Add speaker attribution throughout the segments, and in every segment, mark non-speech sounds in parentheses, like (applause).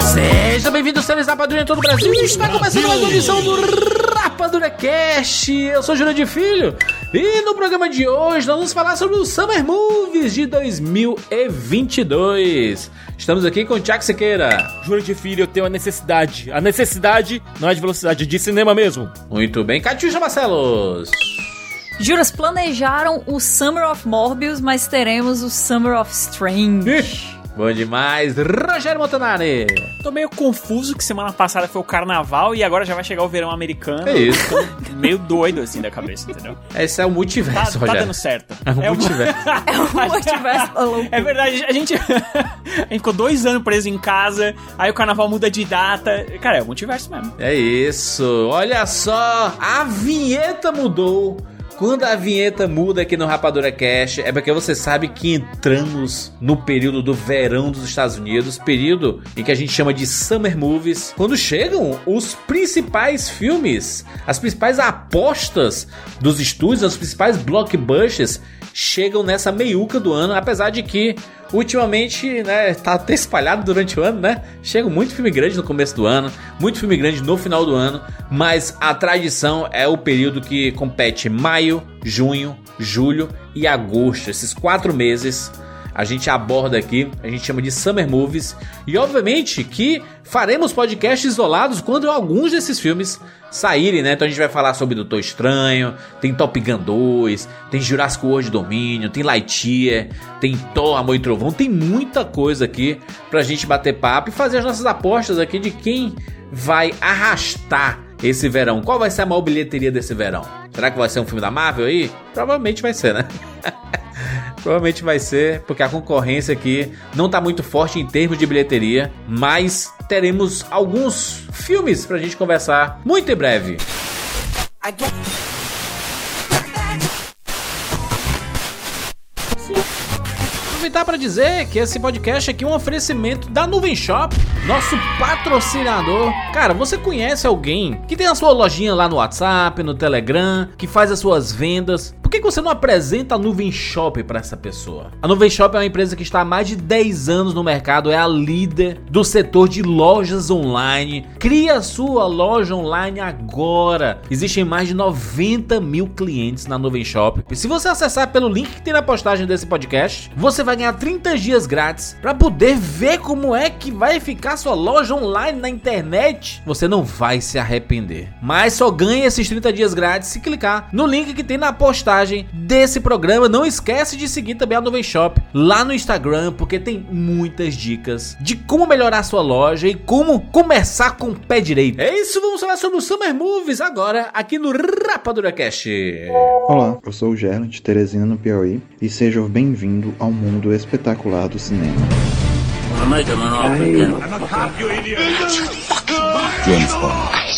Speaker 1: Seja bem-vindo, seres Rapadura em todo o Brasil. Está começando mais uma edição do Cast. Eu sou Júlio de Filho e no programa de hoje nós vamos falar sobre os Summer Movies de 2022. Estamos aqui com o Tiago Sequeira.
Speaker 2: Júlio de Filho, eu tenho a necessidade. A necessidade não é de velocidade, é de cinema mesmo.
Speaker 1: Muito bem, Catiuxa Marcelos.
Speaker 3: Juras planejaram o Summer of Morbius, mas teremos o Summer of Strange.
Speaker 1: Bom demais, Rogério Montanari.
Speaker 2: Tô meio confuso que semana passada foi o carnaval e agora já vai chegar o verão americano.
Speaker 1: É isso.
Speaker 2: Tô meio doido assim da cabeça, entendeu?
Speaker 1: Esse é o
Speaker 2: Tá,
Speaker 1: multiverso,
Speaker 2: tá
Speaker 1: Rogério.
Speaker 2: dando certo.
Speaker 1: É o multiverso.
Speaker 3: É o multiverso (laughs) da loucura.
Speaker 2: É verdade, a gente, (laughs) a gente ficou dois anos preso em casa, aí o carnaval muda de data. Cara, é o multiverso mesmo.
Speaker 1: É isso. Olha só, a vinheta mudou. Quando a vinheta muda aqui no Rapadura Cash, é porque você sabe que entramos no período do verão dos Estados Unidos, período em que a gente chama de Summer Movies, quando chegam os principais filmes, as principais apostas dos estúdios, os principais blockbusters chegam nessa meiuca do ano, apesar de que ultimamente, né, tá até espalhado durante o ano, né? Chega muito filme grande no começo do ano, muito filme grande no final do ano, mas a tradição é o período que compete maio, junho, julho e agosto, esses quatro meses. A gente aborda aqui, a gente chama de Summer Movies, e obviamente que faremos podcasts isolados quando alguns desses filmes saírem, né? Então a gente vai falar sobre Doutor Estranho, tem Top Gun 2, tem Jurassic World Domínio, tem Lightyear, tem Thor, Amor e Trovão, tem muita coisa aqui pra gente bater papo e fazer as nossas apostas aqui de quem vai arrastar esse verão. Qual vai ser a maior bilheteria desse verão? Será que vai ser um filme da Marvel aí? Provavelmente vai ser, né? (laughs) Provavelmente vai ser, porque a concorrência aqui não tá muito forte em termos de bilheteria, mas teremos alguns filmes pra gente conversar muito em breve. Aproveitar para dizer que esse podcast aqui é um oferecimento da Nuvem Shop, nosso patrocinador. Cara, você conhece alguém que tem a sua lojinha lá no WhatsApp, no Telegram, que faz as suas vendas? Por que você não apresenta a Nuvem Shop para essa pessoa? A Nuvem Shop é uma empresa que está há mais de 10 anos no mercado, é a líder do setor de lojas online. Cria a sua loja online agora. Existem mais de 90 mil clientes na Nuvem Shop. E se você acessar pelo link que tem na postagem desse podcast, você vai ganhar 30 dias grátis para poder ver como é que vai ficar sua loja online na internet. Você não vai se arrepender. Mas só ganha esses 30 dias grátis se clicar no link que tem na postagem desse programa. Não esquece de seguir também a Nuvem Shop lá no Instagram, porque tem muitas dicas de como melhorar sua loja e como começar com o pé direito. É isso, vamos falar sobre o Summer Movies agora aqui no Rapadura Cast.
Speaker 4: Olá, eu sou o Gerland de Teresina, no Piauí, e seja bem-vindo ao mundo espetacular do cinema.
Speaker 5: James Bond.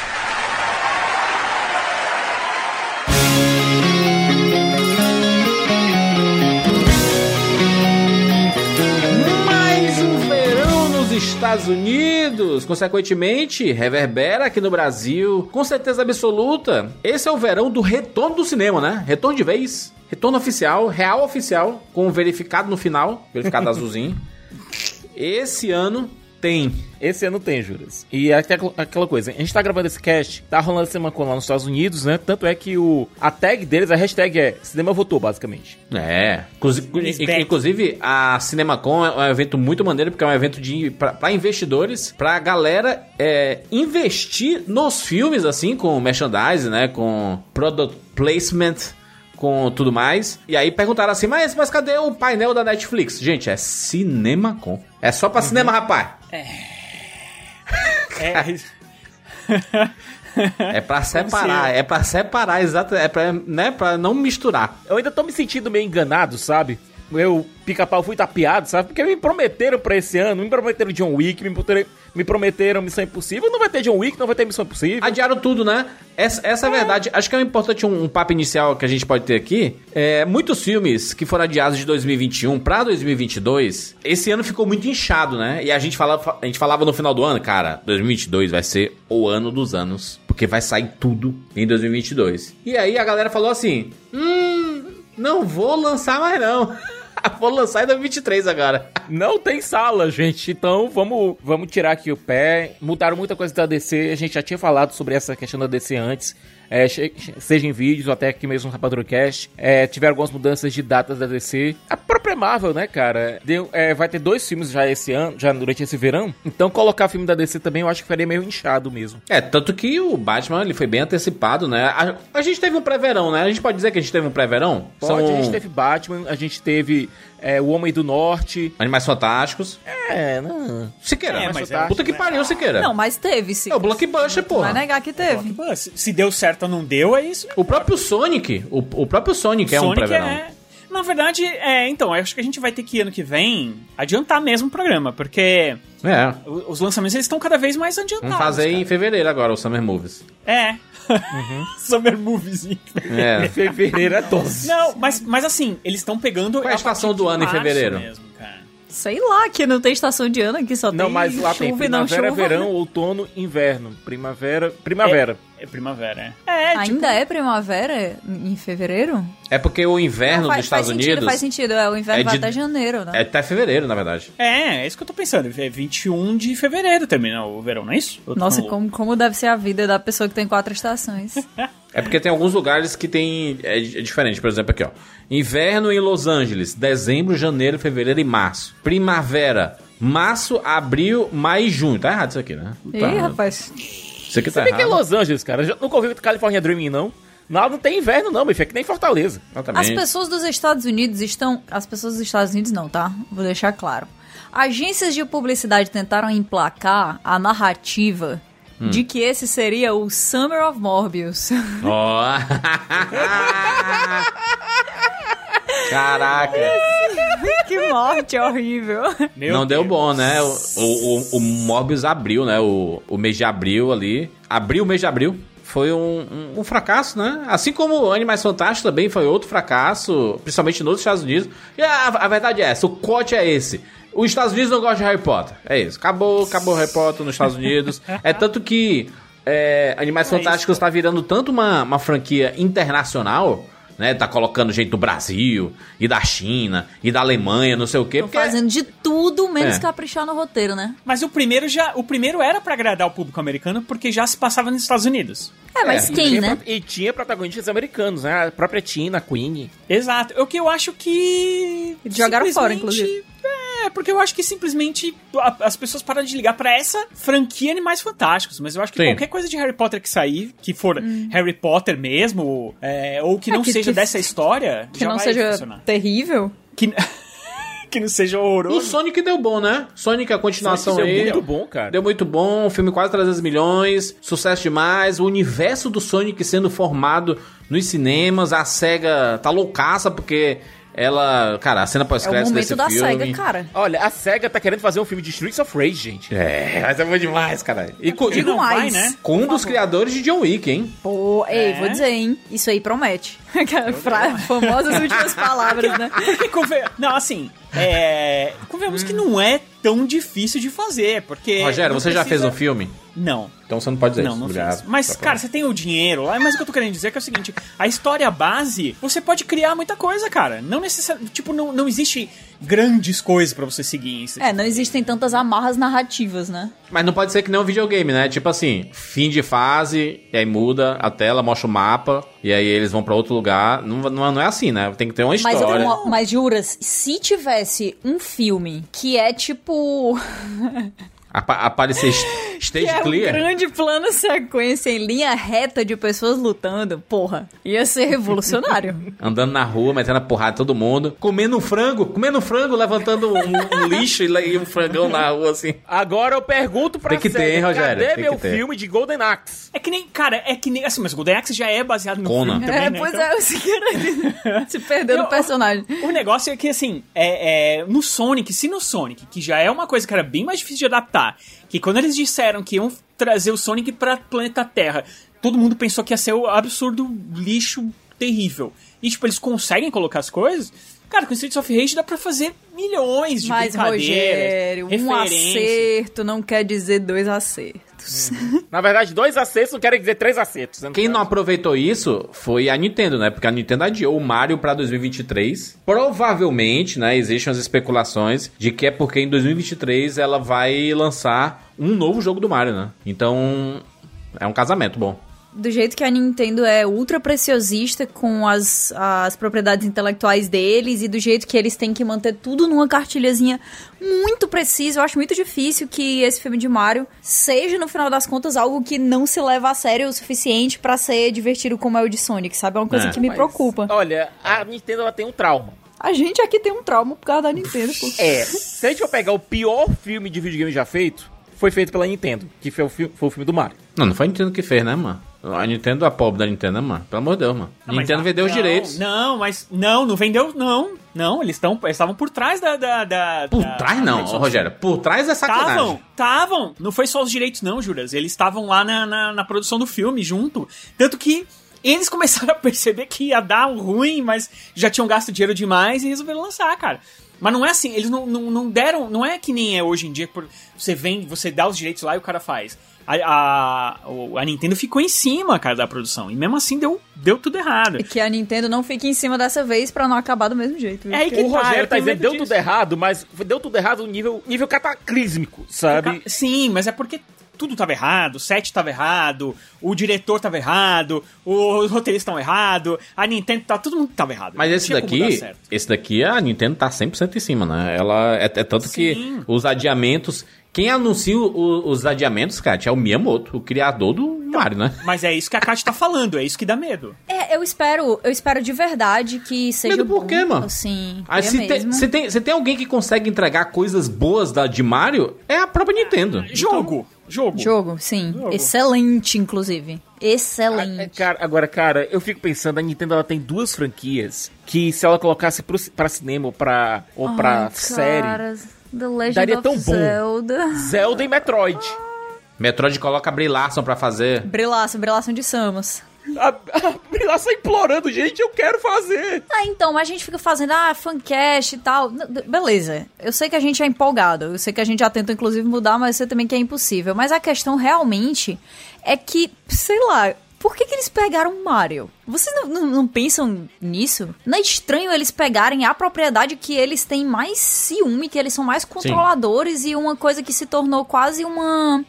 Speaker 1: Estados Unidos, consequentemente, reverbera aqui no Brasil, com certeza absoluta. Esse é o verão do retorno do cinema, né? Retorno de vez, retorno oficial, real oficial, com verificado no final, verificado (laughs) azulzinho. Esse ano tem.
Speaker 2: Esse ano tem, Juras. E é aquela aquela coisa, a gente tá gravando esse cast, tá rolando CinemaCon lá nos Estados Unidos, né? Tanto é que o, a tag deles, a hashtag é Cinema Votou, basicamente.
Speaker 1: É. Inclusive, inclusive, a CinemaCon é um evento muito maneiro, porque é um evento de pra, pra investidores, pra galera é, investir nos filmes, assim, com merchandising, né? Com product placement, com tudo mais. E aí perguntaram assim, mas, mas cadê o painel da Netflix? Gente, é CinemaCon. É só pra cinema, rapaz.
Speaker 2: É, (laughs)
Speaker 1: É pra separar, é pra separar, exato, é pra, né, pra não misturar.
Speaker 2: eu ainda tô me sentindo meio enganado, sabe? Eu, pica-pau, fui tapeado, sabe? Porque me prometeram pra esse ano, me prometeram John Wick, me prometeram, me prometeram Missão Impossível. Não vai ter John Wick, não vai ter Missão Impossível.
Speaker 1: Adiaram tudo, né? Essa, essa é a verdade. Acho que é importante um, um papo inicial que a gente pode ter aqui. É, muitos filmes que foram adiados de 2021 pra 2022, esse ano ficou muito inchado, né? E a gente, falava, a gente falava no final do ano, cara, 2022 vai ser o ano dos anos, porque vai sair tudo em 2022. E aí a galera falou assim: hum, não vou lançar mais não. (laughs) (laughs) vou lançar em 2023 agora.
Speaker 2: Não tem sala, gente. Então vamos, vamos tirar aqui o pé. Mudaram muita coisa da DC. A gente já tinha falado sobre essa questão da DC antes. É, seja em vídeos ou até aqui mesmo no Rapadurocast. É, tiveram algumas mudanças de datas da DC. A própria Marvel, né, cara? Deu, é, vai ter dois filmes já esse ano, já durante esse verão. Então colocar filme da DC também eu acho que faria meio inchado mesmo.
Speaker 1: É, tanto que o Batman ele foi bem antecipado, né? A, a gente teve um pré-verão, né? A gente pode dizer que a gente teve um pré-verão?
Speaker 2: Pode,
Speaker 1: São
Speaker 2: a gente teve Batman, a gente teve é, O Homem do Norte.
Speaker 1: Animais Fantásticos.
Speaker 2: É, não.
Speaker 1: Siqueira.
Speaker 2: É,
Speaker 1: mas
Speaker 2: mas é-
Speaker 1: Puta que pariu, Siqueira.
Speaker 3: Não, mas teve, sim.
Speaker 1: É o blockbuster,
Speaker 3: Não
Speaker 1: porra.
Speaker 3: vai negar que teve.
Speaker 2: Pô, se, deu certo ou não deu, é isso.
Speaker 1: O próprio Sonic, o, o próprio Sonic, é um
Speaker 2: Sonic
Speaker 1: pré-verão.
Speaker 2: é. Na verdade, é, então, eu acho que a gente vai ter que ano que vem adiantar mesmo o programa, porque
Speaker 1: É.
Speaker 2: os lançamentos eles estão cada vez mais adiantados.
Speaker 1: Vamos fazer em
Speaker 2: cara.
Speaker 1: fevereiro agora, o Summer Movies.
Speaker 2: É. (laughs) Summer Movies. em
Speaker 1: É.
Speaker 2: Fevereiro (laughs) é 12. Não, mas, mas assim, eles estão pegando.
Speaker 1: Qual é a estação do ano em fevereiro?
Speaker 2: Mesmo, cara.
Speaker 3: Sei lá, que não tem estação de ano, aqui só
Speaker 2: Não,
Speaker 3: tem
Speaker 2: mas lá
Speaker 3: chuva
Speaker 2: tem
Speaker 3: não
Speaker 2: primavera,
Speaker 3: chuva.
Speaker 2: verão, outono, inverno. Primavera. Primavera. É, primavera, é. É, tipo,
Speaker 3: Ainda é primavera em fevereiro?
Speaker 1: É porque o inverno
Speaker 3: Faz-
Speaker 1: dos Estados
Speaker 3: faz
Speaker 1: Unidos
Speaker 3: Sentido, faz sentido, é, o inverno
Speaker 1: é
Speaker 3: vai
Speaker 1: de-
Speaker 3: até janeiro, né?
Speaker 1: é até fevereiro, na verdade.
Speaker 2: É, é isso que eu tô pensando. É 21 de fevereiro termina o verão, não é isso? Tô
Speaker 3: Nossa, como, como deve ser a vida da pessoa que tem quatro estações. (laughs)
Speaker 1: É porque tem alguns lugares que tem. É, é diferente. Por exemplo, aqui, ó. Inverno em Los Angeles, dezembro, janeiro, fevereiro e março. Primavera, março, abril, maio e junho. Tá errado isso aqui, né?
Speaker 3: Ih,
Speaker 1: Tá,
Speaker 3: rapaz.
Speaker 1: Isso aqui tá
Speaker 2: Você que é. Los Angeles, cara. Eu nunca ouvi California Dreaming, não. Lá não tem inverno, não, bicho. É que nem Fortaleza.
Speaker 3: As pessoas dos Estados Unidos estão. As pessoas dos Estados Unidos não, tá? Vou deixar claro. Agências de publicidade tentaram emplacar a narrativa
Speaker 1: Hum.
Speaker 3: de que esse seria o Summer of Morbius.
Speaker 1: Ó. (laughs) (laughs) Caraca. (laughs)
Speaker 3: que morte horrível.
Speaker 2: Meu
Speaker 1: não deu
Speaker 2: Deus.
Speaker 1: bom, né? O, o, o, o Morbius abriu, né? O, o mês de abril ali. Abril, mês de abril. Foi um, um, um fracasso, né? Assim como o Animais Fantásticos também foi outro fracasso, principalmente nos Estados Unidos. E a, a verdade é essa, o corte é esse. Os Estados Unidos não gostam de Harry Potter. É isso. Acabou, acabou Harry Potter nos Estados Unidos. (laughs) É tanto que é, Animais Fantásticos tá virando tanto uma, uma franquia internacional, né? Tá colocando gente do Brasil, e da China, e da Alemanha, não sei o quê.
Speaker 3: Estão
Speaker 1: porque-
Speaker 3: fazendo de tudo menos
Speaker 1: É.
Speaker 3: caprichar no roteiro, né?
Speaker 2: Mas o primeiro já. O primeiro era pra agradar o público americano porque já se passava nos Estados Unidos.
Speaker 3: É, mas
Speaker 1: É,
Speaker 2: E
Speaker 3: quem,
Speaker 2: tinha
Speaker 3: né?
Speaker 2: pro- E tinha protagonistas americanos, né? A própria Tina, a Queen. Exato. O que eu acho que.
Speaker 3: Jogaram fora,
Speaker 2: simplesmente- É, porque eu acho que simplesmente a- as pessoas pararam de ligar pra essa franquia Animais Fantásticos. Mas eu acho que
Speaker 1: Sim.
Speaker 2: qualquer coisa de Harry Potter que sair, que for Harry Potter mesmo, é, ou que
Speaker 3: Hum. É,
Speaker 2: não
Speaker 3: que-
Speaker 2: seja
Speaker 3: que-
Speaker 2: dessa história,
Speaker 3: Que
Speaker 2: já
Speaker 3: não
Speaker 2: vai
Speaker 3: seja
Speaker 2: funcionar.
Speaker 3: terrível.
Speaker 2: Que, (laughs) que não seja
Speaker 1: O
Speaker 2: horroroso.
Speaker 1: Sonic deu bom, né? Sonic, a continuação
Speaker 2: Sonic deu
Speaker 1: aí.
Speaker 2: muito bom, cara.
Speaker 1: Deu muito bom, filme quase 300 milhões, sucesso demais. O universo do Sonic sendo formado nos cinemas. A SEGA tá loucaça porque ela. Cara, a cena
Speaker 3: É o
Speaker 1: pós-crédito desse
Speaker 3: momento da
Speaker 1: filme.
Speaker 3: SEGA, cara.
Speaker 2: Olha, a SEGA tá querendo fazer um filme de Streets of Rage, gente.
Speaker 1: É, mas é bom demais, cara. E com,
Speaker 3: Digo
Speaker 2: não vai,
Speaker 3: mais.
Speaker 2: né?
Speaker 1: com um dos criadores de John Wick, hein?
Speaker 3: Pô, ei,
Speaker 2: É?
Speaker 3: vou dizer, hein? Isso aí promete. (laughs) Fra- Famosas últimas palavras, né? (laughs)
Speaker 2: Não, assim, é... convenhamos que não é tão difícil de fazer, porque...
Speaker 1: Rogério, você já fez
Speaker 2: precisa-
Speaker 1: um filme?
Speaker 6: Não.
Speaker 1: Então você não pode dizer
Speaker 6: Não,
Speaker 1: isso.
Speaker 6: não
Speaker 1: Obrigado.
Speaker 6: fiz. Mas,
Speaker 1: Tá
Speaker 6: cara, você tem o dinheiro lá, mas o que eu tô querendo dizer é que é o seguinte: a história base, você pode criar muita coisa, cara. Não necessariamente. Tipo, não, não existe grandes coisas pra você seguir. Isso.
Speaker 3: É, não existem tantas amarras narrativas, né?
Speaker 1: Mas não pode ser que nem um videogame, né? Tipo assim, fim de fase, e aí muda a tela, mostra o mapa, e aí eles vão pra outro lugar. Não, não, não é assim, né? Tem que ter uma
Speaker 3: Mas,
Speaker 1: história.
Speaker 3: uma- mas juras, se tivesse um filme que é tipo. (laughs)
Speaker 1: Apa aparecer (laughs) stage
Speaker 3: que é um
Speaker 1: clear.
Speaker 3: grande plano sequência em linha reta de pessoas lutando, porra, ia ser revolucionário. (laughs)
Speaker 1: Andando na rua, metendo a porrada em todo mundo. Comendo um frango, comendo um frango, levantando um, um (laughs) lixo e um frangão na rua, assim.
Speaker 2: Agora eu pergunto pra
Speaker 1: Tem que ter,
Speaker 2: SEGA,
Speaker 1: hein, Rogério?
Speaker 2: cadê
Speaker 1: Tem
Speaker 2: meu
Speaker 1: que ter.
Speaker 2: filme de Golden Axe?
Speaker 6: É que nem, cara, é que nem. Assim, mas o Golden Axe já é baseado no
Speaker 1: Conan.
Speaker 6: filme também,
Speaker 3: é,
Speaker 6: né?
Speaker 3: pois
Speaker 6: Então-
Speaker 3: é, eu se perder no personagem.
Speaker 6: O negócio é que, assim, é, é, no Sonic, se no Sonic, que já é uma coisa que era bem mais difícil de adaptar, que quando eles disseram que iam trazer o Sonic pra planeta Terra, todo mundo pensou que ia ser o absurdo lixo terrível. E, tipo, eles conseguem colocar as coisas. Cara, com Streets of Rage dá pra fazer milhões de
Speaker 3: Mas, Rogério, um acerto não quer dizer dois acertos. (laughs)
Speaker 2: Na verdade, dois acertos não querem dizer três acertos. né?
Speaker 1: Quem não aproveitou isso foi a Nintendo, né? Porque a Nintendo adiou o Mario pra 2023. Provavelmente, né? Existem as especulações de que é porque em 2023 ela vai lançar um novo jogo do Mario, né? Então, é um casamento bom.
Speaker 3: Do jeito que a Nintendo é ultra preciosista com as, as propriedades intelectuais deles e do jeito que eles têm que manter tudo numa cartilhazinha muito precisa, eu acho muito difícil que esse filme de Mario seja, no final das contas, algo que não se leva a sério o suficiente pra ser divertido como é o de Sonic, sabe? É uma coisa
Speaker 1: É.
Speaker 3: que me
Speaker 2: Mas,
Speaker 3: preocupa.
Speaker 2: Olha, a Nintendo ela tem um trauma.
Speaker 3: A gente aqui tem um trauma por causa da Nintendo. pô.
Speaker 2: É, se a gente for pegar o pior filme de videogame já feito, foi feito pela Nintendo, que foi o, fi- foi o filme do Mario.
Speaker 1: Não, não foi a Nintendo que fez, né, mano? A Nintendo, a pobre da Nintendo, mano? Pelo amor de Deus, mano.
Speaker 6: Não, mas
Speaker 1: Nintendo
Speaker 6: não,
Speaker 1: vendeu os
Speaker 6: não,
Speaker 1: direitos.
Speaker 6: Não, mas não, não vendeu, não. Não, eles estão estavam por trás da. da, da
Speaker 1: Por
Speaker 6: da-
Speaker 1: trás não,
Speaker 6: da-
Speaker 1: Rogério. Por trás é sacanagem.
Speaker 6: Estavam, estavam. Não foi só os direitos, não, Juras. Eles estavam lá na, na, na produção do filme junto. Tanto que eles (laughs) começaram a perceber que ia dar um ruim, mas já tinham gasto dinheiro demais e resolveram lançar, cara. Mas não é assim, eles não, não, não deram. Não é que nem é hoje em dia por- você vem, você dá os direitos lá e o cara faz. A, a, a Nintendo ficou em cima, cara, da produção. E mesmo assim deu, deu tudo errado.
Speaker 3: E que a Nintendo não fique em cima dessa vez pra não acabar do mesmo jeito. viu?
Speaker 6: É aí que
Speaker 2: O
Speaker 6: tá,
Speaker 2: Rogério tá dizendo deu
Speaker 6: disso.
Speaker 2: tudo errado, mas deu tudo errado no nível, nível cataclísmico, sabe?
Speaker 6: Sim, mas é porque tudo tava errado, o set tava errado, o diretor tava errado, os roteiristas estavam errados, a Nintendo tá, todo mundo tava errado.
Speaker 1: Mas esse daqui, esse daqui a Nintendo tá 100% em cima, né? Ela é, é tanto que
Speaker 6: Sim.
Speaker 1: os adiamentos, quem anuncia o- os adiamentos, cara, é o Miyamoto, o criador do Mario, né? (laughs)
Speaker 6: Mas é isso que a Kat tá falando, é isso que dá medo.
Speaker 3: É, eu espero, eu espero de verdade que seja
Speaker 1: Medo por
Speaker 3: bom,
Speaker 1: quê, mano?
Speaker 3: Assim,
Speaker 1: Aí
Speaker 3: é
Speaker 1: se tem,
Speaker 3: mesmo.
Speaker 1: se, tem, se tem alguém que consegue entregar coisas boas da, de Mario, é a própria Nintendo.
Speaker 6: Jogo, jogo.
Speaker 3: Jogo, sim.
Speaker 6: Jogo.
Speaker 3: Excelente, inclusive.
Speaker 2: Ah, é,
Speaker 3: Excelente.
Speaker 2: cara, agora, cara, eu fico pensando, a Nintendo ela tem duas franquias que se ela colocasse pro, pra cinema ou pra, ou pra série,
Speaker 3: The Legend
Speaker 2: daria
Speaker 3: of
Speaker 2: tão bom.
Speaker 3: Zelda.
Speaker 2: Zelda e Metroid.
Speaker 1: Metroid coloca a Brie Larson pra fazer.
Speaker 3: Brilhação, brilhação de Samus.
Speaker 2: A, a Larson implorando, gente, eu quero fazer.
Speaker 3: Ah, então, mas a gente fica fazendo, ah, fancast e tal. Beleza. Eu sei que a gente é empolgado. Eu sei que a gente já tenta, inclusive, mudar, mas eu sei também que é impossível. Mas a questão realmente é que, sei lá. Por que, que eles pegaram o Mario? Vocês não, não- não pensam nisso? Não é estranho eles pegarem a propriedade que eles têm mais ciúme, que eles são mais controladores e uma coisa que se tornou quase uma.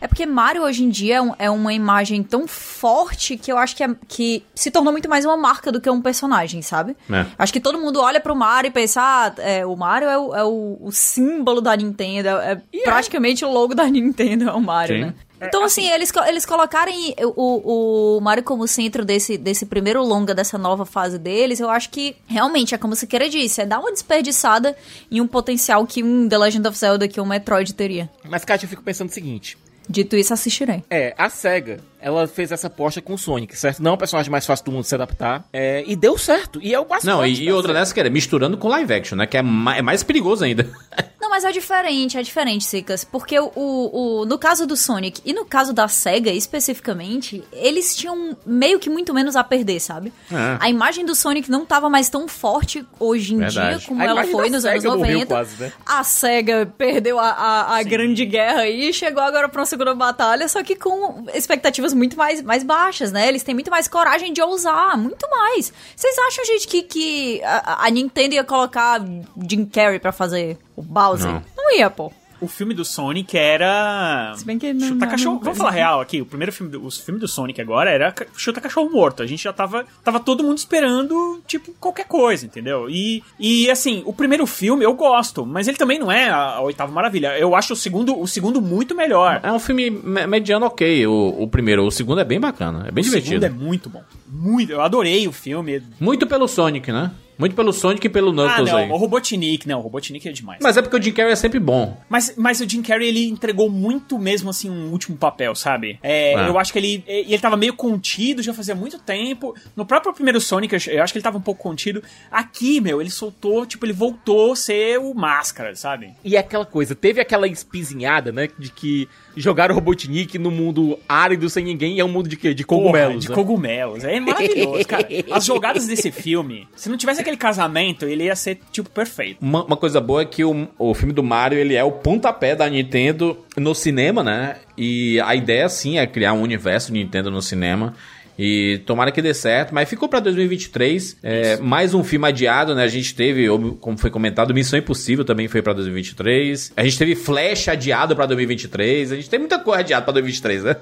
Speaker 3: É porque Mario hoje em dia é, é uma imagem tão forte que eu acho que, é- que se tornou muito mais uma marca do que um personagem, sabe?
Speaker 1: É.
Speaker 3: Acho que todo mundo olha pro Mario e pensa, ah, é, o Mario é, o, é o- o símbolo da Nintendo, é, é praticamente o logo da Nintendo, é o Mario,
Speaker 1: Sim.
Speaker 3: né? Então, assim, eles, co- eles colocarem o, o Mario como centro desse, desse primeiro longa, dessa nova fase deles, eu acho que realmente é como se queira disse, é dar uma desperdiçada em um potencial que um The Legend of Zelda, que um Metroid teria.
Speaker 2: Mas, Kátia, eu fico pensando o seguinte.
Speaker 3: Dito isso, assistirei.
Speaker 2: É, a SEGA, ela fez essa aposta com o Sonic, certo? Não é o personagem mais fácil do mundo se adaptar. É, e deu certo. E é o bastante.
Speaker 1: Não, e, e outra dessa, que era misturando com live action, né? Que é, ma- é mais perigoso ainda. (laughs)
Speaker 3: Não, mas é diferente, é diferente, Sicas. Porque o, o, no caso do Sonic e no caso da SEGA especificamente, eles tinham meio que muito menos a perder, sabe?
Speaker 1: É.
Speaker 3: A imagem do Sonic não tava mais tão forte hoje em
Speaker 1: Verdade.
Speaker 3: dia como
Speaker 2: A
Speaker 3: ela foi nos anos
Speaker 2: SEGA morreu
Speaker 3: 90.
Speaker 2: quase, né?
Speaker 3: A SEGA perdeu a, a, a grande guerra aí e chegou agora pra uma segunda batalha, só que com expectativas muito mais, mais baixas, né? Eles têm muito mais coragem de ousar, muito mais. Vocês acham, gente, que, que a, a Nintendo ia colocar Jim Carrey pra fazer o Bowser?
Speaker 1: Não.
Speaker 3: Não ia, pô.
Speaker 6: O filme do Sonic era.
Speaker 3: Se bem que não-
Speaker 6: Chuta
Speaker 3: não-
Speaker 6: cachorro.
Speaker 3: não-
Speaker 6: Vamos falar real aqui. O primeiro filme do, o filme do Sonic agora era Chuta Cachorro Morto. A gente já tava. Tava todo mundo esperando, tipo, qualquer coisa, entendeu? E, e assim, o primeiro filme eu gosto, mas ele também não é a, a oitava maravilha. Eu acho o segundo, o segundo muito melhor.
Speaker 1: É um filme me- mediano ok, o, o primeiro. O segundo é bem bacana, é bem
Speaker 6: o segundo
Speaker 1: divertido.
Speaker 6: é muito bom. Muito. Eu adorei o filme.
Speaker 1: Muito pelo Sonic, né? Muito pelo Sonic e pelo
Speaker 6: Ah,
Speaker 1: Knuckles
Speaker 6: não,
Speaker 1: aí.
Speaker 6: o Robotnik, não, o Robotnik é demais.
Speaker 1: Mas é porque o Jim Carrey é sempre bom.
Speaker 6: Mas, mas o Jim Carrey, ele entregou muito mesmo, assim, um último papel, sabe? É,
Speaker 1: É.
Speaker 6: Eu acho que ele, ele tava meio contido já fazia muito tempo. No próprio primeiro Sonic, eu- eu acho que ele tava um pouco contido. Aqui, meu, ele soltou, tipo, ele voltou a ser o Máscara, sabe?
Speaker 2: E é aquela coisa, teve aquela espizinhada, né? De que jogaram o Robotnik no mundo árido sem ninguém é um mundo de quê? De cogumelos.
Speaker 6: Porra, de
Speaker 2: né?
Speaker 6: cogumelos. É maravilhoso, cara. As jogadas desse filme, se não tivesse aquele casamento, ele ia ser, tipo, perfeito.
Speaker 1: Uma, uma coisa boa é que o, o filme do Mario, ele é o pontapé da Nintendo no cinema, né? E a ideia, sim, é criar um universo Nintendo no cinema. E tomara que dê certo, mas ficou pra 2023. É, mais um filme adiado, né? A gente teve, como foi comentado, Missão Impossível também foi pra 2023. A gente teve Flash adiado pra 2023. A gente tem muita coisa adiada pra 2023, né?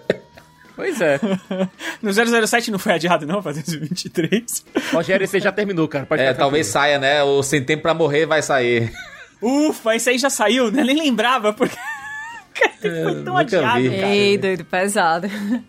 Speaker 2: Pois é. (laughs)
Speaker 6: No 007 não foi adiado, não, pra 2023.
Speaker 2: Rogério, você já terminou, cara. Pode
Speaker 1: É, talvez saia, né? O Sem Tempo pra Morrer vai sair.
Speaker 6: Ufa, esse aí já saiu, né? Nem lembrava, porque. (laughs) foi tão adiado,
Speaker 1: vi.
Speaker 6: cara.
Speaker 3: Ei, doido, pesado. (laughs)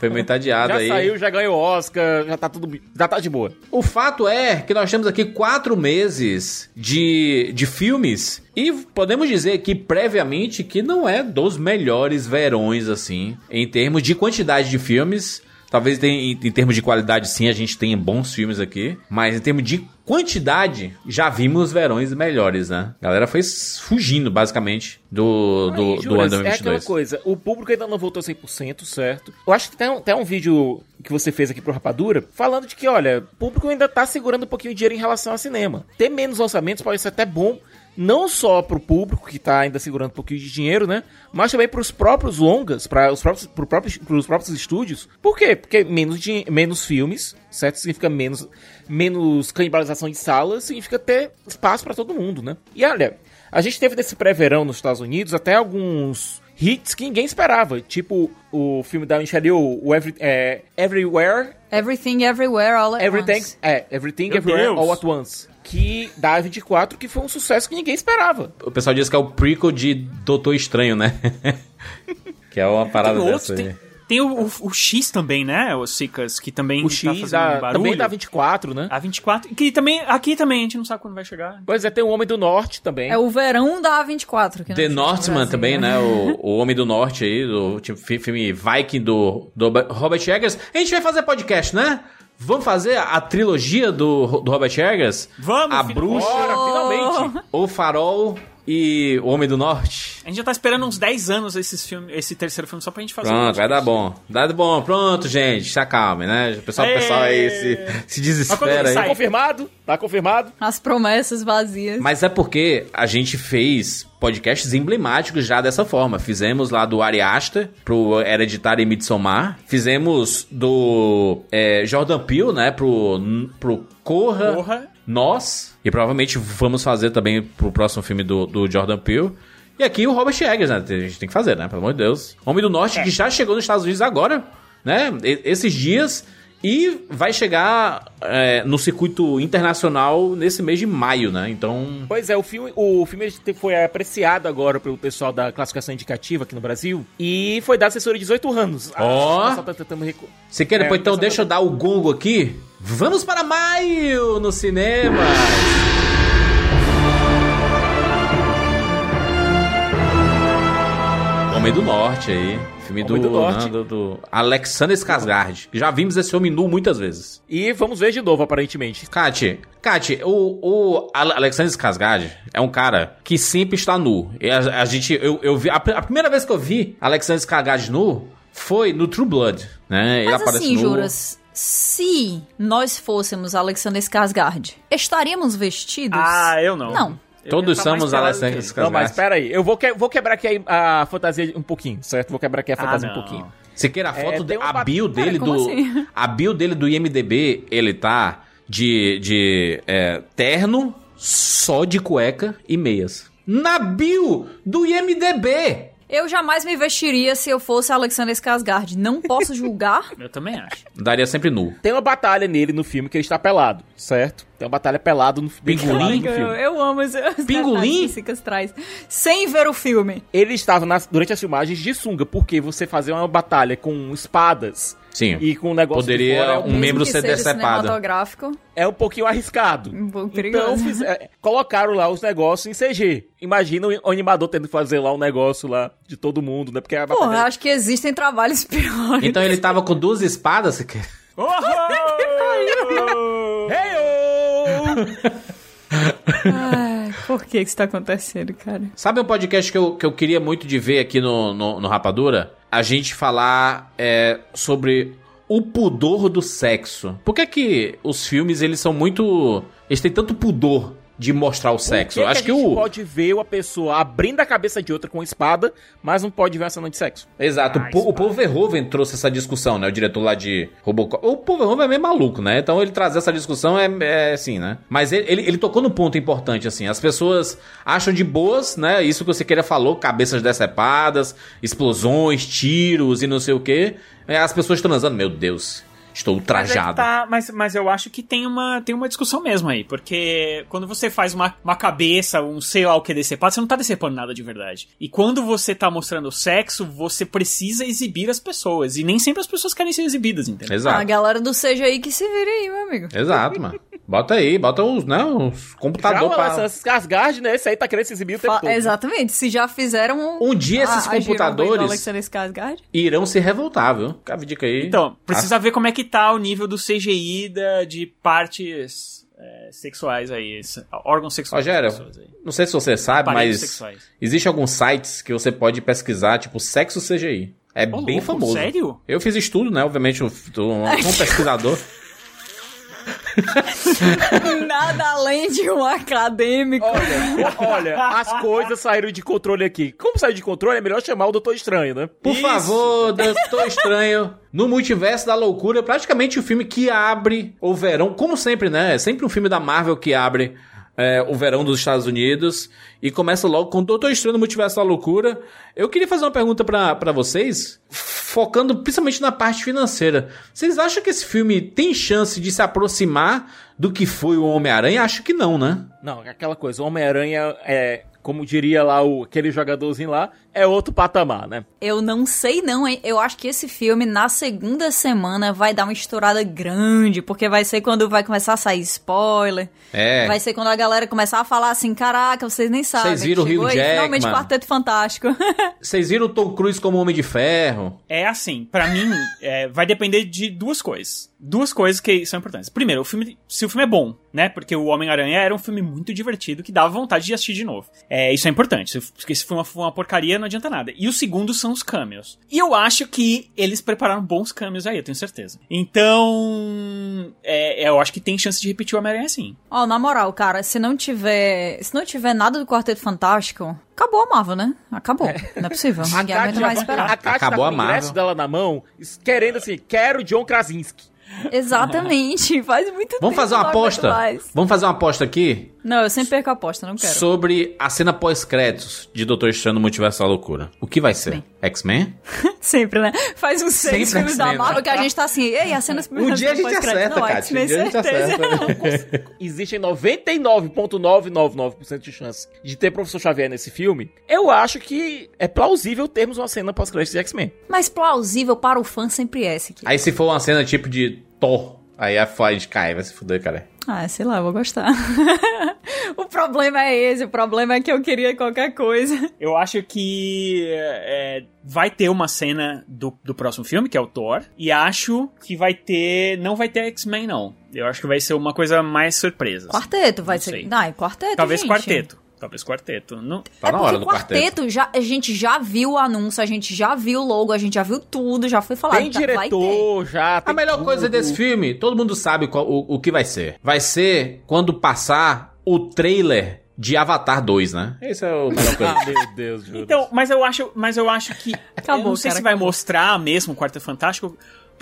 Speaker 1: Foi muito adiado
Speaker 2: Já
Speaker 1: aí.
Speaker 2: saiu, já ganhou Oscar, já tá tudo. Já tá de boa.
Speaker 1: O fato é que nós temos aqui quatro meses de, de filmes e podemos dizer que previamente que não é dos melhores verões, assim, em termos de quantidade de filmes. Talvez em, em termos de qualidade, sim, a gente tenha bons filmes aqui. Mas em termos de quantidade, já vimos verões melhores, né? A galera foi fugindo, basicamente, do, do,
Speaker 2: Aí,
Speaker 1: do
Speaker 2: Juras,
Speaker 1: ano
Speaker 2: É aquela
Speaker 1: 2022.
Speaker 2: coisa, o público ainda não voltou 100%, certo? Eu acho que tem um, tem um vídeo que você fez aqui pro Rapadura falando de que, olha, o público ainda tá segurando um pouquinho de dinheiro em relação ao cinema. Ter menos lançamentos pode ser até bom, não só pro público que tá ainda segurando um pouquinho de dinheiro, né? Mas também pros próprios longas, para os próprios, pro próprios, pros próprios estúdios. Por quê? Porque menos, menos filmes, certo? Significa menos, menos canibalização de salas, significa ter espaço pra todo mundo, né? E olha, a gente teve nesse pré-verão nos Estados Unidos até alguns hits que ninguém esperava, tipo o filme da Michelle Yeoh, o Every, é, Everywhere,
Speaker 3: Everything, Everywhere, All at
Speaker 2: Everything,
Speaker 3: Once.
Speaker 2: é, Everything
Speaker 6: Meu
Speaker 2: Everywhere
Speaker 6: Deus.
Speaker 2: All at Once, que da A24, que foi um sucesso que ninguém esperava.
Speaker 1: O pessoal diz que é o prequel de Doutor Estranho, né? (laughs) que é uma parada
Speaker 6: Tem
Speaker 1: dessa
Speaker 6: outro,
Speaker 1: aí.
Speaker 6: tem, tem o, o- o X também, né? O Sicas, que também
Speaker 2: O
Speaker 6: tá
Speaker 2: X
Speaker 6: fazendo
Speaker 2: da,
Speaker 6: barulho.
Speaker 2: também da 24, né?
Speaker 6: A 24, que também, aqui também a gente não sabe quando vai chegar.
Speaker 2: Pois é, tem o Homem do Norte também.
Speaker 3: É o verão da A24. Que
Speaker 1: The Northman
Speaker 3: Brasil,
Speaker 1: também, né? O, o Homem do Norte aí, do tipo, fi- filme Viking do, do Robert Eggers. A gente vai fazer podcast, né? Vamos fazer a, a trilogia do, do Robert Eggers?
Speaker 6: Vamos,
Speaker 1: A
Speaker 6: filho.
Speaker 1: Bruxa,
Speaker 2: Bora, finalmente!
Speaker 1: O Farol e o Homem do Norte.
Speaker 6: A gente já tá esperando uns 10 anos esses filme, esse terceiro filme só pra gente fazer.
Speaker 1: Pronto,
Speaker 6: um
Speaker 1: vai dar bom. Dá bom. Pronto, gente. Se acalme, né? O pessoal, o pessoal aí se, se desespera aí.
Speaker 2: Tá confirmado? Tá confirmado?
Speaker 3: As promessas vazias.
Speaker 1: Mas é porque a gente fez podcasts emblemáticos já dessa forma. Fizemos lá do Ari Aster pro Hereditário e Midsommar. Fizemos do é, Jordan Peele, né, pro, pro Corra,
Speaker 6: Corra.
Speaker 1: Nós. E provavelmente vamos fazer também pro próximo filme do, do Jordan Peele. E aqui o Robert Eggers, né? A gente tem que fazer, né? Pelo amor de Deus. Homem do Norte, que já chegou nos Estados Unidos agora, né? E- Esses dias. E vai chegar é, no circuito internacional nesse mês de maio, né? Então.
Speaker 2: Pois é, o filme, o filme foi apreciado agora pelo pessoal da classificação indicativa aqui no Brasil e foi dado assessoria de 18 anos.
Speaker 1: Ó.
Speaker 2: o pessoal tá tentando recu-
Speaker 1: Você quer
Speaker 2: É,
Speaker 1: depois, então
Speaker 2: pessoal
Speaker 1: deixa eu dar o gongo aqui? Vamos para maio no cinema! Homem do Norte aí. Filme do,
Speaker 2: do Norte.
Speaker 1: né, do, do Alexander Skarsgård. Já vimos esse homem nu muitas vezes.
Speaker 2: E vamos ver de novo, aparentemente.
Speaker 1: Kati, Kati, o, o Ale- Alexander Skarsgård é um cara que sempre está nu. E a, a gente, eu, eu vi, a, a primeira vez que eu vi Alexander Skarsgård nu foi no True Blood, né? Ele
Speaker 3: Mas
Speaker 1: aparece
Speaker 3: assim,
Speaker 1: nu.
Speaker 3: Juras, se nós fôssemos Alexander Skarsgård, estaríamos vestidos?
Speaker 6: Ah, eu não.
Speaker 3: Não.
Speaker 6: Eu
Speaker 1: Todos somos
Speaker 6: ele.
Speaker 1: Skarsgård.
Speaker 2: Não, mas pera aí. Eu vou, que- vou quebrar aqui a, a fantasia um pouquinho, certo? Vou quebrar aqui a
Speaker 6: Ah,
Speaker 2: fantasia um
Speaker 6: não.
Speaker 2: pouquinho.
Speaker 1: Você queira a
Speaker 2: É,
Speaker 1: foto,
Speaker 2: tem
Speaker 1: de,
Speaker 2: uma
Speaker 1: a
Speaker 2: bat-
Speaker 1: bio dele
Speaker 3: como
Speaker 1: do.
Speaker 3: assim? (laughs)
Speaker 1: A bio dele do IMDB, ele tá de, de é, terno, só de cueca e meias. Na bio do IMDB!
Speaker 3: Eu jamais me vestiria se eu fosse Alexander Skarsgård. Não posso (laughs) julgar.
Speaker 6: Eu também acho.
Speaker 1: Daria sempre nu.
Speaker 2: Tem uma batalha nele no filme que ele está pelado, certo? Tem uma batalha pelado no, pelado no
Speaker 3: eu,
Speaker 2: filme.
Speaker 3: eu amo os, os que Sicas traz. Sem ver o filme.
Speaker 2: Ele estava nas- durante as filmagens de sunga, porque você fazer uma batalha com espadas
Speaker 1: Sim.
Speaker 2: e com um negócio de
Speaker 1: Poderia
Speaker 2: fora é
Speaker 1: um membro ser decepado.
Speaker 2: é um pouquinho arriscado.
Speaker 3: Um pouco
Speaker 2: Então,
Speaker 3: perigoso.
Speaker 2: fiz- é, colocaram lá os negócios em CG. Imagina o animador tendo que fazer lá um negócio lá de todo mundo, né? Porque
Speaker 3: Porra, acho que existem trabalhos (laughs) piores.
Speaker 1: Então ele tava com duas espadas, você quer? (laughs)
Speaker 3: Ai, por que que isso tá acontecendo, cara?
Speaker 1: Sabe um podcast que eu, que eu queria muito de ver aqui no, no, no Rapadura? A gente falar é, sobre o pudor do sexo. Por que que os filmes, eles são muito... Eles têm tanto pudor de mostrar o sexo?
Speaker 2: Que
Speaker 1: Acho
Speaker 2: que
Speaker 1: que,
Speaker 2: a gente
Speaker 1: o...
Speaker 2: pode ver uma pessoa abrindo a cabeça de outra com espada, mas não pode ver uma cena de sexo.
Speaker 1: Exato, o, Po- o Paul Verhoeven trouxe essa discussão, né? O diretor lá de Robocop. O Paul Verhoeven é meio maluco, né? Então ele trazer essa discussão é, é assim, né? Mas ele, ele, ele tocou no ponto importante, assim. As pessoas acham de boas, né? Isso que você queria falou, cabeças decepadas, explosões, tiros e não sei o quê. É, As pessoas transando, meu Deus, estou
Speaker 6: Mas, é
Speaker 1: trajado.
Speaker 6: tá- mas, mas eu acho que tem uma, tem uma discussão mesmo aí, porque quando você faz uma, uma cabeça, um sei lá o que decepado, você não tá decepando nada de verdade. E quando você tá mostrando sexo, você precisa exibir as pessoas. E nem sempre as pessoas querem ser exibidas, entendeu?
Speaker 1: Exato.
Speaker 3: A galera do CGI que se vira aí, meu amigo.
Speaker 1: Exato, mano. Bota aí, bota os, né, os
Speaker 2: Já
Speaker 1: computadores pra...
Speaker 2: Alessandro Skarsgård, né? Esse aí tá querendo se exibir o tempo
Speaker 3: Fa-
Speaker 2: todo. né?
Speaker 3: Exatamente. Se já fizeram
Speaker 1: Um dia esses
Speaker 3: a- do
Speaker 1: computadores-
Speaker 3: Skarsgård.
Speaker 1: Irão se revoltar, viu? Fica a dica aí.
Speaker 6: Então, precisa ver como é que tá o nível do CGI da, de partes é, sexuais aí, órgãos sexuais.
Speaker 1: Rogério,
Speaker 6: pessoas aí.
Speaker 1: não sei se você sabe,
Speaker 6: Aparelhos
Speaker 1: mas
Speaker 6: sexuais.
Speaker 1: existe alguns sites que você pode pesquisar, tipo sexo CGI. É
Speaker 6: Ô,
Speaker 1: bem
Speaker 6: louco,
Speaker 1: famoso.
Speaker 6: sério?
Speaker 1: Eu fiz estudo, né? Obviamente, eu sou um (laughs) pesquisador. (laughs)
Speaker 3: Nada além de um acadêmico.
Speaker 2: Olha, olha, as coisas saíram de controle aqui. Como saiu de controle, é melhor chamar o Doutor Estranho, né?
Speaker 1: Por favor, Doutor Estranho. No Multiverso da Loucura, praticamente o filme que abre o verão, como sempre, né? É sempre um filme da Marvel que abre é, o verão dos Estados Unidos e começa logo com Doutor Estranho Multiverso da Loucura. Eu queria fazer uma pergunta pra vocês, focando principalmente na parte financeira. Vocês acham que esse filme tem chance de se aproximar do que foi o Homem-Aranha? Acho que não, né?
Speaker 2: Não, aquela coisa, o Homem-Aranha é, como diria lá o, aquele jogadorzinho lá, é outro patamar, né?
Speaker 3: Eu não sei não, hein? Eu acho que esse filme, na segunda semana, vai dar uma estourada grande, porque vai ser quando vai começar a sair spoiler.
Speaker 1: É.
Speaker 3: Vai ser quando a galera começar a falar assim, caraca, vocês nem sabem.
Speaker 1: Vocês viram o Hugh
Speaker 3: aí, Finalmente
Speaker 1: Jackman.
Speaker 3: Quarteto Fantástico. (laughs)
Speaker 1: Vocês viram o Tom Cruise como Homem de Ferro?
Speaker 6: É assim, pra mim, é, vai depender de duas coisas. Duas coisas que são importantes. Primeiro, o filme, se o filme é bom, né? Porque o Homem-Aranha era um filme muito divertido que dava vontade de assistir de novo. É, isso é importante. se- Porque se for uma, uma porcaria, não adianta nada. E o segundo são os cameos. E eu acho que eles prepararam bons cameos aí, eu tenho certeza. Então, é, eu acho que tem chance de repetir o Homem-Aranha sim.
Speaker 3: Ó, na moral, cara, se não tiver. Se não tiver nada do Quarteto Fantástico, acabou a Marvel, né? Acabou. Não é possível. (laughs) Ninguém aguenta mais esperar.
Speaker 2: a Kátia
Speaker 1: Acabou
Speaker 2: tá
Speaker 1: a
Speaker 2: com o ingresso
Speaker 1: Marvel.
Speaker 2: dela na mão, querendo assim, quero John Krasinski.
Speaker 3: Exatamente. Faz muito
Speaker 1: Vamos
Speaker 3: tempo
Speaker 1: fazer uma aposta? Vamos fazer uma aposta aqui
Speaker 3: Não, eu sempre perco a aposta, não quero.
Speaker 1: sobre a cena pós-créditos de Doutor Estranho no Multiverso da Loucura. O que vai ser? X-Men? (laughs)
Speaker 3: Sempre, né? Faz uns seis
Speaker 1: Sempre
Speaker 3: filmes da
Speaker 1: X-Men,
Speaker 3: Marvel
Speaker 1: né?
Speaker 3: que a gente tá assim, ei, a cena
Speaker 1: Um dia a gente acerta,
Speaker 3: não,
Speaker 1: Kátia. Um dia a gente
Speaker 3: certeza.
Speaker 1: acerta. (laughs)
Speaker 2: Existem 99,999% de chance de ter Professor Xavier nesse filme. Eu acho que é plausível termos uma cena pós-crédito de X-Men.
Speaker 3: Mas plausível para o fã sempre é esse aqui.
Speaker 1: Aí se for uma cena tipo de Thor, aí a Flight cai, vai se fuder, cara.
Speaker 3: Ah, sei lá, eu vou gostar. (laughs) o problema é esse, o problema é que eu queria qualquer coisa.
Speaker 6: Eu acho que é, vai ter uma cena do, do próximo filme, que é o Thor, e acho que vai ter. Não vai ter X-Men, não. Eu acho que vai ser uma coisa mais surpresa. assim.
Speaker 3: Quarteto, vai
Speaker 6: Não
Speaker 3: ser.
Speaker 6: sei.
Speaker 3: Não, é quarteto.
Speaker 6: Talvez
Speaker 3: gente.
Speaker 6: quarteto. Talvez quarteto. Não,
Speaker 1: Tá
Speaker 3: é
Speaker 1: na hora do quarteto.
Speaker 3: quarteto, já, a gente já viu o anúncio, a gente já viu o logo, a gente já viu tudo, já foi falado.
Speaker 2: Tem
Speaker 3: tá- vai ter.
Speaker 2: diretor já.
Speaker 1: A
Speaker 2: tem
Speaker 1: melhor
Speaker 2: tudo.
Speaker 1: coisa desse filme, todo mundo sabe qual- o, o que vai ser. Vai ser quando passar o trailer de Avatar 2, né? Esse é o (laughs) melhor coisa.
Speaker 2: Ah, meu Deus, Juras.
Speaker 6: Então, mas eu acho, mas eu acho que
Speaker 3: Acabou,
Speaker 6: eu não sei
Speaker 3: cara,
Speaker 6: se vai mostrar mesmo o Quarteto Fantástico,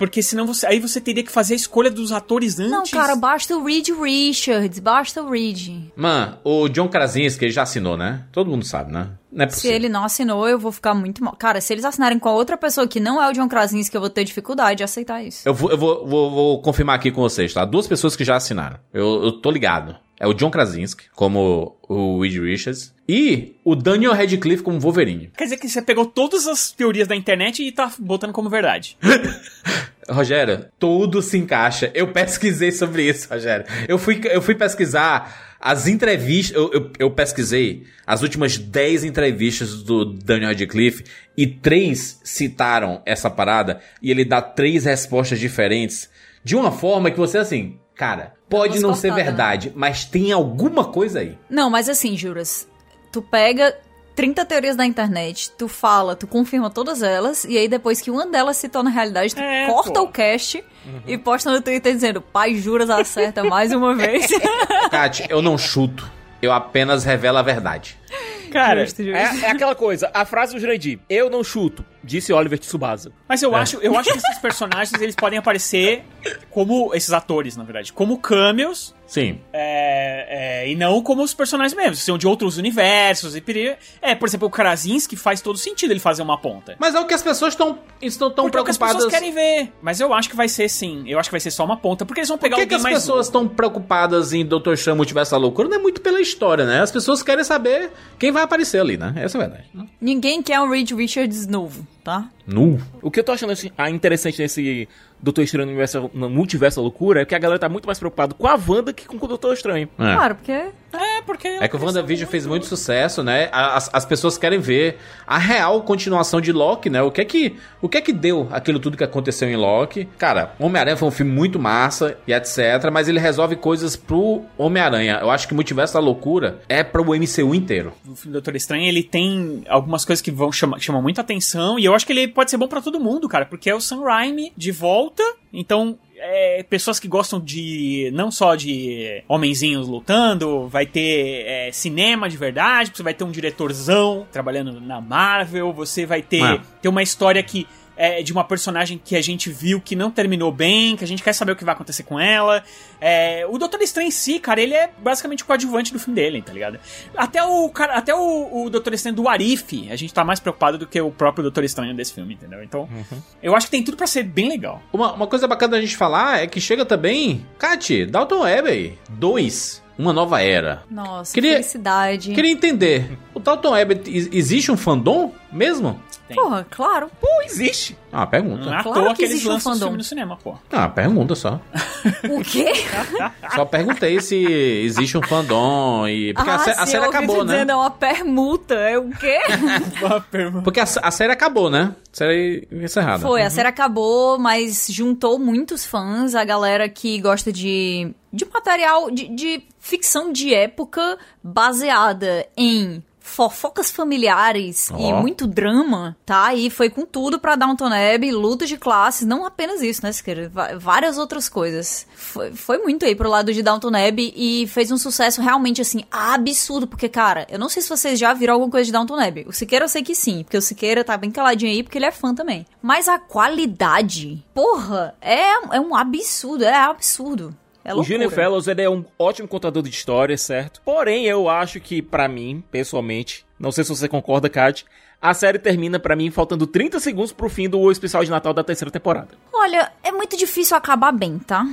Speaker 6: porque senão você aí você teria que fazer a escolha dos atores antes.
Speaker 3: Não, cara, basta o Reed Richards, basta o Reed.
Speaker 1: Mano, o John Krasinski, ele já assinou, né? Todo mundo sabe, né? Não é
Speaker 3: Se ele não assinou, eu vou ficar muito mal. Cara, se eles assinarem com a outra pessoa que não é o John Krasinski, eu vou ter dificuldade de aceitar isso.
Speaker 1: Eu, vou, eu vou, vou- vou confirmar aqui com vocês, tá? Duas pessoas que já assinaram. Eu, eu tô ligado. É o John Krasinski, como o Reed Richards, e o Daniel Radcliffe como Wolverine.
Speaker 6: Quer dizer que você pegou todas as teorias da internet e tá botando como verdade. (laughs)
Speaker 1: Rogério, tudo se encaixa. Eu pesquisei sobre isso, Rogério. Eu fui, eu fui pesquisar as entrevistas. Eu, eu, eu pesquisei as últimas 10 entrevistas do Daniel Radcliffe e três citaram essa parada e ele dá três respostas diferentes de uma forma que você, assim, cara, pode não ser
Speaker 3: né?
Speaker 1: verdade, mas tem alguma coisa aí.
Speaker 3: Não, mas assim, Juras, tu pega 30 teorias da internet, tu fala, tu confirma todas elas, e aí depois que uma delas se torna realidade, tu
Speaker 6: É,
Speaker 3: corta
Speaker 6: pô.
Speaker 3: o cast e posta no Twitter dizendo, pai Juras acerta mais uma (laughs) vez.
Speaker 1: Kat, eu não chuto. Eu apenas revelo a verdade.
Speaker 6: Cara,
Speaker 3: Justo, justo.
Speaker 2: É, é aquela coisa, a frase do Jurandir, eu não chuto, disse Oliver Tsubasa.
Speaker 6: mas eu acho, eu acho que esses personagens eles podem aparecer como esses atores, na verdade, como cameos
Speaker 1: Sim.
Speaker 6: É, é, e não como os personagens mesmos, são de outros universos e peri- É, por exemplo, o Krasinski faz todo sentido ele fazer uma ponta.
Speaker 1: Mas é o que as pessoas estão estão tão
Speaker 6: Porque é o que as
Speaker 1: preocupadas.
Speaker 6: pessoas querem ver. Mas eu acho que vai ser sim. Eu acho que vai ser só uma ponta. Porque eles vão pegar
Speaker 1: que, que
Speaker 6: alguém
Speaker 1: as
Speaker 6: mais
Speaker 1: pessoas estão preocupadas em Dr. Strange Multiverso da Loucura? Não é muito pela história, né? As pessoas querem saber quem vai aparecer ali, né? Essa é a verdade.
Speaker 3: Ninguém quer um Reed Richards novo, tá?
Speaker 1: Nu.
Speaker 2: O que eu tô achando assim, ah, interessante nesse Doutor Estranho no, universo, no Multiverso da Loucura é que a galera tá muito mais preocupada com a Wanda que com o Doutor Estranho.
Speaker 1: É.
Speaker 3: Claro, porque
Speaker 6: É, porque.
Speaker 1: É que o WandaVision fez muito sucesso, né? As, as pessoas querem ver a real continuação de Loki, né? O que é que, o que, é que deu aquilo tudo que aconteceu em Loki? Cara, Homem-Aranha foi um filme muito massa e etc, mas ele resolve coisas pro Homem-Aranha. Eu acho que Multiverso da Loucura é pro MCU inteiro.
Speaker 6: O filme do Doutor Estranho, ele tem algumas coisas que vão chamar, chamam muita atenção. E eu acho que ele pode ser bom pra todo mundo, cara. Porque é o Sam Raimi de volta. Então. é, pessoas que gostam de não só de homenzinhos lutando, vai ter é, cinema de verdade, você vai ter um diretorzão trabalhando na Marvel, você vai ter,
Speaker 1: É.
Speaker 6: ter uma história que é de uma personagem que a gente viu que não terminou bem, que a gente quer saber o que vai acontecer com ela. É, o Doutor Estranho em si, cara, ele é basicamente o coadjuvante do filme dele, tá ligado? Até o cara, até o, o Doutor Estranho do Arif, a gente tá mais preocupado do que o próprio Doutor Estranho desse filme, entendeu? Então, eu acho que tem tudo pra ser bem legal.
Speaker 1: Uma, uma coisa bacana da gente falar é que chega também, Kat, Dalton Web 2, uma nova era.
Speaker 3: Nossa,
Speaker 1: Queria-
Speaker 3: felicidade.
Speaker 1: Queria entender, o Dalton ex- existe um fandom mesmo?
Speaker 3: Porra, claro.
Speaker 2: Pô, existe.
Speaker 1: Ah, uma pergunta.
Speaker 6: Não é à
Speaker 3: Claro
Speaker 6: toa
Speaker 3: que
Speaker 6: que eles
Speaker 3: existe um
Speaker 6: lançam
Speaker 3: fandom.
Speaker 6: filme no cinema, pô.
Speaker 1: Ah, uma pergunta só.
Speaker 3: O quê? (laughs)
Speaker 1: Só perguntei se existe um fandom e. Porque a, sé- a série acabou, né?
Speaker 3: dizendo, é uma permuta. É o quê? (laughs)
Speaker 1: Porque a, a série acabou, né? Série encerrada.
Speaker 3: Foi, a série acabou, mas juntou muitos fãs, a galera que gosta de, de material, de, de ficção de época baseada em fofocas familiares e
Speaker 1: Ó.
Speaker 3: muito drama, tá? E foi com tudo pra Downton Abbey, luta de classes, não apenas isso, né, Siqueira? Várias outras coisas. Foi, foi muito aí pro lado de Downton Abbey e fez um sucesso realmente, assim, absurdo, porque, cara, eu não sei se vocês já viram alguma coisa de Downton Abbey. O Siqueira eu sei que sim, porque o Siqueira tá bem caladinho aí, porque ele é fã também. Mas a qualidade, porra, é, é um absurdo, é absurdo. É
Speaker 2: o. Gillian Fellows ele é um ótimo contador de histórias, certo? Porém, eu acho que, pra mim, pessoalmente, não sei se você concorda, Kat, a série termina pra mim faltando 30 segundos pro fim do especial de Natal da terceira temporada.
Speaker 3: Olha, é muito difícil acabar bem, tá?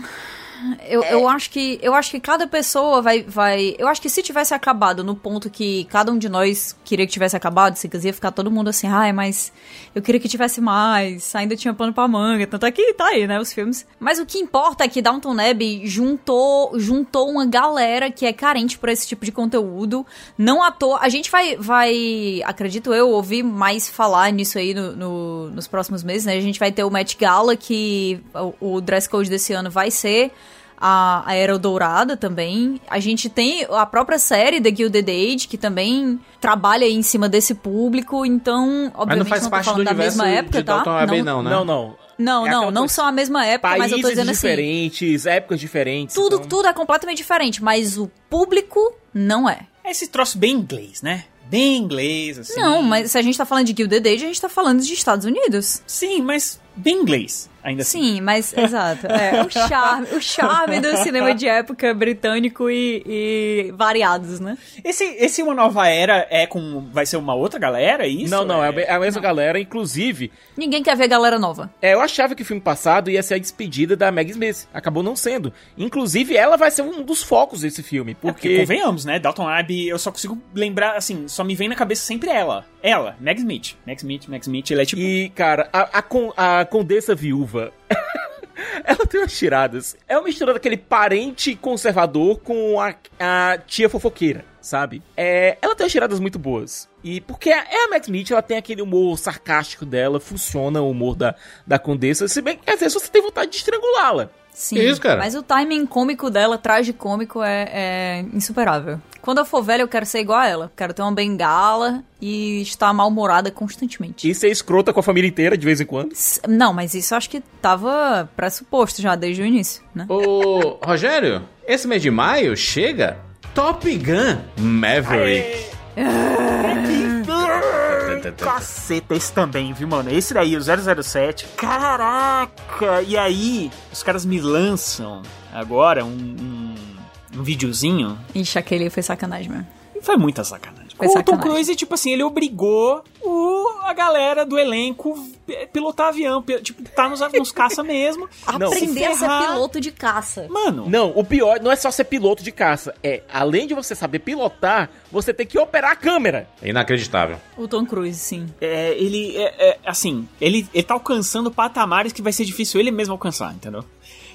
Speaker 3: Eu, eu acho que eu acho que cada pessoa vai, vai. Eu acho que se tivesse acabado no ponto que cada um de nós queria que tivesse acabado, se ia ficar todo mundo assim, ai, mas eu queria que tivesse mais, ainda tinha pano pra manga. Tanto é que tá aí, né, os filmes. Mas o que importa é que Downton Abbey juntou, juntou uma galera que é carente por esse tipo de conteúdo. Não à toa. A gente vai, vai acredito eu, ouvir mais falar nisso aí no, no, nos próximos meses, né? A gente vai ter o Met Gala, que o, o dress code desse ano vai ser a, a Era Dourada também. A gente tem a própria série The Gilded Age, que também trabalha em cima desse público, então, obviamente,
Speaker 1: Mas não faz
Speaker 3: não
Speaker 1: parte do
Speaker 3: da mesma época, tá?
Speaker 1: Abbey, não, né?
Speaker 2: Não, não.
Speaker 3: Não,
Speaker 2: É
Speaker 3: não, não
Speaker 2: coisa-
Speaker 3: são a mesma época, mas eu tô dizendo assim.
Speaker 2: diferentes, épocas diferentes.
Speaker 3: Tudo,
Speaker 2: então-
Speaker 3: tudo é completamente diferente, mas o público não é.
Speaker 6: É esse troço bem inglês, né? Bem inglês, assim.
Speaker 3: Não, mas se a gente tá falando de Gilded Age, a gente tá falando de Estados Unidos.
Speaker 6: Sim, mas bem inglês, ainda assim.
Speaker 3: Sim, mas (laughs) exato. É, o charme, o charme do cinema de época britânico e, e variados, né?
Speaker 6: Esse, esse Uma Nova Era é com. Vai ser uma outra galera, é isso?
Speaker 2: Não, não, é a me- é a mesma galera, inclusive.
Speaker 3: Ninguém quer ver galera nova.
Speaker 2: É, eu achava que o filme passado ia ser a despedida da Meg Smith. Acabou não sendo. Inclusive, ela vai ser um dos focos desse filme.
Speaker 6: É, porque
Speaker 2: Porque.
Speaker 6: convenhamos, né? Dalton Abbey, eu só consigo lembrar, assim, só me vem na cabeça sempre ela. Ela, Meg Smith. Meg Smith, Meg Smith, ele é tipo.
Speaker 2: E, cara, a, a, con- a Condessa Viúva. (laughs) Ela tem umas tiradas. É uma mistura daquele parente conservador com a, a tia fofoqueira, sabe? É, ela tem umas tiradas muito boas. E porque a- é a Max Smith, ela tem aquele humor sarcástico dela, funciona o humor da, da Condessa. Se bem que às vezes você tem vontade de estrangulá-la.
Speaker 3: Sim.
Speaker 1: Que isso, cara?
Speaker 3: Mas o timing cômico dela, tragicômico, é, é insuperável. Quando eu for velha, eu quero ser igual a ela. Quero ter uma bengala e estar mal-humorada constantemente.
Speaker 2: E ser escrota com a família inteira de vez em quando.
Speaker 3: S- Não, mas isso eu acho que tava pressuposto já desde o início, né?
Speaker 1: Ô, Rogério, esse mês de maio chega Top Gun Maverick.
Speaker 6: Caceta, esse também, viu, mano? Esse daí, o 007. Caraca! E aí, os caras me lançam agora um, um, um videozinho.
Speaker 3: Ixi, aquele foi sacanagem mesmo.
Speaker 6: E foi muita sacanagem.
Speaker 3: Foi
Speaker 6: o Tom. Cruise, tipo assim, ele obrigou o, a galera do elenco a pilotar avião. Tipo, tá nos, nos caça mesmo. (laughs)
Speaker 2: Não.
Speaker 3: Aprender a ser piloto de caça.
Speaker 6: Mano,
Speaker 2: Não, o pior não é só ser piloto de caça. É, além de você saber pilotar, você tem que operar a câmera.
Speaker 1: Inacreditável.
Speaker 3: O Tom Cruise, sim.
Speaker 6: é, ele é, é, assim, ele, ele tá alcançando patamares que vai ser difícil ele mesmo alcançar, entendeu?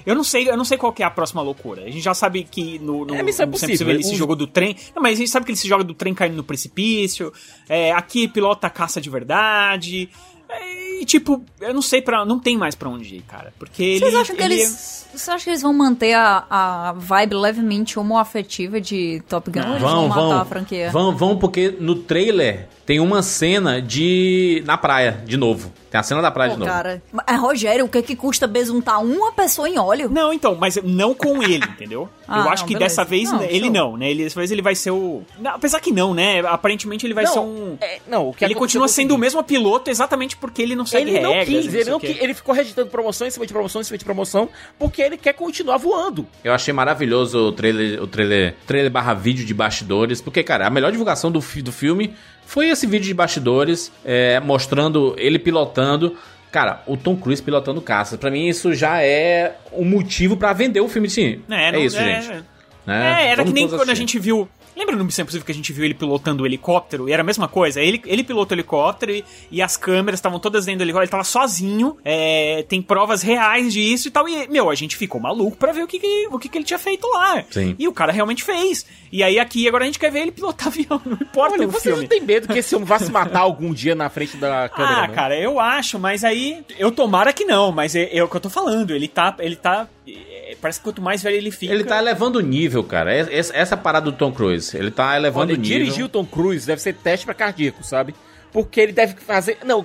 Speaker 6: Eu não sei, eu não sei qual que é a próxima loucura. A gente já sabe que no, no,
Speaker 2: É, Missão
Speaker 6: no
Speaker 2: Impossível,
Speaker 6: ele se jogou do trem. Não, mas a gente sabe que ele se joga do trem caindo no precipício. É, aqui pilota caça de verdade. É, e tipo, eu não sei para, não tem mais pra onde ir, cara, porque
Speaker 3: Vocês
Speaker 6: ele,
Speaker 3: acham que
Speaker 6: ele-
Speaker 3: eles. Você acha que eles vão manter a, a vibe levemente homoafetiva de Top Gun? ou eles vão
Speaker 1: Vão,
Speaker 3: matar
Speaker 1: vão.
Speaker 3: a franquia?
Speaker 1: Vão, vão, porque no trailer tem uma cena de. na praia, de novo. Tem a cena da praia
Speaker 3: Pô,
Speaker 1: de novo.
Speaker 3: cara. É, Rogério, o que que custa besuntar uma pessoa em óleo?
Speaker 6: Não, então, mas não com ele, entendeu? (laughs)
Speaker 3: Ah,
Speaker 6: eu acho
Speaker 3: não,
Speaker 6: que
Speaker 3: beleza.
Speaker 6: dessa vez
Speaker 3: Não,
Speaker 6: ele
Speaker 3: show.
Speaker 6: não, né? Ele, dessa vez ele vai ser o. Não, apesar que não, né? Aparentemente ele vai ser um.
Speaker 2: é, não, o que
Speaker 6: ele continua sendo o mesmo piloto exatamente porque ele não segue
Speaker 2: Ele não
Speaker 6: regras.
Speaker 2: quis,
Speaker 6: e
Speaker 2: ele, não quis, ele ficou registrando promoção em cima de promoção em cima de promoção, porque ele quer continuar voando.
Speaker 1: Eu achei maravilhoso o trailer, o trailer, trailer barra vídeo de bastidores, porque, cara, a melhor divulgação do, do filme foi esse vídeo de bastidores, é, mostrando ele pilotando. Cara, o Tom Cruise pilotando caça. Pra mim, isso já é um motivo pra vender o filme. Sim, é,
Speaker 6: não-
Speaker 1: isso,
Speaker 6: é,
Speaker 1: gente.
Speaker 6: É,
Speaker 1: né?
Speaker 6: era
Speaker 1: Vamos
Speaker 6: que nem quando a
Speaker 1: assistir.
Speaker 6: gente viu. Lembra no Missão Impossível que a gente viu ele pilotando o helicóptero? E era a mesma coisa. Ele, ele pilota o helicóptero e, e as câmeras estavam todas dentro do helicóptero. Ele tava sozinho. é, tem provas reais disso e tal. E, meu, a gente ficou maluco pra ver o que, que- o que, que ele tinha feito lá.
Speaker 1: Sim.
Speaker 6: E o cara realmente fez. E aí aqui agora a gente quer ver ele pilotar (laughs) avião. Não importa
Speaker 2: Olha,
Speaker 6: o
Speaker 2: você
Speaker 6: filme.
Speaker 2: não tem medo que esse homem vá se matar algum dia na frente da (laughs) câmera,
Speaker 6: Ah,
Speaker 2: não?
Speaker 6: cara, eu acho, mas aí. Eu tomara que não, mas é, é o que eu tô falando. Ele tá. Ele tá. é, parece que quanto mais velho ele fica.
Speaker 1: Ele tá elevando o nível, cara. Es- es- Essa é a parada do Tom Cruise. Ele tá elevando
Speaker 2: Olha,
Speaker 1: o nível.
Speaker 2: dirigir o Tom Cruise deve ser teste pra cardíaco, sabe? Porque ele deve fazer. Não,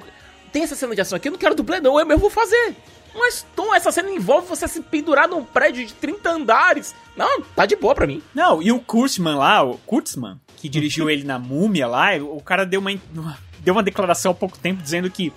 Speaker 2: tem essa cena de ação aqui, eu não quero dublê, não, eu mesmo vou fazer. Mas, Tom, essa cena envolve você se pendurar num prédio de 30 andares. Não, tá de boa pra mim.
Speaker 6: Não, e o Kurtzman lá, o Kurtzman, que dirigiu (laughs) ele na Múmia lá, o cara deu uma, uma- deu uma declaração há pouco tempo dizendo que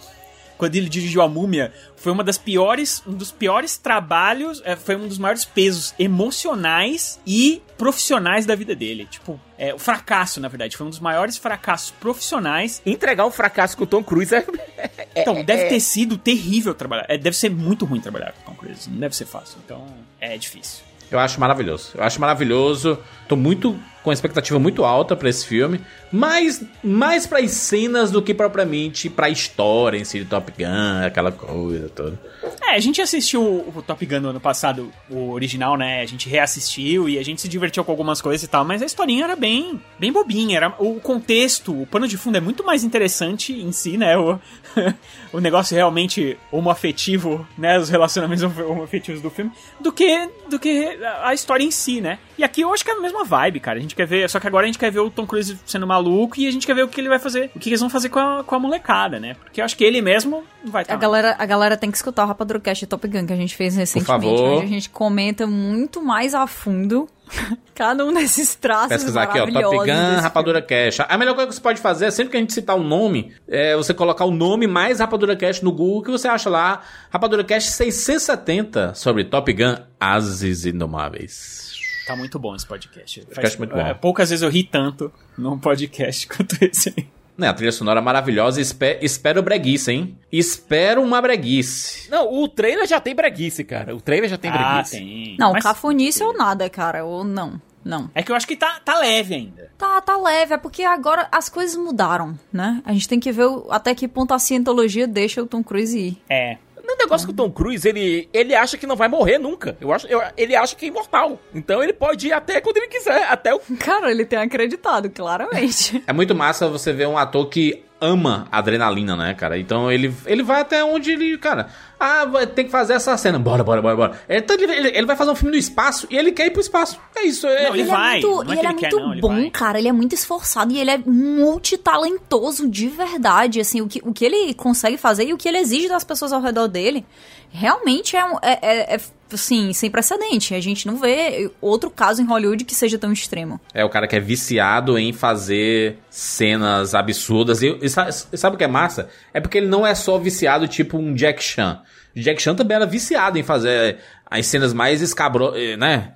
Speaker 6: quando ele dirigiu a Múmia, foi uma das piores, um dos piores trabalhos, é, foi um dos maiores pesos emocionais e profissionais da vida dele. Tipo, é, o fracasso, na verdade, foi um dos maiores fracassos profissionais.
Speaker 2: Entregar um fracasso com o Tom Cruise é. (laughs)
Speaker 6: Então, deve ter sido terrível trabalhar. É, deve ser muito ruim trabalhar com o Tom Cruise. Não deve ser fácil. Então, é difícil.
Speaker 1: Eu acho maravilhoso. Eu acho maravilhoso. Tô muito com expectativa muito alta para esse filme, mas mais para as cenas do que propriamente para a história em si de Top Gun, aquela coisa toda.
Speaker 6: É, a gente assistiu o Top Gun no ano passado, o original, né? A gente reassistiu e a gente se divertiu com algumas coisas e tal, mas a historinha era bem, bem bobinha. Era, o contexto, o pano de fundo é muito mais interessante em si, né? O, (laughs) o negócio realmente homoafetivo, né? Os relacionamentos (laughs) homoafetivos do filme, do que, do que a história em si, né? E aqui eu acho que é a mesma vibe, cara. A gente quer ver. Só que agora a gente quer ver o Tom Cruise sendo maluco e a gente quer ver o que ele vai fazer. O que eles vão fazer com a, com a molecada, né? Porque eu acho que ele mesmo vai estar.
Speaker 3: A galera, a galera tem que escutar o Rapadrocast Top Gun que a gente fez recentemente. Onde a gente comenta muito mais a fundo (laughs) Cada um desses traços
Speaker 1: Pesquisar aqui, ó, Top Gun, Rapadura Cash. A melhor coisa que você pode fazer é sempre que a gente citar um nome, é você colocar o nome mais Rapadura Cash no Google, que você acha lá, Rapadura Cash 670 sobre Top Gun, Ases Indomáveis.
Speaker 6: Tá muito bom esse podcast.
Speaker 1: podcast muito bom. É,
Speaker 6: poucas vezes eu ri tanto num podcast (laughs) quanto esse aí.
Speaker 1: Né, a trilha sonora maravilhosa. Espe espero breguice, hein? Espero uma breguice.
Speaker 2: Não, o trailer já tem breguice, cara. O trailer já tem ah, breguice.
Speaker 3: Tem. Não, Mas... cafonice ou nada, cara. Ou não. Não.
Speaker 6: É que eu acho que tá, tá leve ainda.
Speaker 3: Tá, tá leve. É porque agora as coisas mudaram, né? A gente tem que ver até que ponto a cientologia deixa o Tom Cruise ir.
Speaker 6: É.
Speaker 2: No negócio que o Tom Cruise, ele, ele acha que não vai morrer nunca. Eu acho, eu, ele acha que é imortal. Então ele pode ir até quando ele quiser, até o...
Speaker 3: Cara, ele tem acreditado, claramente.
Speaker 1: É muito massa você ver um ator que ama adrenalina, né, cara? Então ele, ele vai até onde ele, cara. Ah, tem que fazer essa cena. Bora, bora, bora, bora. Então ele, ele, ele vai fazer um filme no espaço e ele quer ir pro espaço. É isso.
Speaker 3: É, não, ele, ele vai. É muito, é ele é muito quer, bom, cara. Ele é muito esforçado e ele é multitalentoso de verdade. Assim, o que, o que ele consegue fazer e o que ele exige das pessoas ao redor dele realmente é, é, é, é assim, sem precedente. A gente não vê outro caso em Hollywood que seja tão extremo.
Speaker 1: É, o cara que é viciado em fazer cenas absurdas. E, e, sabe, o que é massa? É porque ele não é só viciado tipo um Jack Chan. Jack Chan também era viciado em fazer as cenas mais escabro... Eh, né?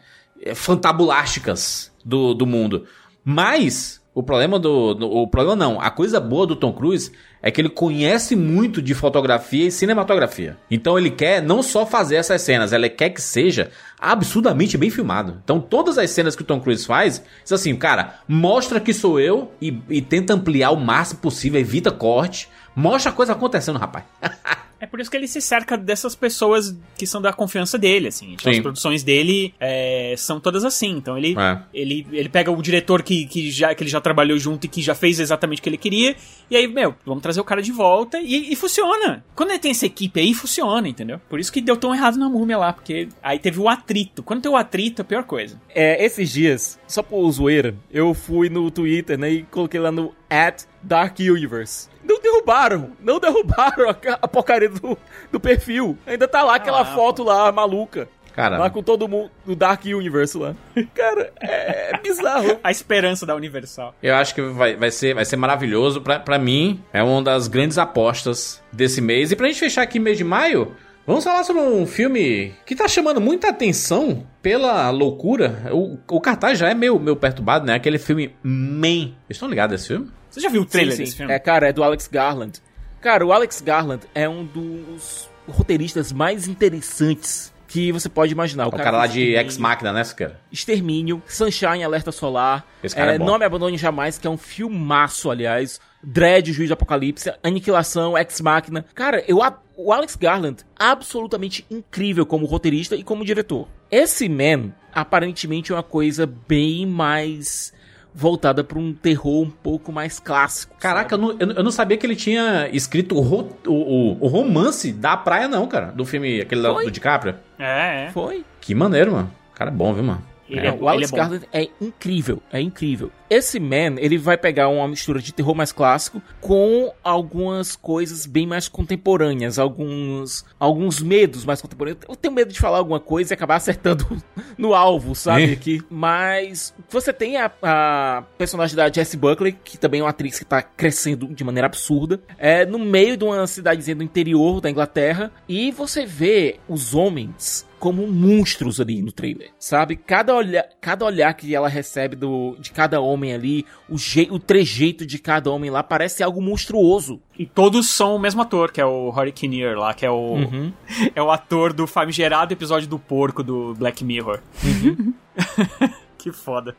Speaker 1: fantabulásticas do, do mundo. Mas o problema do, do, O problema não. A coisa boa do Tom Cruise é que ele conhece muito de fotografia e cinematografia. Então ele quer não só fazer essas cenas, ele quer que seja absurdamente bem filmado. Então todas as cenas que o Tom Cruise faz, diz assim, cara, mostra que sou eu e, e tenta ampliar o máximo possível, evita corte, mostra a coisa acontecendo, rapaz. (laughs)
Speaker 6: É por isso que ele se cerca dessas pessoas que são da confiança dele, assim. Então, as produções dele é, são todas assim. Então ele, é. ele, ele pega o diretor que, que, já, que ele já trabalhou junto e que já fez exatamente o que ele queria. E aí, meu, vamos trazer o cara de volta. E, e funciona. Quando ele tem essa equipe aí, funciona, entendeu? Por isso que deu tão errado na múmia lá. Porque aí teve o atrito. Quando tem o atrito, é a pior coisa.
Speaker 2: É, esses dias, só por zoeira, eu fui no Twitter, né? E coloquei lá no at Dark Universe. Não derrubaram, não derrubaram a, a porcaria do, do perfil. Ainda tá lá aquela ah, foto lá maluca. Cara, lá com todo mundo do Dark Universe lá. (laughs) Cara, é, é bizarro.
Speaker 6: a esperança da Universal.
Speaker 1: Eu acho que vai, vai, ser, vai ser maravilhoso. Pra, pra mim, é uma das grandes apostas desse mês. E pra gente fechar aqui mês de maio, Vamos falar sobre um filme que tá chamando muita atenção pela loucura. O, o cartaz já é meio, meio perturbado, né? Aquele filme Man. Vocês estão ligados a esse filme?
Speaker 6: Você já viu o trailer sim, sim. desse filme?
Speaker 2: É, cara, é do Alex Garland. Cara, o Alex Garland é um dos roteiristas mais interessantes que você pode imaginar.
Speaker 1: O, o cara, cara lá de Ex Machina, né, cara?
Speaker 2: Extermínio, Sunshine, Alerta Solar.
Speaker 1: Esse cara é, é bom.
Speaker 2: Não Me Abandone Jamais, que é um filmaço, aliás. Dread, Juiz de Apocalipse, Aniquilação, Ex Machina. Cara, eu o Alex Garland absolutamente incrível como roteirista e como diretor. Esse Man aparentemente é uma coisa bem mais voltada para um terror um pouco mais clássico.
Speaker 1: Caraca, eu não, eu não, sabia que ele tinha escrito o, ro, o, o, romance da praia, não, cara. Do filme, aquele Foi? do DiCaprio.
Speaker 6: É,
Speaker 2: é. Foi.
Speaker 1: Que maneiro, mano. Cara bom, viu, mano?
Speaker 2: Ele é, é, o Alex é Garland é incrível, é incrível. Esse Man, ele vai pegar uma mistura de terror mais clássico com algumas coisas bem mais contemporâneas, alguns alguns medos mais contemporâneos. Eu tenho medo de falar alguma coisa e acabar acertando (laughs) no alvo, sabe? Aqui. Mas você tem a, a, personagem da Jessie Buckley, que também é uma atriz que tá crescendo de maneira absurda, é no meio de uma cidadezinha do interior da Inglaterra, e você vê os homens como monstros ali no trailer, sabe? Cada olhar, cada olhar que ela recebe do, de cada homem ali, o, je, o trejeito de cada homem lá parece algo monstruoso.
Speaker 6: E todos são o mesmo ator, que é o Rory Kinnear lá, que é o
Speaker 2: Uhum. (laughs)
Speaker 6: é o ator do famigerado episódio do porco do Black Mirror. (laughs) que foda.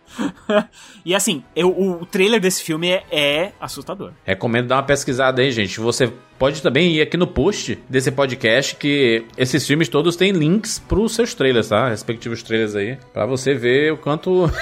Speaker 6: (laughs) e assim, eu, o trailer desse filme é, é assustador.
Speaker 1: Recomendo dar uma pesquisada aí, gente. Você pode também ir aqui no post desse podcast que esses filmes todos têm links pros seus trailers, tá? Respectivos trailers aí. Pra você ver o quanto. (laughs)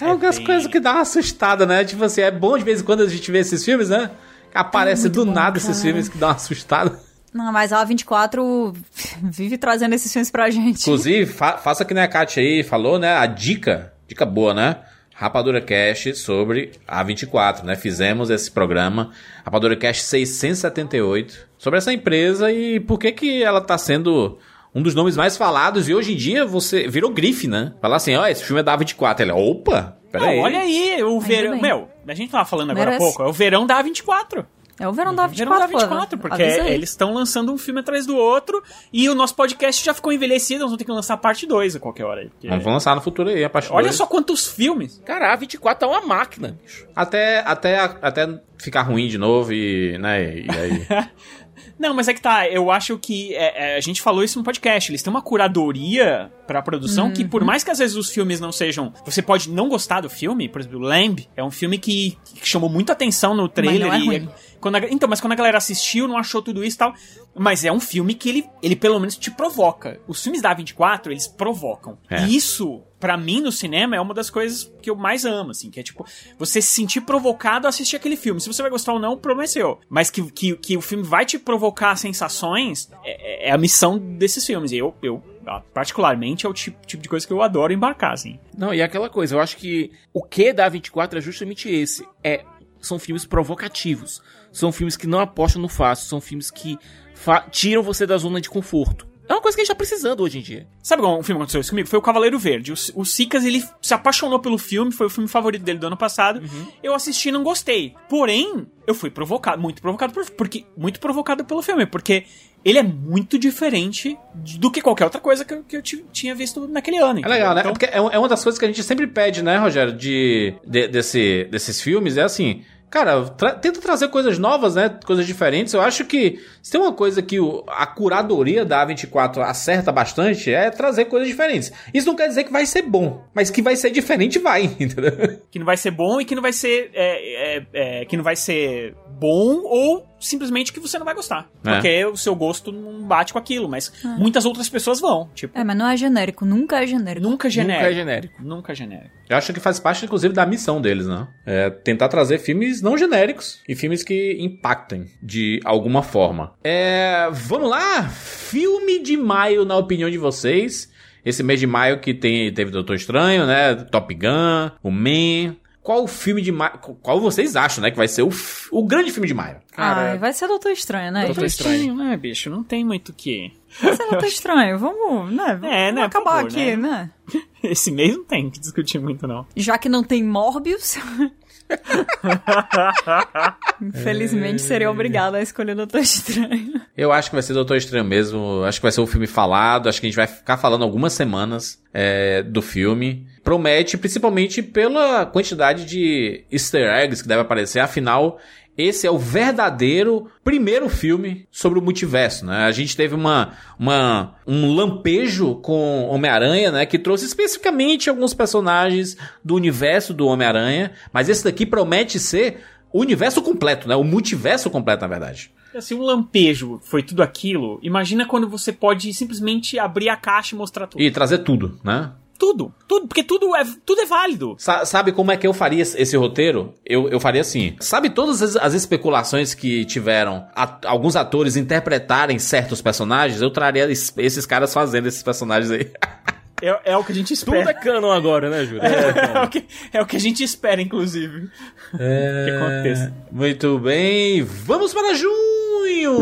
Speaker 1: É algumas
Speaker 6: bem-
Speaker 1: coisas que dá uma assustada, né? Tipo assim, é bom de vez em quando a gente ver esses filmes, né? Aparece
Speaker 3: muito
Speaker 1: do
Speaker 3: bom,
Speaker 1: nada esses
Speaker 3: cara.
Speaker 1: filmes que dão uma assustada.
Speaker 3: Não, mas a 24 (laughs) vive trazendo esses filmes pra gente.
Speaker 1: Inclusive, fa faça que nem a Kátia aí falou, né? A dica, dica boa, né? Rapadura Cast sobre a 24, né? Fizemos esse programa, Rapadura Cast 678, sobre essa empresa e por que que ela tá sendo um dos nomes mais falados e hoje em dia você virou grife, né? Falar assim, ó, esse filme é da 24. Ela, opa, peraí.
Speaker 6: Não, olha aí, o verão.
Speaker 3: bem.
Speaker 6: Meu, a gente tava falando agora há pouco, é o verão da A24.
Speaker 3: É o verão da
Speaker 6: Verão da
Speaker 3: 24, pô.
Speaker 6: 24, porque eles estão lançando um filme atrás do outro e o nosso podcast já ficou envelhecido, nós vamos ter que lançar parte 2 a qualquer hora aí. porque-
Speaker 1: Vamos lançar no futuro aí, a parte
Speaker 6: Olha
Speaker 1: dois.
Speaker 6: só quantos filmes.
Speaker 2: Cara, a 24 é uma máquina, bicho.
Speaker 1: Até, até, até ficar ruim de novo e, né, e aí... (laughs)
Speaker 6: Não, mas é que tá, eu acho que é, é, a gente falou isso no podcast. Eles têm uma curadoria pra produção que,
Speaker 3: Uhum.
Speaker 6: por mais que às vezes os filmes não sejam. Você pode não gostar do filme, por exemplo, Lamb é um filme que, que chamou muita atenção no trailer.
Speaker 3: não é
Speaker 6: e
Speaker 3: ruim.
Speaker 6: quando a- então, mas quando a galera assistiu, não achou tudo isso e tal. Mas é um filme que ele, ele pelo menos te provoca. Os filmes da A24, eles provocam.
Speaker 1: É.
Speaker 6: E isso, pra mim, no cinema, é uma das coisas que eu mais amo, assim, que é tipo, você se sentir provocado a assistir aquele filme. Se você vai gostar ou não, o problema é seu. Mas que, que, que o filme vai te provocar sensações é, é a missão desses filmes. E eu, eu ah, particularmente, é o tipo, tipo de coisa que eu adoro embarcar, assim.
Speaker 2: Não, e aquela coisa, eu acho que o que da 24 é justamente esse. É, são filmes provocativos. São filmes que não apostam no fácil. São filmes que tiram você da zona de conforto. É uma coisa que a gente tá precisando hoje em dia.
Speaker 6: Sabe qual um filme aconteceu isso comigo? Foi o Cavaleiro Verde. O, o Sicas, ele se apaixonou pelo filme, foi o filme favorito dele do ano passado. Eu assisti e não gostei. Porém, eu fui provocado, muito provocado por, porque muito provocado pelo filme, porque ele é muito diferente do que qualquer outra coisa que eu, que eu ti- tinha visto naquele ano.
Speaker 1: É legal, né?
Speaker 6: Então,
Speaker 1: É porque é é uma das coisas que a gente sempre pede, né, Rogério, de, de- desse, desses filmes, é assim. Cara, tra- tenta trazer coisas novas, né? Coisas diferentes. Eu acho que se tem uma coisa que o- a curadoria da A24 acerta bastante, é trazer coisas diferentes. Isso não quer dizer que vai ser bom, mas que vai ser diferente, vai, (laughs) entendeu?
Speaker 6: que não vai ser bom e que não vai ser é, é, é, que não vai ser bom ou simplesmente que você não vai gostar.
Speaker 1: É.
Speaker 6: Porque o seu gosto não bate com aquilo, mas muitas outras pessoas vão. Tipo,
Speaker 3: É, mas não é genérico, nunca é genérico.
Speaker 6: nunca genérico.
Speaker 2: Nunca é genérico.
Speaker 6: Nunca genérico.
Speaker 1: Eu acho que faz parte, inclusive, da missão deles, né? É tentar trazer filmes não genéricos e filmes que impactem de alguma forma. É, vamos lá! Filme de maio, na opinião de vocês. Esse mês de maio que tem, teve Doutor Estranho, né? Top Gun, o Man. Qual o filme de maio? Qual vocês acham, né? Que vai ser o, f- o grande filme de maio?
Speaker 3: Ai, vai ser Doutor Estranho, né?
Speaker 2: Doutor Estranho.
Speaker 6: né, bicho? Não tem muito o que.
Speaker 3: Vai ser Doutor (laughs) Estranho. Vamos, né? Vamos
Speaker 6: É, né,
Speaker 3: acabar
Speaker 6: favor,
Speaker 3: aqui, né? (laughs)
Speaker 6: Esse mês não tem que discutir muito, não.
Speaker 3: Já que não tem Morbius. Infelizmente seria obrigado a escolher Doutor Estranho.
Speaker 1: Eu acho que vai ser Doutor Estranho mesmo. Acho que vai ser um filme falado. Acho que a gente vai ficar falando algumas semanas é, do filme. Promete, principalmente pela quantidade de easter eggs que deve aparecer. Afinal, esse é o verdadeiro primeiro filme sobre o multiverso, né? A gente teve uma, uma um lampejo com Homem-Aranha, né? Que trouxe especificamente alguns personagens do universo do Homem-Aranha. Mas esse daqui promete ser o universo completo, né? O multiverso completo, na verdade.
Speaker 6: Se um lampejo foi tudo aquilo, imagina quando você pode simplesmente abrir a caixa e mostrar tudo.
Speaker 1: E trazer tudo, né?
Speaker 6: Tudo, tudo, porque tudo é, tudo é válido.
Speaker 1: Sa- sabe como é que eu faria esse roteiro? Eu, eu faria assim. Sabe todas as, as especulações que tiveram a- alguns atores interpretarem certos personagens? Eu traria es- esses caras fazendo esses personagens aí.
Speaker 6: É, é o que a gente
Speaker 2: Tudo é
Speaker 6: espera.
Speaker 2: canon agora, né, Júlio?
Speaker 6: É, o que, é o que a gente espera, inclusive. Que aconteça.
Speaker 1: Muito bem, vamos para junho!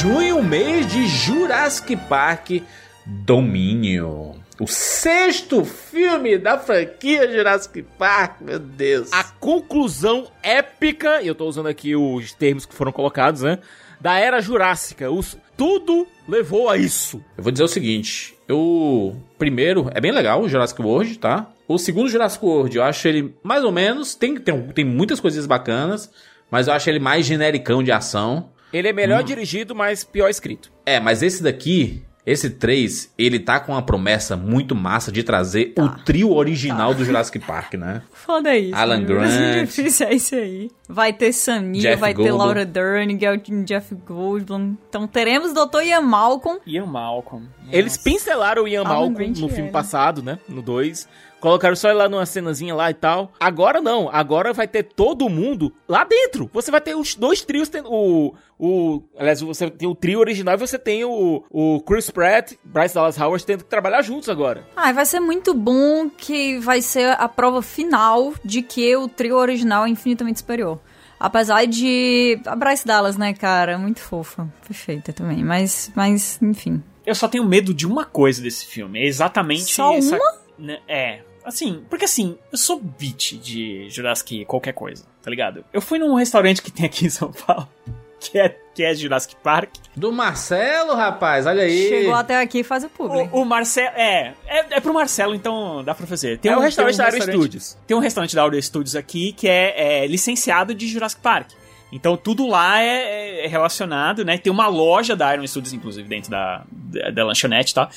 Speaker 1: Junho, mês de Jurassic Park Domínio. O sexto filme da franquia Jurassic Park, meu Deus.
Speaker 2: A conclusão épica, e eu tô usando aqui os termos que foram colocados, né? Da era Jurássica. Os, tudo levou a isso.
Speaker 1: Eu vou dizer o seguinte: o primeiro é bem legal, o Jurassic World, tá? O segundo Jurassic World, eu acho ele mais ou menos. Tem, tem, tem muitas coisinhas bacanas, mas eu acho ele mais genericão de ação.
Speaker 2: Ele é melhor hum. dirigido, mas pior escrito.
Speaker 1: É, mas esse daqui, esse 3, ele tá com uma promessa muito massa de trazer tá. o trio original tá. do Jurassic Park, né? (laughs)
Speaker 3: Foda isso.
Speaker 1: Alan Grant.
Speaker 3: Difícil é isso aí. Vai ter Sam Neill, vai Goldblum. ter Laura Dern, Jeff Goldblum. Então teremos Dr. Ian Malcolm.
Speaker 6: Ian Malcolm.
Speaker 2: Nossa. Eles pincelaram o Ian Alan Malcolm Grant no filme passado, né? No 2. Colocaram só ele lá numa cenazinha lá e tal. Agora não, agora vai ter todo mundo lá dentro. Você vai ter os dois trios, o, o, aliás, você tem o trio original e você tem o, o Chris Pratt, Bryce Dallas Howard tendo que trabalhar juntos agora.
Speaker 3: Ah, vai ser muito bom que vai ser a prova final de que o trio original é infinitamente superior. Apesar de. A Bryce Dallas, né, cara? Muito fofa. Perfeita também. Mas, mas enfim.
Speaker 6: Eu só tenho medo de uma coisa desse filme. É exatamente.
Speaker 3: Só essa... uma?
Speaker 6: Né, é. Assim, porque assim, eu sou beat de Jurassic qualquer coisa, tá ligado? Eu fui num restaurante que tem aqui em São Paulo, (laughs) que é, que é Jurassic Park.
Speaker 1: Do Marcelo, rapaz, olha aí.
Speaker 3: Chegou até aqui e faz o público.
Speaker 6: O, o Marcelo, é, é, é pro Marcelo, então dá pra fazer.
Speaker 2: Tem é um, um restaurante um da Audio Studios.
Speaker 6: Tem um restaurante da Audio Studios aqui que é, é licenciado de Jurassic Park. Então tudo lá é, é, relacionado, né? Tem uma loja da Iron Studios, inclusive, dentro da, da, da lanchonete e tá? tal.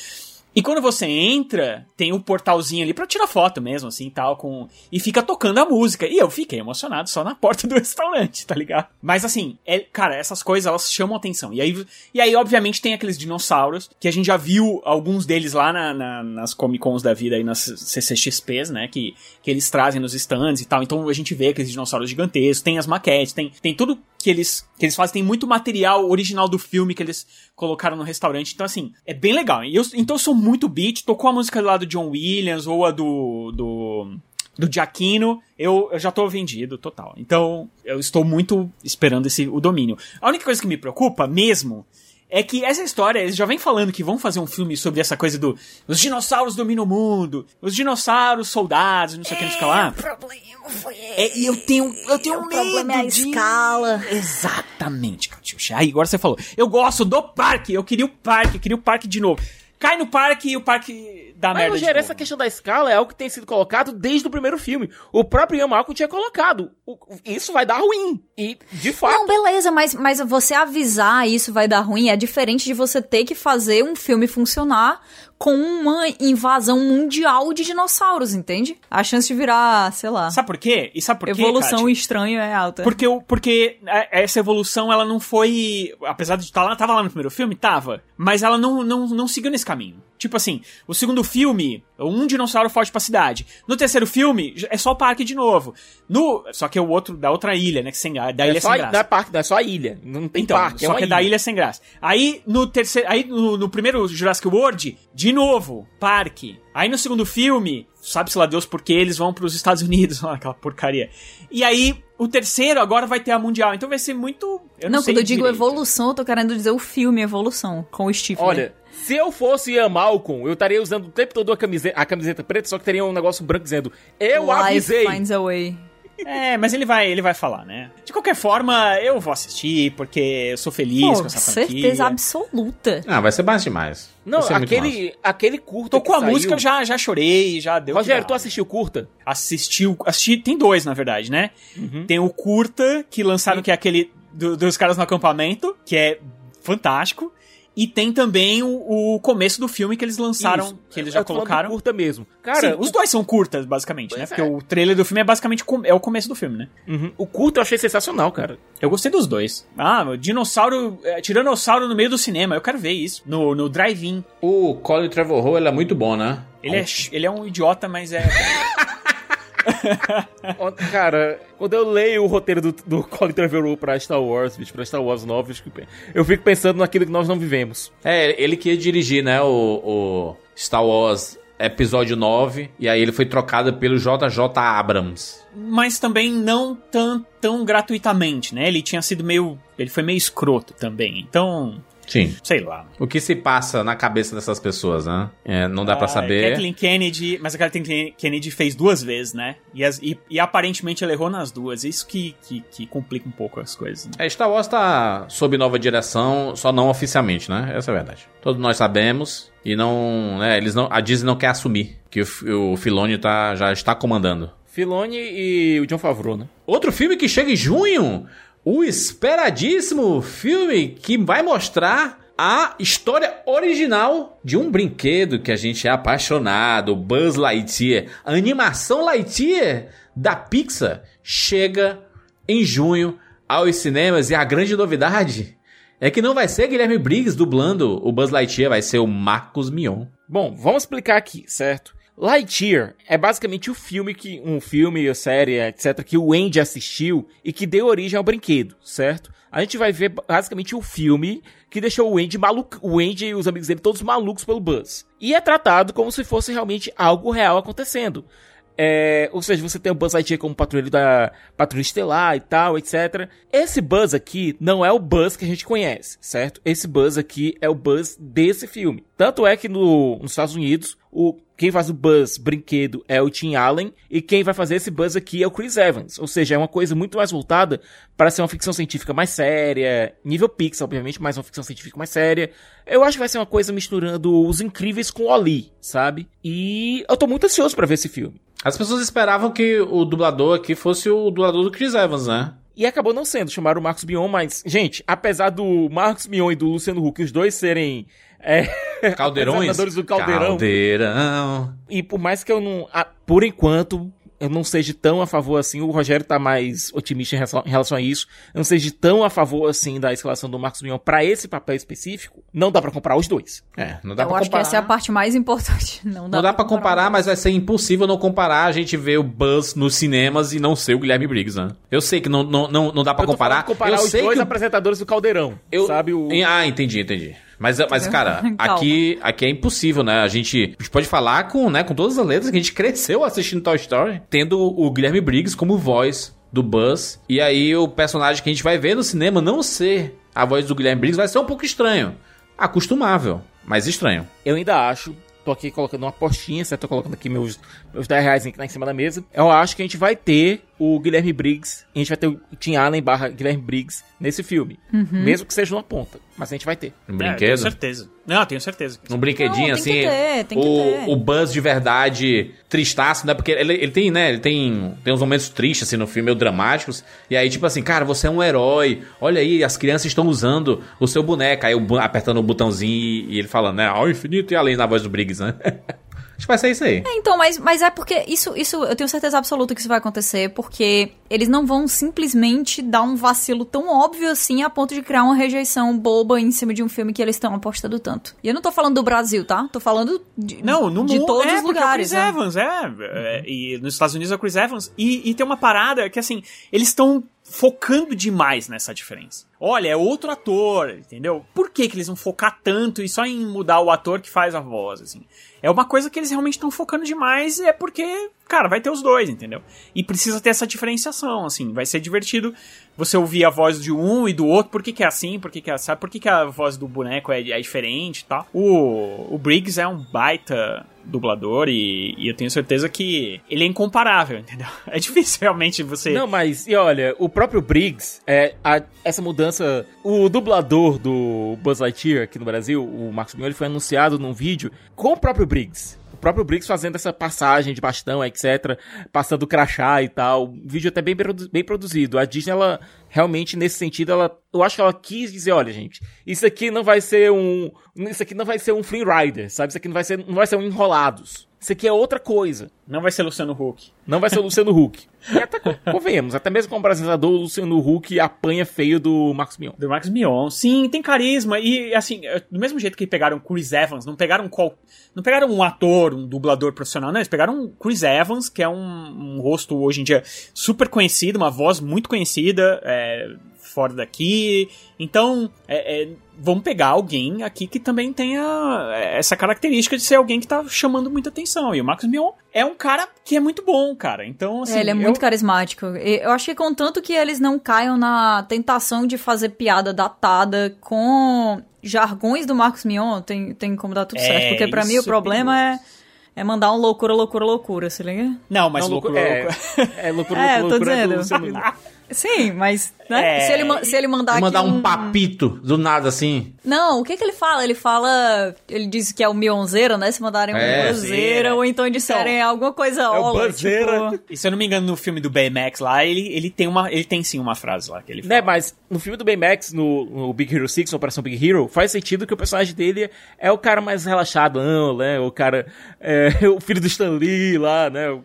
Speaker 6: E quando você entra, tem um portalzinho ali para tirar foto mesmo, assim, tal, com... E fica tocando a música. E eu fiquei emocionado só na (laughs) porta do restaurante, tá ligado? Mas assim, é, cara, essas coisas, elas chamam atenção. E aí, e aí, obviamente, tem aqueles dinossauros, que a gente já viu alguns deles lá na, na, nas Comic Cons da vida, aí nas CCXPs, né, que, que eles trazem nos stands e tal. Então a gente vê aqueles dinossauros gigantescos, tem as maquetes, tem, tem tudo que eles, que eles fazem. Tem muito material original do filme que eles colocaram no restaurante. Então, assim, é bem legal. Eu, então eu sou muito beat. Tocou a música lá do John Williams ou a do. do do Giacchino, eu, eu já tô vendido total. Então, eu estou muito esperando esse o domínio. A única coisa que me preocupa mesmo é que essa história, eles já vem falando que vão fazer um filme sobre essa coisa do os dinossauros dominam o mundo, os dinossauros soldados, não sei o que, não sei lá.
Speaker 3: O problema foi
Speaker 6: É, e eu tenho, eu tenho o medo problema é a
Speaker 3: de... escala.
Speaker 6: Exatamente, Catiuxa. Aí agora você falou. Eu gosto do parque, eu queria o parque, eu queria o parque de novo. Cai no parque e o parque dá
Speaker 2: Mas,
Speaker 6: merda.
Speaker 2: Rogério, essa questão da escala é algo que tem sido colocado desde o primeiro filme. O próprio Ian Malcolm tinha colocado. Isso vai dar ruim. E, de fato.
Speaker 3: Não, beleza, mas, mas você avisar isso vai dar ruim é diferente de você ter que fazer um filme funcionar com uma invasão mundial de dinossauros, entende? A chance de virar, sei lá.
Speaker 6: Sabe por quê? E sabe por quê?
Speaker 3: Evolução estranha é alta.
Speaker 6: Porque, porque essa evolução, ela não foi. Apesar de estar lá, tava lá no primeiro filme? Tava. Mas ela não, não, não seguiu nesse caminho. Tipo assim, o segundo filme, um dinossauro foge pra cidade. No terceiro filme, é só o parque de novo. No, só que é o outro da outra ilha, né? Que sem, da
Speaker 2: é
Speaker 6: ilha
Speaker 2: só,
Speaker 6: sem graça.
Speaker 2: Não é parque, não é só a ilha. Não tem
Speaker 6: então,
Speaker 2: parque.
Speaker 6: É só é que é da ilha sem graça. Aí no terceiro. Aí no, no primeiro Jurassic World, de novo, parque. Aí no segundo filme, sabe-se lá Deus porque eles vão para os Estados Unidos, (laughs) aquela porcaria. E aí, o terceiro agora vai ter a Mundial, então vai ser muito. Eu não,
Speaker 3: não
Speaker 6: quando
Speaker 3: eu digo evolução, eu tô querendo dizer o filme Evolução, com o Steve.
Speaker 2: Olha, se eu fosse Ian Malcolm, eu estaria usando o tempo todo a camiseta, a camiseta preta, só que teria um negócio branco dizendo: Eu
Speaker 3: Life
Speaker 2: avisei.
Speaker 3: Finds a way.
Speaker 6: É, mas ele vai, ele vai falar, né? De qualquer forma, eu vou assistir, porque eu sou feliz
Speaker 3: Pô,
Speaker 6: com essa franquia.
Speaker 3: certeza absoluta.
Speaker 1: Ah, vai ser mais demais.
Speaker 2: Não, aquele, aquele curta
Speaker 6: Tocou a música, eu já, já chorei, já deu...
Speaker 2: Rogério, tu assistiu curta?
Speaker 6: Assistiu, assisti, tem dois, na verdade, né? Uhum. Tem o curta, que lançaram, Sim. que é aquele do, dos caras no acampamento, que é fantástico. E tem também o, o, começo do filme que eles lançaram, Isso. que eles já colocaram.
Speaker 2: curta mesmo.
Speaker 6: Cara, Sim, os dois são curtas, basicamente, pois né? É. Porque o trailer do filme é basicamente é o começo do filme, né?
Speaker 2: Uhum. O curto eu achei sensacional, cara.
Speaker 6: Eu gostei dos dois. Ah, o dinossauro, é, tiranossauro no meio do cinema, eu quero ver isso. No, no drive-in.
Speaker 1: O Colin Trevorrow, ele é muito bom, né?
Speaker 6: Ele é, ele é um idiota, mas é... (laughs)
Speaker 2: Cara, quando eu leio o roteiro do, do Colin Trevorrow pra Star Wars, bicho, pra Star Wars 9, eu fico pensando naquilo que nós não vivemos.
Speaker 1: É, ele que ia dirigir, né, o, o Star Wars episódio 9, e aí ele foi trocado pelo JJ Abrams.
Speaker 6: Mas também não tão, tão gratuitamente, né? Ele tinha sido meio. Ele foi meio escroto também. Então.
Speaker 1: Sim.
Speaker 6: Sei lá.
Speaker 1: O que se passa na cabeça dessas pessoas, né? É, não dá pra
Speaker 6: Ah,
Speaker 1: saber.
Speaker 6: Kathleen Kennedy, mas a Kathleen Kennedy fez duas vezes, né? E, as- e- e aparentemente ela errou nas duas. Isso que, que, que complica um pouco as coisas. né?
Speaker 1: É, Star Wars tá sob nova direção, só não oficialmente, né? Essa é a verdade. Todos nós sabemos e não, né, eles não, a Disney não quer assumir que o, o Filoni tá, já está comandando.
Speaker 2: Filoni e o John Favreau, né?
Speaker 1: Outro filme que chega em junho, o esperadíssimo filme que vai mostrar a história original de um brinquedo que a gente é apaixonado, Buzz Lightyear. A animação Lightyear da Pixar chega em junho aos cinemas e a grande novidade é que não vai ser Guilherme Briggs dublando o Buzz Lightyear, vai ser o Marcos Mion.
Speaker 2: Bom, vamos explicar aqui, certo? Lightyear é basicamente o filme que um filme, a série, etc, que o Andy assistiu e que deu origem ao brinquedo, certo? A gente vai ver basicamente o filme que deixou o Andy maluco, o Andy e os amigos dele todos malucos pelo Buzz. E é tratado como se fosse realmente algo real acontecendo. É, ou seja, você tem o Buzz Lightyear como patrulheiro da Patrulha Estelar e tal, etc. Esse Buzz aqui não é o Buzz que a gente conhece, certo? Esse Buzz aqui é o Buzz desse filme. Tanto é que no, nos Estados Unidos, o, quem faz o Buzz brinquedo é o Tim Allen e quem vai fazer esse Buzz aqui é o Chris Evans. Ou seja, é uma coisa muito mais voltada para ser uma ficção científica mais séria, nível Pixar, obviamente, mas uma ficção científica mais séria. Eu acho que vai ser uma coisa misturando os incríveis com o Oli, sabe? E eu tô muito ansioso para ver esse filme.
Speaker 1: As pessoas esperavam que o dublador aqui fosse o dublador do Chris Evans, né?
Speaker 2: E acabou não sendo, chamaram o Marcos Mion, mas, gente, apesar do Marcos Mion e do Luciano Huck, os dois serem é,
Speaker 1: Caldeirões?
Speaker 2: apresentadores do Caldeirão,
Speaker 1: Caldeirão.
Speaker 2: e por mais que eu não, por enquanto, eu não seja tão a favor assim, o Rogério tá mais otimista em relação, em relação a isso, eu não seja tão a favor assim da escalação do Marcos Mion pra esse papel específico, não dá pra comparar os dois.
Speaker 1: É, não dá
Speaker 3: Eu
Speaker 1: pra
Speaker 3: acho que
Speaker 1: comparar.
Speaker 3: essa é a parte mais importante. (laughs) Não dá,
Speaker 1: Não dá pra comparar, mas vai ser impossível não comparar a gente ver o Buzz nos cinemas e não ser o Guilherme Briggs, né? Eu sei que não, não, não, não dá pra
Speaker 2: eu tô
Speaker 1: comparar.
Speaker 2: comparar
Speaker 1: eu
Speaker 2: os dois
Speaker 1: que
Speaker 2: apresentadores do Caldeirão,
Speaker 1: eu,
Speaker 2: sabe? O...
Speaker 1: Ah, entendi, entendi. Mas, mas cara, (laughs) aqui, aqui é impossível, né? A gente, a gente pode falar com, né, com todas as letras que a gente (laughs) cresceu assistindo Toy Story, tendo o Guilherme Briggs como voz do Buzz. E aí o personagem que a gente vai ver no cinema não ser a voz do Guilherme Briggs vai ser um pouco estranho. Acostumável, mas estranho.
Speaker 2: Eu ainda acho, tô aqui colocando uma apostinha, certo? Tô colocando aqui meus, meus 10 reais aqui em cima da mesa. Eu acho que a gente vai ter o Guilherme Briggs, a gente vai ter o Tim Allen barra Guilherme Briggs nesse filme. Mesmo que seja numa ponta, mas a gente vai ter.
Speaker 1: Um
Speaker 6: É, tenho
Speaker 1: brinquedo.
Speaker 6: certeza. Não, tenho certeza.
Speaker 1: Um brinquedinho
Speaker 3: Não, tem
Speaker 1: assim.
Speaker 3: que ter, tem que
Speaker 1: o,
Speaker 3: ter.
Speaker 1: o Buzz de verdade tristaço, né? Porque ele, ele tem, né? Ele tem, tem uns momentos tristes assim no filme, meio dramáticos. E aí, tipo assim, cara, você é um herói. Olha aí, as crianças estão usando o seu boneco. Aí apertando o botãozinho e, e ele falando, né? Ao infinito e além na voz do Briggs, né? (laughs) Acho que vai ser isso aí.
Speaker 3: É, então, mas, mas é porque isso, isso eu tenho certeza absoluta que isso vai acontecer, porque eles não vão simplesmente dar um vacilo tão óbvio assim a ponto de criar uma rejeição boba em cima de um filme que eles estão apostando tanto. E eu não tô falando do Brasil, tá? Tô falando de,
Speaker 6: Não, no
Speaker 3: de
Speaker 6: mundo
Speaker 3: todos
Speaker 6: é,
Speaker 3: os
Speaker 6: porque
Speaker 3: lugares.
Speaker 6: É o
Speaker 3: né?
Speaker 6: Chris Evans, é, é, E nos Estados Unidos é o Chris Evans. E, e tem uma parada que, assim, eles estão focando demais nessa diferença. Olha, é outro ator, entendeu? Por que, que eles vão focar tanto e só em mudar o ator que faz a voz, assim? É uma coisa que eles realmente estão focando demais e é porque, cara, vai ter os dois, entendeu? E precisa ter essa diferenciação, assim. Vai ser divertido você ouvir a voz de um e do outro, por que, que é assim, por que, que é assim, por que, que a voz do boneco é, é diferente e tal. O, o Briggs é um baita dublador e, e eu tenho certeza que ele é incomparável, entendeu? (laughs) É difícil realmente você.
Speaker 2: Não, mas, e olha, o próprio Briggs, é, a- essa mudança, o dublador do Buzz Lightyear aqui no Brasil, o Marcos Mion, foi anunciado num vídeo com o próprio Briggs. Próprio Briggs fazendo essa passagem de bastão, etc, passando crachá e tal. Um vídeo até bem, bem produzido. A Disney, ela, realmente, nesse sentido, ela, eu acho que ela quis dizer, olha, gente, isso aqui não vai ser um, isso aqui não vai ser um Free Rider, sabe? Isso aqui não vai ser, não vai ser um Enrolados. Isso aqui é outra coisa.
Speaker 6: Não vai ser Luciano Huck.
Speaker 2: Não vai ser o Luciano Huck. (laughs) E até co- convenhamos, até mesmo como apresentador, o Luciano Huck apanha feio do Marcos Mion.
Speaker 6: Do Max Mion. Sim, tem carisma. E, assim, é, do mesmo jeito que pegaram Chris Evans, não pegaram qual. Não pegaram um ator, um dublador profissional, não. Eles pegaram Chris Evans, que é um, um rosto hoje em dia super conhecido, uma voz muito conhecida. é, fora daqui. Então, é, é, vamos pegar alguém aqui que também tenha é, essa característica de ser alguém que tá chamando muita atenção. E o Marcos Mion é um cara que é muito bom, cara. Então, assim.
Speaker 3: É, ele é
Speaker 6: eu-
Speaker 3: muito carismático. Eu acho que contanto que eles não caiam na tentação de fazer piada datada com jargões do Marcos Mion, tem, tem como dar tudo
Speaker 6: É,
Speaker 3: certo. Porque pra mim o
Speaker 6: é
Speaker 3: problema é, é mandar um loucura, loucura, loucura, se liga?
Speaker 6: Não, mas
Speaker 2: Não,
Speaker 6: loucura,
Speaker 2: é,
Speaker 6: loucura.
Speaker 2: é loucura,
Speaker 3: É, eu tô
Speaker 2: loucura do
Speaker 3: dizendo. (laughs) Sim, mas né?
Speaker 6: É.
Speaker 3: se, ele, se ele mandar aqui
Speaker 1: Mandar um papito do nada assim.
Speaker 3: Não, o que que ele fala? Ele fala... Ele disse que é o Mionzeiro, né? Se mandarem um
Speaker 1: É,
Speaker 3: ou então disserem alguma coisa
Speaker 2: o
Speaker 3: ola,
Speaker 2: Banzeira.
Speaker 3: tipo...
Speaker 6: E se eu não me engano, no filme do Baymax lá, ele, ele tem uma. Ele tem sim uma frase lá que ele fala.
Speaker 2: Né, mas no filme do Baymax, no, no Big Hero 6, na Operação Big Hero, faz sentido que o personagem dele é o cara mais relaxadão, né? O cara. É, (laughs) o filho do Stan Lee lá, né? O,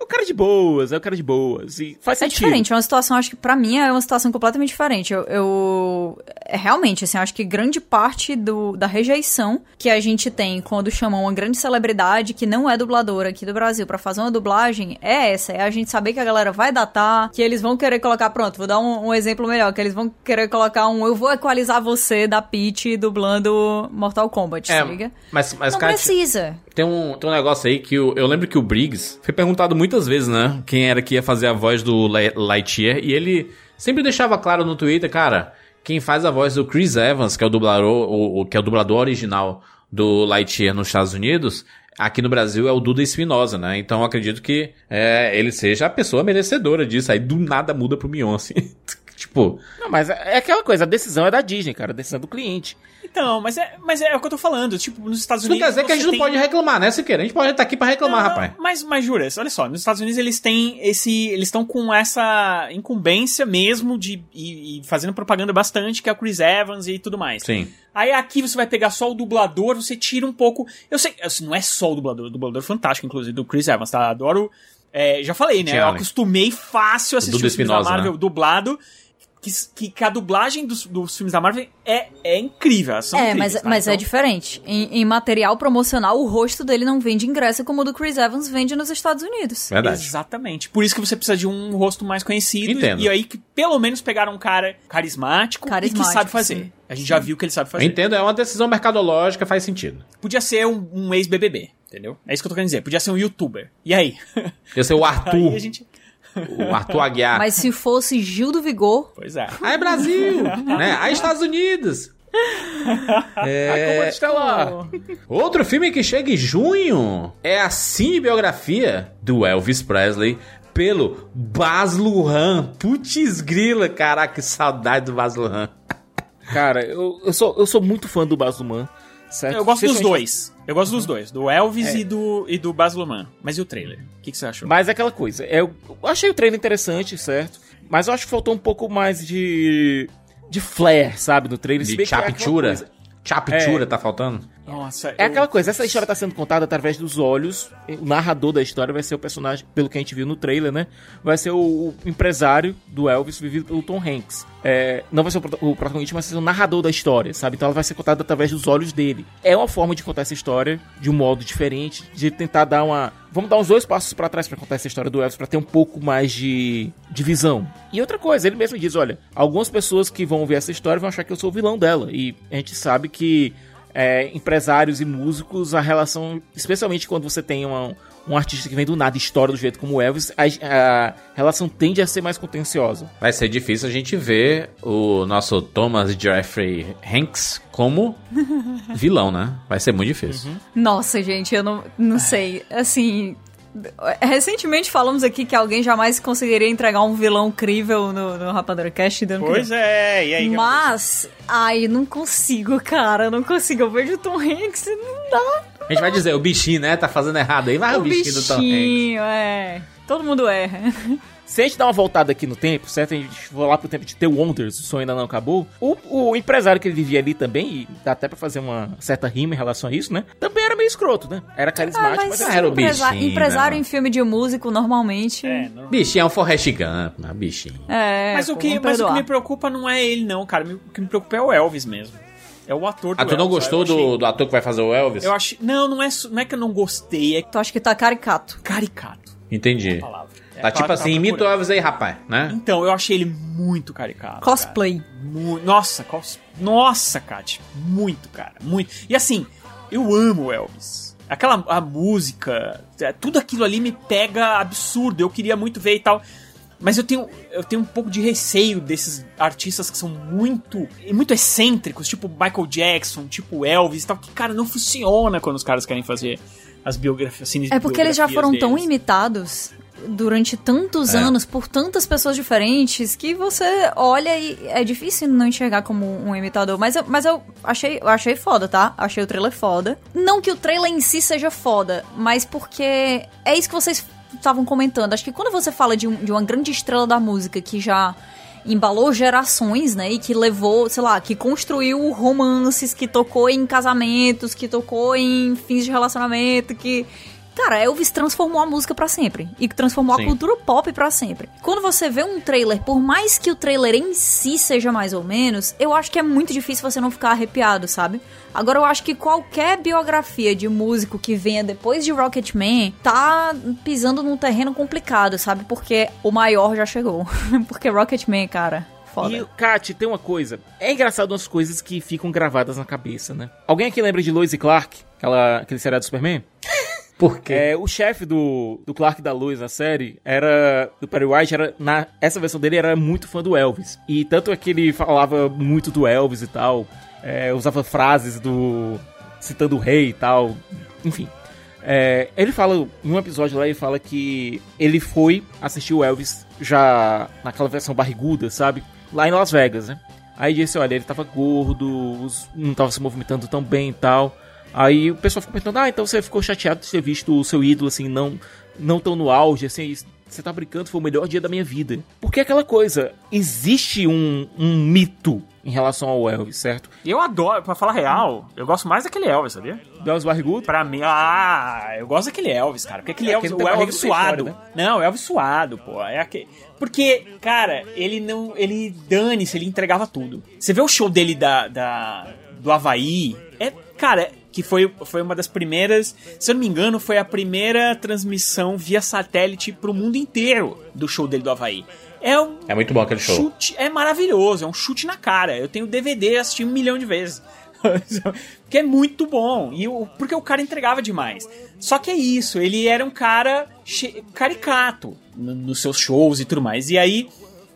Speaker 2: é o cara de boas, é o cara de boas. E faz
Speaker 3: É
Speaker 2: sentido.
Speaker 3: diferente, é uma situação, acho que pra mim é uma situação completamente diferente. Eu, eu- é realmente, assim, eu acho que grande parte do, da rejeição que a gente tem quando chamam uma grande celebridade que não é dubladora aqui do Brasil pra fazer uma dublagem é essa, é a gente saber que a galera vai datar, que eles vão querer colocar, pronto, vou dar um, um exemplo melhor, que eles vão querer colocar um eu vou equalizar você da Peach dublando Mortal Kombat,
Speaker 1: É,
Speaker 3: se liga?
Speaker 1: mas, mas
Speaker 3: não
Speaker 1: Kátia,
Speaker 3: precisa.
Speaker 1: tem um, tem um negócio aí que o- eu lembro que o Briggs foi perguntado muitas vezes, né? Quem era que ia fazer a voz do Lightyear. E ele sempre deixava claro no Twitter, cara, quem faz a voz do Chris Evans, que é o dublador, o, o- que é o dublador original do Lightyear nos Estados Unidos, aqui no Brasil é o Duda Espinosa, né? Então acredito que é, ele seja a pessoa merecedora disso. Aí do nada muda pro assim. (laughs) tipo,
Speaker 2: Não, mas é aquela coisa, a decisão é da Disney, cara, a decisão é do cliente.
Speaker 6: Então, mas é, mas é o que eu tô falando. Tipo, nos Estados
Speaker 1: isso não
Speaker 6: Unidos.
Speaker 1: quer dizer que a gente não
Speaker 6: tem-
Speaker 1: pode reclamar, né, Siqueira? A gente pode estar aqui pra reclamar,
Speaker 6: Não,
Speaker 1: rapaz.
Speaker 6: Mas, mas juras, olha só, nos Estados Unidos eles têm esse. Eles estão com essa incumbência mesmo de. E, e fazendo propaganda bastante, que é o Chris Evans e tudo mais.
Speaker 1: Sim.
Speaker 6: Aí aqui você vai pegar só o dublador, você tira um pouco. Eu sei, assim, não é só o dublador, o dublador é fantástico, inclusive, do Chris Evans, tá? Adoro. é, já falei, né? Eu
Speaker 1: Allen.
Speaker 6: acostumei fácil a assistir da
Speaker 1: Espinosa,
Speaker 6: Marvel
Speaker 1: né?
Speaker 6: dublado. Que, que, que a dublagem dos, dos filmes da Marvel é, é incrível.
Speaker 3: É,
Speaker 6: incríveis,
Speaker 3: mas,
Speaker 6: tá?
Speaker 3: mas é
Speaker 6: Então-
Speaker 3: diferente. Em, em material promocional, o rosto dele não vende ingresso como o do Chris Evans vende nos Estados Unidos.
Speaker 1: Verdade.
Speaker 6: Exatamente. Por isso que você precisa de um rosto mais conhecido.
Speaker 1: Entendo.
Speaker 6: E aí que pelo menos pegaram um cara carismático, e
Speaker 3: Carismático,
Speaker 6: que sabe fazer.
Speaker 3: sim.
Speaker 6: A gente já viu que ele sabe
Speaker 1: Eu
Speaker 6: fazer.
Speaker 1: entendo, é uma decisão mercadológica, faz sentido.
Speaker 6: Podia ser um, um ex-BBB, entendeu? É isso que eu tô querendo dizer. Podia ser um youtuber. E aí?
Speaker 1: Ia ser o (laughs) Arthur,
Speaker 6: aí a gente...
Speaker 1: o Arthur Aguiar.
Speaker 3: Mas se fosse Gil do Vigor,
Speaker 6: Pois é.
Speaker 1: Aí Brasil, né? Aí Estados Unidos. (laughs)
Speaker 2: É... Como está lá?
Speaker 1: Outro filme que chega em junho é a cinebiografia do Elvis Presley pelo Baz Luhrmann. Putz grila, caraca, que saudade do Baz Luhrmann.
Speaker 2: Cara, eu, eu, sou, eu sou muito fã do Baz Luhrmann, certo?
Speaker 6: Eu gosto dos dois. Eu gosto dos dois. Do Elvis e, do, e do Baz Luhrmann. Mas e o trailer? O que, que você achou?
Speaker 2: Mas é aquela coisa, eu, achei o trailer interessante, certo? Mas eu acho que faltou um pouco mais de... De flair, sabe, no trailer.
Speaker 1: De
Speaker 2: que é É.
Speaker 1: tá faltando?
Speaker 6: Nossa,
Speaker 2: É
Speaker 6: eu-
Speaker 2: aquela coisa, essa história tá sendo contada através dos olhos. O narrador da história vai ser o personagem, pelo que a gente viu no trailer, né? Vai ser o, o empresário do Elvis, vivido pelo Tom Hanks. É, não vai ser o, prota- o protagonista, mas vai ser o narrador da história, sabe? Então ela vai ser contada através dos olhos dele. É uma forma de contar essa história de um modo diferente, de tentar dar uma. Vamos dar uns dois passos pra trás pra contar essa história do Elvis, pra ter um pouco mais de, de visão. E outra coisa, ele mesmo diz: olha, algumas pessoas que vão ver essa história vão achar que eu sou o vilão dela. E a gente sabe que é, empresários e músicos, a relação, especialmente quando você tem uma- um artista que vem do nada e estoura do jeito como o Elvis, a, a relação tende a ser mais contenciosa.
Speaker 1: Vai ser difícil a gente ver o nosso Thomas Jeffrey Hanks como (laughs) vilão, né? Vai ser muito difícil.
Speaker 3: nossa, gente, eu não, não sei. Assim, recentemente falamos aqui que alguém jamais conseguiria entregar um vilão crível no, no Rapadura Cast. dando
Speaker 6: Pois é, e aí?
Speaker 3: Mas, ai, não consigo, cara, eu não consigo. Eu vejo o Tom Hanks e não dá.
Speaker 1: A gente vai dizer, o bichinho, né? Tá fazendo errado aí. Vai o,
Speaker 3: o
Speaker 1: bichinho, do Tom Hanks.
Speaker 3: bichinho, é. Todo mundo erra.
Speaker 2: Se a gente dar uma voltada aqui no tempo, certo? A gente for lá pro tempo de The Wonders, o sonho ainda não acabou. O, o empresário que ele vivia ali também, e dá até pra fazer uma certa rima em relação a isso, né? Também era meio escroto, né? Era
Speaker 3: Ah,
Speaker 2: carismático,
Speaker 3: mas
Speaker 2: mas,
Speaker 1: era o
Speaker 3: empresa-
Speaker 1: bichinho,
Speaker 3: empresário
Speaker 1: né?
Speaker 3: em filme de músico, normalmente.
Speaker 6: É.
Speaker 1: Bichinho é um Forrest Gump, né? Bichinho.
Speaker 3: É,
Speaker 6: mas, o que, mas o que me preocupa não é ele, não, cara. O que me preocupa é o Elvis mesmo. É o ator do
Speaker 1: Ah, tu não
Speaker 6: Elvis.
Speaker 1: gostou
Speaker 6: achei-
Speaker 1: do, do ator que vai fazer o Elvis?
Speaker 6: Eu achei. Não, não é, não é que eu não gostei, é
Speaker 3: Tu acha que tá caricato?
Speaker 6: caricato.
Speaker 1: Entendi.
Speaker 6: a palavra. É
Speaker 1: Tá
Speaker 6: a
Speaker 1: tipo assim,
Speaker 6: tava
Speaker 1: imita o. Elvis aí, rapaz, né?
Speaker 6: Então, eu achei ele muito caricato.
Speaker 3: Cosplay.
Speaker 6: cara. Mu- Nossa, cos... Nossa, Kat. Muito, cara. Muito. E assim, eu amo o Elvis. Aquela a música, é, tudo aquilo ali me pega absurdo. Eu queria muito ver e tal. Mas eu tenho, eu tenho um pouco de receio desses artistas que são muito muito excêntricos, tipo Michael Jackson, tipo Elvis e tal, que, cara, não funciona quando os caras querem fazer as biografias. Assim,
Speaker 3: É porque eles já foram tão
Speaker 6: deles.
Speaker 3: imitados durante tantos
Speaker 1: É.
Speaker 3: anos por tantas pessoas diferentes que você olha e é difícil não enxergar como um imitador. Mas eu, mas eu achei, eu achei foda, tá? Achei o trailer foda. Não que o trailer em si seja foda, mas porque é isso que vocês estavam comentando. Acho que quando você fala de, um- de uma grande estrela da música que já embalou gerações, né? E que levou, sei lá, que construiu romances, que tocou em casamentos, que tocou em fins de relacionamento, que. Cara, Elvis transformou a música pra sempre. E transformou
Speaker 1: Sim.
Speaker 3: a cultura pop pra sempre. Quando você vê um trailer, por mais que o trailer em si seja mais ou menos, eu acho que é muito difícil você não ficar arrepiado, sabe? Agora eu acho que qualquer biografia de músico que venha depois de Rocketman tá pisando num terreno complicado, sabe? Porque o maior já chegou. (laughs) Porque Rocketman, cara, foda.
Speaker 2: E, Kat, tem uma coisa. É engraçado umas coisas que ficam gravadas na cabeça, né? Alguém aqui lembra de Lois e Clark? Aquela, aquele seriado do Superman? (laughs)
Speaker 1: Por quê?
Speaker 2: É, o chefe do, do Clark da Lois na série era. Do Perry White, era. Na, essa versão dele era muito fã do Elvis. E tanto é que ele falava muito do Elvis e tal. é, usava frases do. citando o rei e tal. Enfim. É, ele fala, em um episódio lá, ele fala que ele foi assistir o Elvis já naquela versão barriguda, sabe? Lá em Las Vegas, né? Aí disse, olha, ele tava gordo, não tava se movimentando tão bem e tal. Aí o pessoal ficou perguntando, ah, então você ficou chateado de ter visto o seu ídolo, assim, não, não tão no auge, assim, você tá brincando, foi o melhor dia da minha vida. Porque é aquela coisa, existe um, um mito em relação ao Elvis, certo?
Speaker 6: Eu adoro, pra falar real, eu gosto mais daquele Elvis, sabia?
Speaker 2: Do Elvis barrigudo?
Speaker 6: Pra mim, ah, eu gosto daquele Elvis, cara. Porque aquele
Speaker 2: É,
Speaker 6: Elvis, o Elvis suado.
Speaker 2: história,
Speaker 6: Não, o Elvis suado, pô. É aquele... Porque, cara, ele não. Ele dane-se, ele entregava tudo. Você vê o show dele da, da, do Havaí. É, cara, que foi, foi uma das primeiras. Se eu não me engano, foi a primeira transmissão via satélite pro mundo inteiro do show dele do Havaí. É um
Speaker 1: É muito bom aquele show.
Speaker 6: chute, é maravilhoso, é um chute na cara. Eu tenho DVD, assisti um milhão de vezes. (laughs) Porque é muito bom. E o, porque o cara entregava demais. Só que é isso, ele era um cara caricato no- nos seus shows e tudo mais. E aí,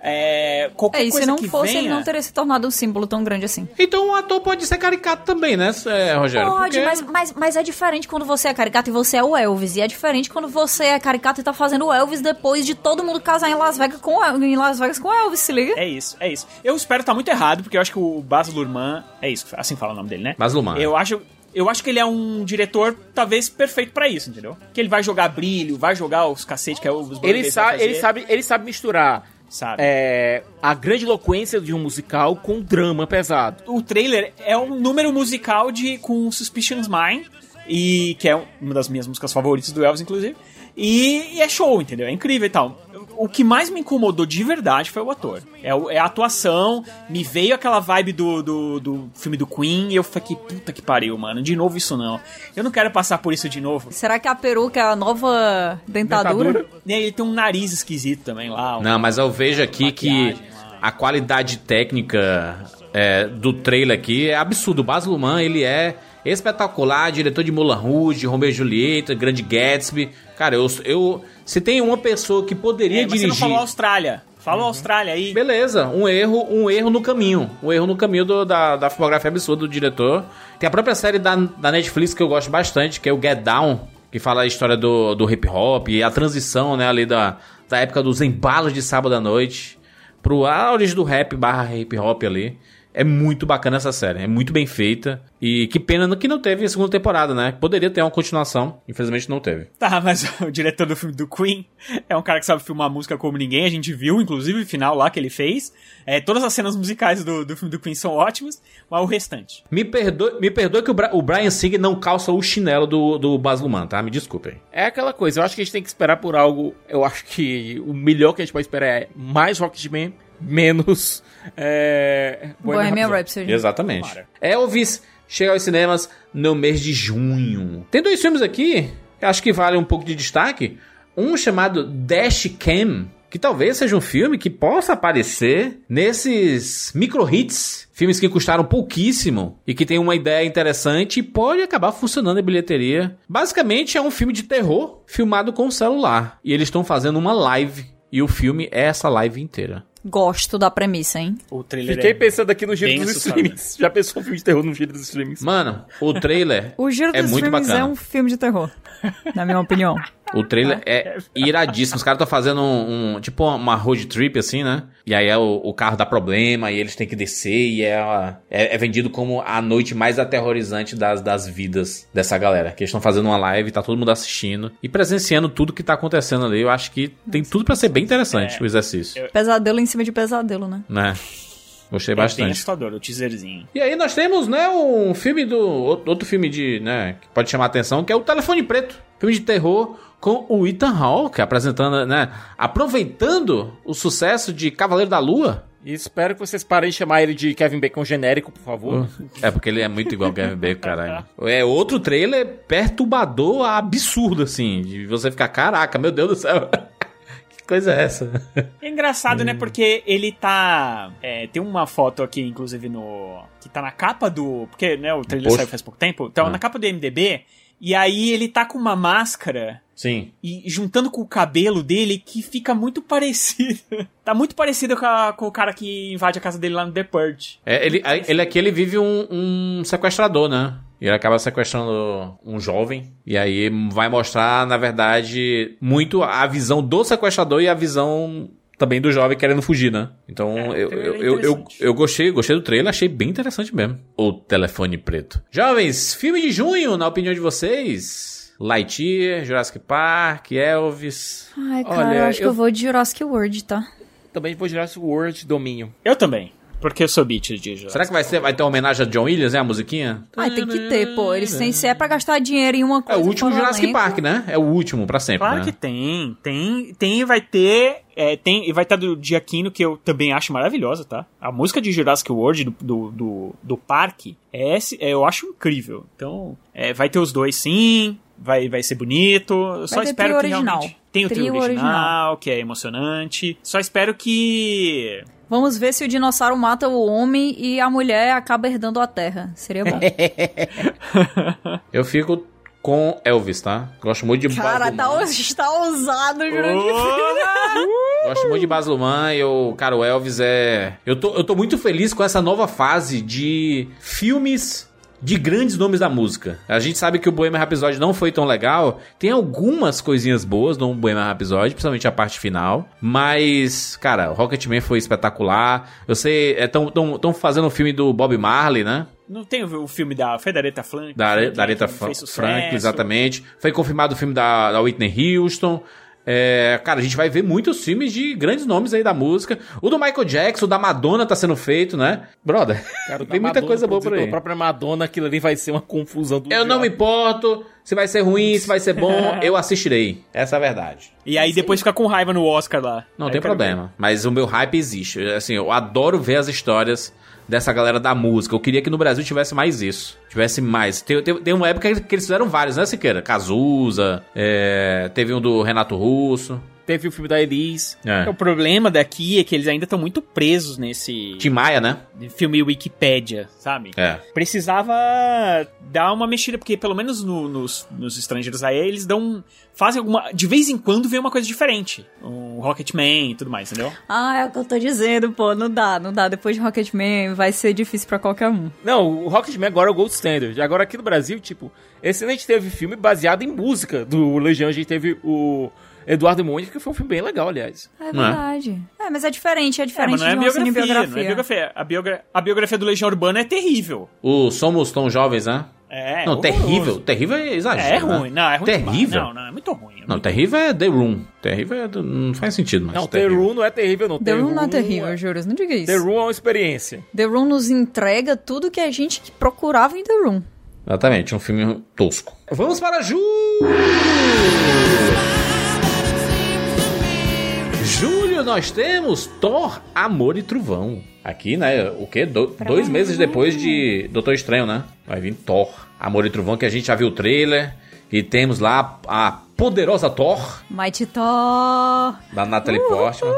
Speaker 6: é, qualquer
Speaker 3: É, e se
Speaker 6: coisa
Speaker 3: não
Speaker 6: que
Speaker 3: fosse,
Speaker 6: venha...
Speaker 3: ele não teria se tornado um símbolo tão grande assim.
Speaker 1: Então o ator pode ser caricato também, né, é, Rogério?
Speaker 3: Pode,
Speaker 1: Porque-
Speaker 3: mas, mas, mas é diferente quando você é caricato e você é o Elvis. E é diferente quando você é caricato e tá fazendo o Elvis depois de todo mundo casar em Las Vegas com, o- em Las Vegas com o Elvis, se liga?
Speaker 6: É isso, é isso. Eu espero estar muito errado, porque eu acho que o Baz Luhrmann... É isso, assim fala o nome dele, né?
Speaker 1: Baz Luhrmann.
Speaker 6: Eu acho... Eu acho que ele é um diretor, talvez, perfeito pra isso, entendeu? Que ele vai jogar brilho, vai jogar os cacete, que é os
Speaker 2: Ele sabe, ele, sabe, ele sabe misturar
Speaker 6: sabe?
Speaker 2: é, a grande eloquência de um musical com drama pesado.
Speaker 6: o trailer é um número musical de com Suspicions Mine e que é uma das minhas músicas favoritas do Elvis inclusive e, e é show entendeu é incrível e tal o que mais me incomodou de verdade foi o ator é, é a atuação me veio aquela vibe do, do, do filme do Queen e eu fiquei puta que pariu mano de novo isso não eu não quero passar por isso de novo
Speaker 3: Será que a peruca é a nova dentadura?
Speaker 6: e aí ele tem um nariz esquisito também lá um-
Speaker 1: Não, mas eu vejo aqui que
Speaker 6: lá.
Speaker 1: a qualidade técnica é, do trailer aqui é absurdo. O Baz Luhrmann, ele é espetacular, diretor de Moulin Rouge, Romeo e Julieta, Grande Gatsby. Cara, eu, eu se tem uma pessoa que poderia
Speaker 6: É, mas você não
Speaker 1: dirigir...
Speaker 6: falou Austrália fala Austrália aí
Speaker 1: Beleza, um erro, um erro no caminho. Um erro no caminho do- da, da filmografia absurda do diretor. Tem a própria série da, da Netflix que eu gosto bastante, que é o Get Down, que fala a história do, do hip hop e a transição, né, ali da, da época dos embalos de sábado à noite pro a origem do rap barra hip hop ali. É muito bacana essa série, é muito bem feita. E que pena que não teve a segunda temporada, né? Poderia ter uma continuação, infelizmente não teve.
Speaker 6: Tá, mas (laughs) o diretor do filme do Queen é um cara que sabe filmar música como ninguém. A gente viu, inclusive, o final lá que ele fez. É, todas as cenas musicais do, do filme do Queen são ótimas, mas o restante.
Speaker 1: Me perdoe, me perdoe que o, Bra- o Brian Singer não calça o chinelo do, do Baz Luhrmann, tá? Me desculpem.
Speaker 2: É aquela coisa, eu acho que a gente tem que esperar por algo. Eu acho que o melhor que a gente pode esperar é mais Rocketman menos é,
Speaker 3: Bohemian Rhapsody.
Speaker 1: Exatamente. Elvis chega aos cinemas no mês de junho. Tem dois filmes aqui que acho que valem um pouco de destaque. Um chamado Dash Cam, que talvez seja um filme que possa aparecer nesses micro hits, filmes que custaram pouquíssimo e que tem uma ideia interessante e pode acabar funcionando em bilheteria. Basicamente é um filme de terror filmado com celular e eles estão fazendo uma live e o filme é essa live inteira.
Speaker 3: Gosto da premissa, hein?
Speaker 6: O trailer
Speaker 2: Fiquei
Speaker 6: é...
Speaker 2: pensando aqui no giro dos streamings. Já pensou um filme de terror no giro dos streamings?
Speaker 1: Mano, o trailer
Speaker 3: O Giro
Speaker 1: é
Speaker 3: dos
Speaker 1: muito
Speaker 3: Filmes
Speaker 1: bacana.
Speaker 3: é um filme de terror, na minha opinião.
Speaker 1: O trailer é iradíssimo. Os caras estão fazendo um, um- Tipo uma road trip, assim, né? E aí é o, o carro dá problema e eles têm que descer. E é, é, é vendido como a noite mais aterrorizante das, das vidas dessa galera. Que eles estão fazendo uma live, tá todo mundo assistindo e presenciando tudo que tá acontecendo ali. Eu acho que tem tudo pra ser bem interessante
Speaker 6: É.
Speaker 1: o exercício.
Speaker 3: Pesadelo em cima de pesadelo, né?
Speaker 1: Né? Gostei
Speaker 6: É bem
Speaker 1: bastante.
Speaker 6: assustador, o teaserzinho.
Speaker 1: E aí nós temos, né, um filme do. Outro filme de, né, que pode chamar a atenção, que é o Telefone Preto. Filme de terror com o Ethan Hawke apresentando, né, aproveitando o sucesso de Cavaleiro da Lua.
Speaker 2: E espero que vocês parem de chamar ele de Kevin Bacon genérico, por favor.
Speaker 1: É, porque ele é muito igual ao Kevin Bacon, caralho. É outro trailer perturbador, absurdo, assim, de você ficar, caraca, meu Deus do céu. Coisa é essa?
Speaker 6: É engraçado, né? Porque ele tá. é, tem uma foto aqui, inclusive, no. Que tá na capa do. Porque, né, o trailer
Speaker 1: Post.
Speaker 6: saiu faz pouco tempo. Então,
Speaker 1: Ah.
Speaker 6: na capa do MDB. E aí ele tá com uma máscara.
Speaker 1: Sim.
Speaker 6: E juntando com o cabelo dele, que fica muito (laughs) parecido. tá muito parecido com, a- com o cara que invade a casa dele lá no The Purge.
Speaker 1: É, ele, ele aqui ele vive um, um sequestrador, né? E ele acaba sequestrando um jovem. E aí vai mostrar, na verdade, muito a visão do sequestrador e a visão também do jovem querendo fugir, né? Então
Speaker 6: É,
Speaker 1: eu, eu,
Speaker 6: é
Speaker 1: eu, eu,
Speaker 6: interessante.
Speaker 1: eu gostei, gostei do trailer, achei bem interessante mesmo. O telefone preto. Jovens, filme de junho, na opinião de vocês? Lightyear, Jurassic Park, Elvis.
Speaker 3: Ai, cara,
Speaker 2: Olha,
Speaker 3: eu acho que
Speaker 2: eu-
Speaker 3: eu vou de Jurassic World, tá?
Speaker 2: Também vou girar o World Domínio.
Speaker 6: Eu também. Porque eu sou beat de Jurassic
Speaker 1: Será que vai, ser, vai ter uma homenagem a John Williams, né? A musiquinha?
Speaker 3: Ai, tem que ter, pô. Eles têm, se é pra gastar dinheiro em uma
Speaker 1: É
Speaker 3: coisa.
Speaker 1: o último Jurassic
Speaker 3: elenco,
Speaker 1: Park, né? É o último pra sempre,
Speaker 6: Claro
Speaker 1: né?
Speaker 6: que tem. Tem, tem, vai ter. É, tem e vai estar do Giacchino, que eu também acho maravilhosa, tá? A música de Jurassic World do, do, do, do parque, é, é, eu acho incrível. Então, é, vai ter os dois sim, vai, vai ser bonito. Eu só
Speaker 3: ter
Speaker 6: espero
Speaker 3: trio
Speaker 6: que
Speaker 3: original.
Speaker 6: realmente. Tem o trio,
Speaker 3: Trio
Speaker 6: original,
Speaker 3: original.
Speaker 6: que é emocionante. Só espero que.
Speaker 3: Vamos ver se o dinossauro mata o homem e a mulher acaba herdando a terra. Seria bom. (laughs)
Speaker 1: Eu fico com Elvis, tá? Gosto muito de
Speaker 3: Cara,
Speaker 1: Baz
Speaker 3: tá, tá ousado, Jurandir. (laughs)
Speaker 1: Gosto muito de Baz Luhrmann e eu, cara, o Elvis é... Eu tô, eu tô muito feliz com essa nova fase de filmes de grandes nomes da música. A gente sabe que o Bohemian Rhapsody não foi tão legal. Tem algumas coisinhas boas no Bohemian Rhapsody, principalmente a parte final. Mas, cara, o Rocketman foi espetacular. Eu sei, estão tão, tão fazendo um filme do Bob Marley, né?
Speaker 6: Não tem o, o filme da. Foi da Aretha Franklin?
Speaker 1: Da, Are- da Aretha. Franklin, exatamente. Foi confirmado o filme da, da Whitney Houston. É, cara, a gente vai ver muitos filmes de grandes nomes aí da música. O do Michael Jackson, o da Madonna tá sendo feito, né? Brother,
Speaker 2: Cara, (laughs)
Speaker 1: tem muita
Speaker 2: Madonna,
Speaker 1: coisa boa por aí.
Speaker 2: pela própria Madonna, aquilo ali vai ser uma confusão do
Speaker 1: Eu não me importo se vai ser ruim, se vai ser bom, (laughs) eu assistirei. Essa é a verdade.
Speaker 6: E aí depois fica com raiva no Oscar lá.
Speaker 1: Não
Speaker 6: Aí
Speaker 1: tem problema. Mas o meu hype existe. Assim, eu adoro ver as histórias dessa galera da música. Eu queria que no Brasil tivesse mais isso. Tivesse mais. Tem, tem, tem uma época que eles fizeram vários, né, Siqueira? Cazuza, é, teve um do Renato Russo.
Speaker 2: Teve o filme da Elise.
Speaker 1: É.
Speaker 6: O problema daqui é que eles ainda estão muito presos nesse
Speaker 1: Tim Maia, né?
Speaker 6: filme Wikipédia, sabe?
Speaker 1: É.
Speaker 6: Precisava dar uma mexida, porque pelo menos no- nos, nos estrangeiros aí, eles dão. Fazem alguma. De vez em quando vem uma coisa diferente. Um Rocketman e tudo mais, entendeu?
Speaker 3: Ah, é o que eu tô dizendo, pô. Não dá, não dá. Depois de Rocketman vai ser difícil pra qualquer um.
Speaker 2: Não, o Rocketman agora é o Gold Standard. Agora aqui no Brasil, tipo, esse ano a gente teve filme baseado em música do Legião. A gente teve o Eduardo e Mônica, que foi um filme bem legal, aliás.
Speaker 3: É
Speaker 1: é?
Speaker 3: verdade. É, mas é diferente, é
Speaker 6: É,
Speaker 3: diferente
Speaker 6: mas não é
Speaker 3: de uma
Speaker 6: biografia,
Speaker 3: cinebiografia.
Speaker 6: não é biografia. A, biogra a biografia do Legião Urbana é terrível.
Speaker 1: O Somos Tão Jovens, né?
Speaker 6: É,
Speaker 1: não,
Speaker 6: horroroso.
Speaker 1: terrível. Terrível é exagero.
Speaker 6: É ruim,
Speaker 1: né?
Speaker 6: não, é ruim
Speaker 1: Terrível.
Speaker 6: demais. Não, não, é muito ruim.
Speaker 1: Não, terrível é The Room. Terrível é não faz sentido, mas.
Speaker 2: Não, The
Speaker 1: terrível.
Speaker 2: Room não é terrível, não.
Speaker 3: The Room não é
Speaker 2: é-
Speaker 3: terrível, juros. Não diga isso.
Speaker 2: The Room é uma experiência.
Speaker 3: The Room nos entrega tudo que a gente procurava em The Room.
Speaker 1: Exatamente, um filme tosco. Vamos para julho! Nós temos Thor, Amor e Trovão. Aqui, né? O quê? Do- dois meses depois de Doutor Estranho, né? Vai vir Thor, Amor e Trovão, que a gente já viu o trailer. E temos lá a poderosa Thor,
Speaker 3: Mighty Thor.
Speaker 1: da Natalie Portman.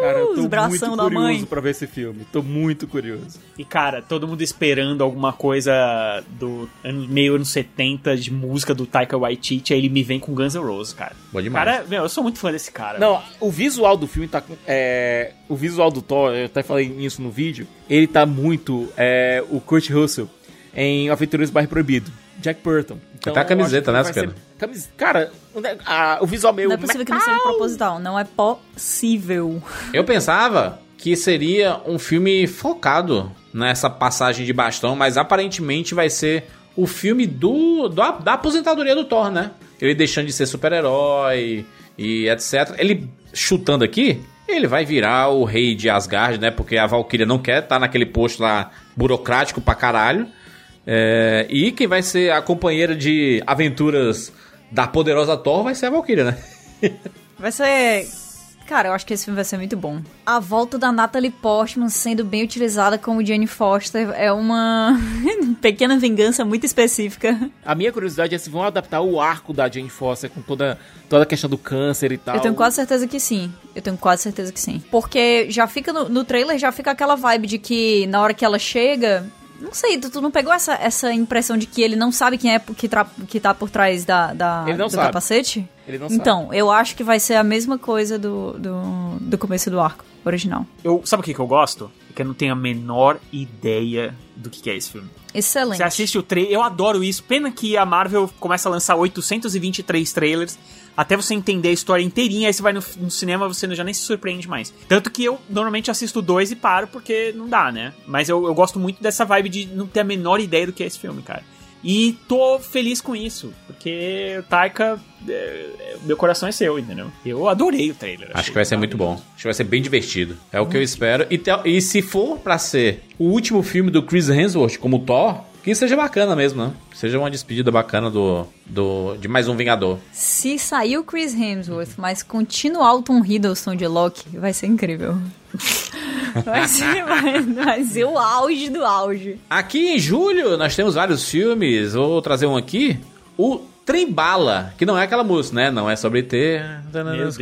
Speaker 2: Cara, eu tô muito
Speaker 3: da
Speaker 2: curioso
Speaker 3: mãe.
Speaker 2: pra ver esse filme. Tô muito curioso.
Speaker 6: E cara, todo mundo esperando alguma coisa do ano, meio anos 70 de música do Taika Waititi, aí ele me vem com Guns N' Roses, cara.
Speaker 1: Bom demais.
Speaker 6: Cara, meu, eu sou muito fã desse cara.
Speaker 2: Não, o visual do filme tá com. É, o visual do Thor, eu até falei isso no vídeo, ele tá muito. É, o Kurt Russell em Aventuras do Bairro Proibido. Jack Burton. Então,
Speaker 1: Até a camiseta,
Speaker 2: eu acho
Speaker 1: né, Scana?
Speaker 2: ser- camis- Cara, o ne- a- o visual meio.
Speaker 3: Não é possível que não seja proposital. Não é possível.
Speaker 1: Eu pensava que seria um filme focado nessa passagem de bastão, mas aparentemente vai ser o filme do, do- da aposentadoria do Thor, né? Ele deixando de ser super-herói e etc. Ele chutando aqui, ele vai virar o rei de Asgard, né? Porque a Valkyria não quer estar naquele posto lá burocrático pra caralho. É, e quem vai ser a companheira de aventuras da poderosa Thor vai ser a Valkyria, né? (laughs)
Speaker 3: Vai ser. Cara, eu acho que esse filme vai ser muito bom. A volta da Natalie Portman sendo bem utilizada como Jane Foster é uma (laughs) pequena vingança muito específica.
Speaker 2: A minha curiosidade é se vão adaptar o arco da Jane Foster com toda, toda a questão do câncer e tal.
Speaker 3: Eu tenho quase certeza que sim. Eu tenho quase certeza que sim. Porque já fica no, no trailer, já fica aquela vibe de que na hora que ela chega. Não sei, tu, tu não pegou essa, essa impressão de que ele não sabe quem é que, tra, que tá por trás da, da-
Speaker 2: Ele não
Speaker 3: do
Speaker 2: sabe.
Speaker 3: capacete?
Speaker 2: Ele não
Speaker 3: então, eu acho que vai ser a mesma coisa do, do, do começo do arco original.
Speaker 6: Eu, sabe o que, que eu gosto? É que eu não tenho a menor ideia do que, que é esse filme.
Speaker 3: Excelente.
Speaker 6: Você assiste o trailer, eu adoro isso. Pena que a Marvel começa a lançar 823 trailers até você entender a história inteirinha. Aí você vai no, no cinema, você já nem se surpreende mais. Tanto que eu normalmente assisto dois e paro porque não dá, né? Mas eu, eu gosto muito dessa vibe de não ter a menor ideia do que é esse filme, cara. E tô feliz com isso, porque o Taika, é, é, meu coração é seu, entendeu? Eu adorei o trailer.
Speaker 1: Acho que vai ser muito bom. Acho que vai ser bem divertido. É o que eu espero. E, e se for pra ser o último filme do Chris Hemsworth como Thor, que seja bacana mesmo, né? Que seja uma despedida bacana do, do de mais um Vingador.
Speaker 3: Se sair o Chris Hemsworth, mas continuar o Tom Hiddleston de Loki, vai ser incrível. (laughs) vai, ser, vai, vai ser o auge do auge.
Speaker 1: Aqui em julho nós temos vários filmes. Vou trazer um aqui. O Trem Bala, que não é aquela música, né? Não é sobre ter.
Speaker 6: Deus.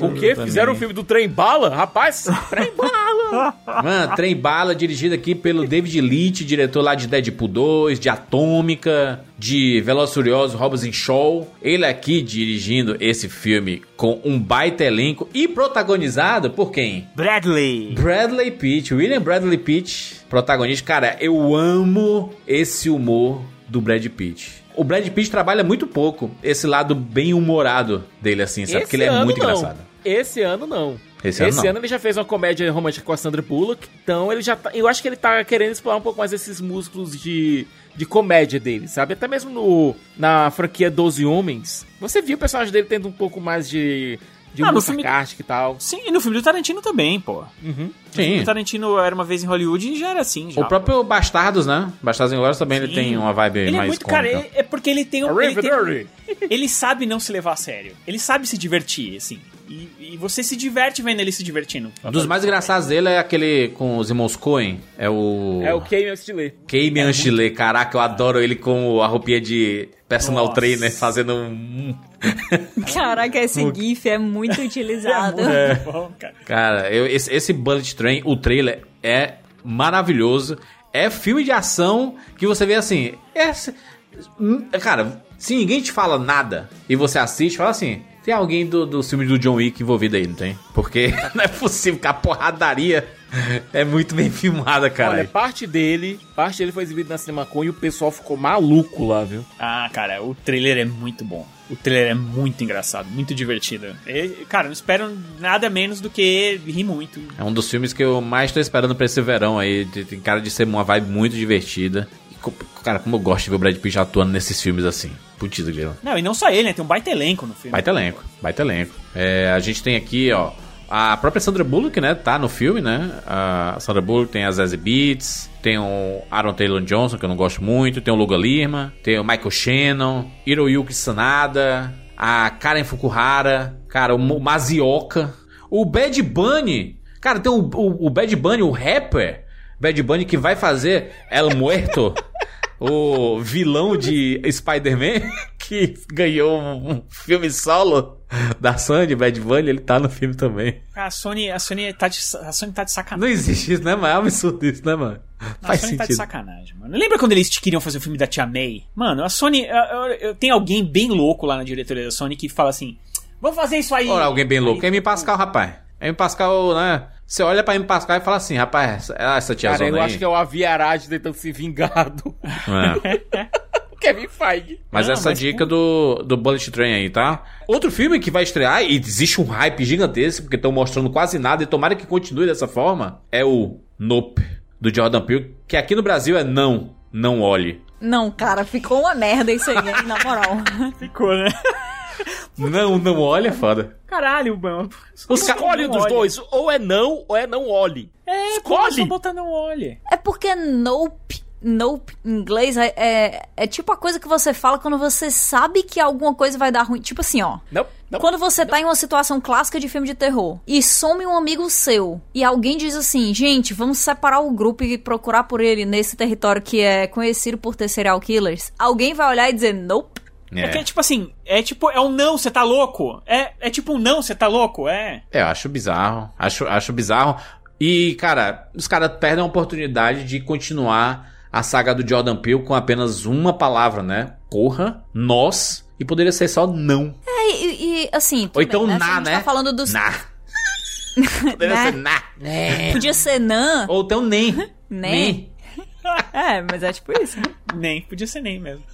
Speaker 2: O quê? Fizeram o filme do Trem Bala? Rapaz, Trem Bala! (laughs)
Speaker 1: Mano, Trem Bala, dirigido aqui pelo David Leitch, diretor lá de Deadpool 2, de Atômica, de Velozes e Furiosos, Hobbs Shaw. Ele aqui dirigindo esse filme com um baita elenco e protagonizado por quem?
Speaker 6: Bradley.
Speaker 1: Bradley Pitt, William Bradley Pitt, protagonista. Cara, eu amo esse humor do Brad Pitt. O Brad Pitt trabalha muito pouco esse lado bem humorado dele, assim, sabe? Porque ele é
Speaker 2: ano
Speaker 1: muito
Speaker 2: não.
Speaker 1: engraçado.
Speaker 2: Esse ano não.
Speaker 1: Esse ano não.
Speaker 2: ele já fez uma comédia romântica com a Sandra Bullock. Então ele já tá. Eu acho que ele tá querendo explorar um pouco mais esses músculos de, de comédia dele, sabe? Até mesmo no, na franquia 12 Homens. Você viu o personagem dele tendo um pouco mais de. De
Speaker 6: Ah, filme-
Speaker 2: sarcástico e tal.
Speaker 6: Sim, e no filme do Tarantino também, pô.
Speaker 2: Uhum.
Speaker 6: O filme
Speaker 1: Sim.
Speaker 6: do Tarantino era uma vez em Hollywood e já era assim, já.
Speaker 1: O próprio Bastardos, né? Bastardos Inglórios também ele
Speaker 6: Sim.
Speaker 1: tem uma vibe
Speaker 6: Ele é
Speaker 1: mais
Speaker 6: muito,
Speaker 1: cômica.
Speaker 6: cara, é, é porque ele tem, um, ele tem. (laughs) Ele sabe não se levar a sério. Ele sabe se divertir, assim. E, e você se diverte vendo ele se divertindo.
Speaker 1: Um dos mais engraçados dele é aquele com os irmãos Coen. É o.
Speaker 2: É o de ler.
Speaker 1: Kamian Chile. Caraca, eu adoro ele com a roupinha de personal
Speaker 6: Nossa.
Speaker 1: trainer fazendo um. (laughs)
Speaker 3: Caraca, esse GIF é muito (laughs) utilizado.
Speaker 6: É bom, cara.
Speaker 1: Cara, eu- esse, esse Bullet Train, o trailer é maravilhoso. É filme de ação que você vê assim. É, hum, cara, se ninguém te fala nada e você assiste, fala assim. Tem alguém do, do filme do John Wick envolvido aí, não tem? Porque (laughs) não é possível que a porradaria é muito bem filmada,
Speaker 2: Olha,
Speaker 1: cara.
Speaker 2: parte dele, parte dele foi exibido na CinemaCon e o pessoal ficou maluco lá, viu?
Speaker 6: Ah, cara, o trailer é muito bom. O trailer é muito engraçado, muito divertido. E, cara, não espero nada menos do que rir muito.
Speaker 1: É um dos filmes que eu mais tô esperando pra esse verão aí. Tem cara de ser uma vibe muito divertida. Cara, como eu gosto de ver o Brad Pitt atuando nesses filmes assim. Putz, grila.
Speaker 6: Não, e não só ele, né? Tem um baita elenco no filme.
Speaker 1: Baita elenco, baita elenco. É, a gente tem aqui, ó, a própria Sandra Bullock, né, tá no filme, né? A Sandra Bullock tem a Zazie Beetz, tem o Aaron Taylor Johnson, que eu não gosto muito, tem o Luga Lima, tem o Michael Shannon, Hiroyuki Sanada, a Karen Fukuhara, cara, o Mazioka. O Bad Bunny. Cara, tem o, o, o Bad Bunny, o rapper. Bad Bunny que vai fazer El Muerto. (laughs) o vilão de Spider-Man, (laughs) que ganhou um filme solo da Sony, Bad Bunny, ele tá no filme também.
Speaker 6: A Sony, a Sony, tá, de, a Sony tá de
Speaker 1: Não
Speaker 6: sacanagem.
Speaker 1: existe isso, né, mano? É um absurdo isso, né, mano?
Speaker 6: a
Speaker 1: Faz
Speaker 6: Sony tá de
Speaker 1: sentido.
Speaker 6: sacanagem, mano. Lembra quando eles queriam fazer o filme da Tia May? Mano, a Sony. tem alguém bem louco lá na diretoria da Sony que fala assim: vamos fazer isso aí.
Speaker 1: Olha, alguém bem louco.
Speaker 6: Aí,
Speaker 1: É M. Pascal, rapaz. É M. Pascal, né? Você olha pra M. Pascal e fala assim, rapaz, essa, essa tia
Speaker 2: Cara, eu
Speaker 1: aí.
Speaker 2: acho que é o Aviarade tentando se vingar do
Speaker 1: É. (laughs)
Speaker 2: Kevin Feige.
Speaker 1: Mas
Speaker 6: Não,
Speaker 1: essa
Speaker 6: mas,
Speaker 1: dica do, do Bullet Train aí, tá? Outro filme que vai estrear, e existe um hype gigantesco, porque estão mostrando quase nada, e tomara que continue dessa forma, é o Nope, do Jordan Peele, que aqui no Brasil é Não, Não Olhe.
Speaker 3: Não, cara, ficou uma merda isso aí, na moral. (laughs)
Speaker 6: Ficou, né? (laughs)
Speaker 1: Não, Não Olhe é foda.
Speaker 6: Caralho, mano.
Speaker 2: Escolhe um dos
Speaker 6: olhe.
Speaker 2: dois. Ou é não, ou é não olhe.
Speaker 6: É,
Speaker 2: Escolhe.
Speaker 6: Só botar não olhe.
Speaker 3: É porque nope, nope em inglês é, é, é tipo a coisa que você fala quando você sabe que alguma coisa vai dar ruim. Tipo assim, ó.
Speaker 2: Não, não.
Speaker 3: Quando você tá em uma situação clássica de filme de terror e some um amigo seu e alguém diz assim, gente, vamos separar o grupo e procurar por ele nesse território que é conhecido por ter serial killers, alguém vai olhar e dizer nope.
Speaker 6: É. que é tipo assim, é tipo, é um não, você tá louco? É, é tipo um não, você tá louco? É.
Speaker 1: É, eu acho bizarro. Acho, acho bizarro. E, cara, os caras perdem a oportunidade de continuar a saga do Jordan Peele com apenas uma palavra, né? Porra, nós. E poderia ser só não.
Speaker 3: É, e, e, assim,
Speaker 1: Ou então
Speaker 3: bem, né?
Speaker 1: na,
Speaker 3: gente
Speaker 1: né?
Speaker 3: tá falando dos...
Speaker 1: Na. (laughs) Poderia
Speaker 3: Né?
Speaker 1: ser na.
Speaker 3: Podia ser nan,
Speaker 1: Ou então nem. (laughs)
Speaker 3: né? É, mas é tipo isso. né?
Speaker 6: Nem, podia ser nem mesmo.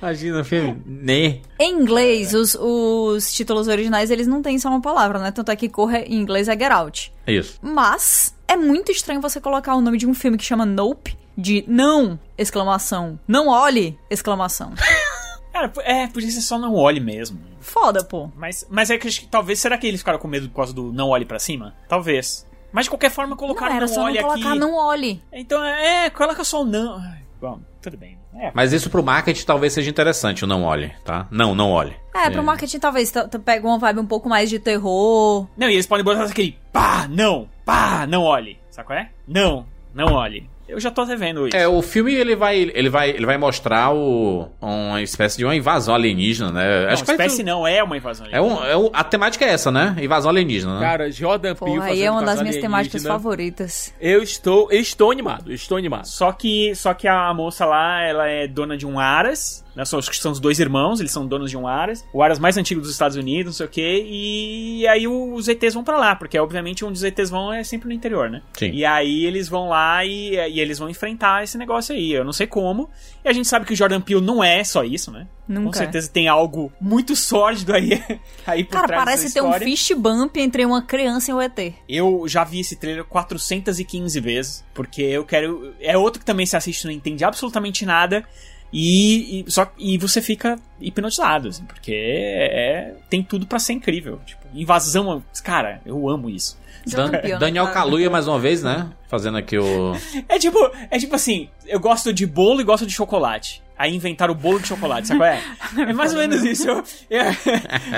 Speaker 1: Imagina o filme. Nem.
Speaker 3: Em inglês, os, os títulos originais, eles não têm só uma palavra, né? Tanto é que corre em inglês é Get Out.
Speaker 1: É isso.
Speaker 3: Mas é muito estranho você colocar o nome de um filme que chama Nope de não, exclamação. Não olhe, exclamação. (laughs)
Speaker 6: Cara, é, podia ser só não olhe mesmo.
Speaker 3: Foda, pô.
Speaker 6: Mas, mas é que acho que talvez, será que eles ficaram com medo por causa do não olhe pra cima? Talvez. Mas de qualquer forma,
Speaker 3: Não
Speaker 6: colocaram
Speaker 3: era
Speaker 6: não,
Speaker 3: só não
Speaker 6: olhe
Speaker 3: colocar
Speaker 6: aqui.
Speaker 3: não olhe.
Speaker 6: Então, é, coloca só o não. Bom, tudo bem. É,
Speaker 1: Mas isso pro marketing talvez seja interessante, o não olhe, tá? Não, não olhe.
Speaker 3: É, pro marketing talvez pega uma vibe um pouco mais de terror.
Speaker 6: Não, e eles podem botar aquele pá, não, pá, não olhe. Sabe qual é? Não, não olhe. Eu já tô até vendo isso.
Speaker 1: É, o filme ele vai, ele vai, ele vai mostrar o, uma espécie de uma invasão alienígena, né?
Speaker 6: não,
Speaker 1: Acho
Speaker 6: espécie não, é uma invasão.
Speaker 1: é um, é um, a temática é essa, né? Invasão alienígena, né?
Speaker 2: Cara, Jordan Peele
Speaker 3: Porra, aí
Speaker 2: fazendo
Speaker 3: é uma das minhas temáticas
Speaker 2: alienígena.
Speaker 3: favoritas.
Speaker 2: Eu estou, eu estou animado, eu estou animado.
Speaker 6: Só que, só que a moça lá, ela é dona de um Aras, né? São, acho que são os dois irmãos, eles são donos de um Aras. O Aras mais antigo dos Estados Unidos, não sei o quê. E aí os ETs vão pra lá, porque obviamente onde os ETs vão é sempre no interior, né?
Speaker 1: Sim.
Speaker 6: E aí eles vão lá e, e eles vão enfrentar esse negócio aí. Eu não sei como. E a gente sabe que o Jordan Peele não é só isso, né? Com
Speaker 3: Nunca.
Speaker 6: certeza tem algo muito sórdido aí, (laughs) aí por
Speaker 3: Cara,
Speaker 6: trás
Speaker 3: parece ter um fist bump entre uma criança e um ET.
Speaker 6: Eu já vi esse trailer 415 vezes, porque eu quero. É outro que também se assiste e não entende absolutamente nada. E, e só e você fica hipnotizado, assim, porque é, tem tudo pra ser incrível. Tipo, invasão. Cara, eu amo isso.
Speaker 1: Dan- Daniel
Speaker 3: cara.
Speaker 1: Kaluuya mais uma vez, né? Fazendo aqui o.
Speaker 6: É tipo, é tipo assim, eu gosto de bolo e gosto de chocolate. Aí inventaram o bolo de chocolate, sabe qual é? (laughs) É mais ou menos isso. Eu- É,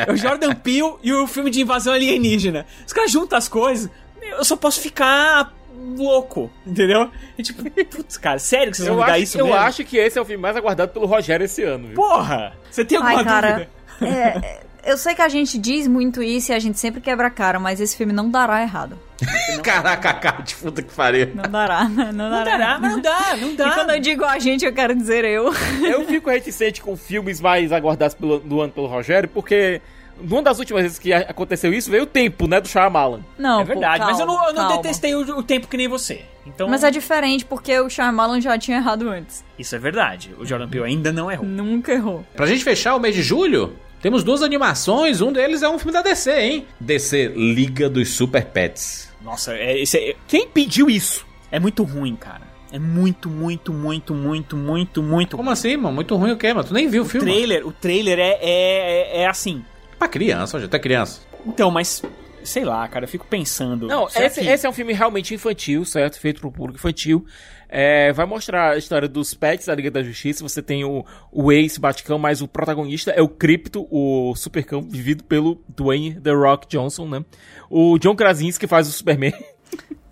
Speaker 6: é (laughs) o Jordan Peele e o filme de invasão alienígena. Os caras juntam as coisas, eu só posso ficar louco, entendeu? É tipo, putz, cara, sério que vocês vão
Speaker 2: Eu,
Speaker 6: mudar
Speaker 2: acho,
Speaker 6: isso
Speaker 2: eu
Speaker 6: mesmo?
Speaker 2: acho que esse é o filme mais aguardado pelo Rogério esse ano, viu?
Speaker 6: Porra! Você tem alguma
Speaker 3: Ai, cara,
Speaker 6: dúvida?
Speaker 3: é, eu sei que a gente diz muito isso e a gente sempre quebra a cara, mas esse filme não dará errado. (laughs)
Speaker 1: Caraca, cara de puta que pariu.
Speaker 3: Não dará, não (laughs)
Speaker 6: Não
Speaker 3: dará.
Speaker 6: dará, não dá, não dá.
Speaker 3: E quando eu digo a gente, eu quero dizer eu.
Speaker 2: Eu fico reticente com filmes mais aguardados pelo, do ano pelo Rogério, porque numa das últimas vezes que aconteceu isso veio o tempo, né, do Shyamalan.
Speaker 3: Não,
Speaker 6: É verdade,
Speaker 3: pô,
Speaker 6: mas eu não, eu não
Speaker 3: calma.
Speaker 6: detestei o, o tempo que nem você. Então,
Speaker 3: Mas é diferente porque o Shyamalan já tinha errado antes.
Speaker 6: isso é verdade. O Jordan Peele ainda não errou.
Speaker 3: Nunca errou.
Speaker 1: Pra gente fechar o mês de julho, temos duas animações. Um deles é um filme da DC, hein? DC Liga dos Super Pets.
Speaker 6: Nossa, é, esse é, quem pediu isso? É muito ruim, cara. É muito, muito, muito, muito, muito, muito
Speaker 1: Como assim, mano? Muito ruim o quê, mano? Tu nem viu o
Speaker 6: O
Speaker 1: filme?
Speaker 6: trailer, o trailer é, é, é, é assim.
Speaker 1: Pra criança, hoje até criança.
Speaker 6: Então, mas sei lá, cara, eu fico pensando.
Speaker 2: Não, esse,
Speaker 6: que-
Speaker 2: esse é um filme realmente infantil, certo? Feito pro público infantil. É, vai mostrar a história dos pets da Liga da Justiça. Você tem o, o Ace Baticão, mas o protagonista é o Crypto, o supercão, vivido pelo Dwayne The Rock Johnson, né? O John Krasinski faz o Superman. (laughs)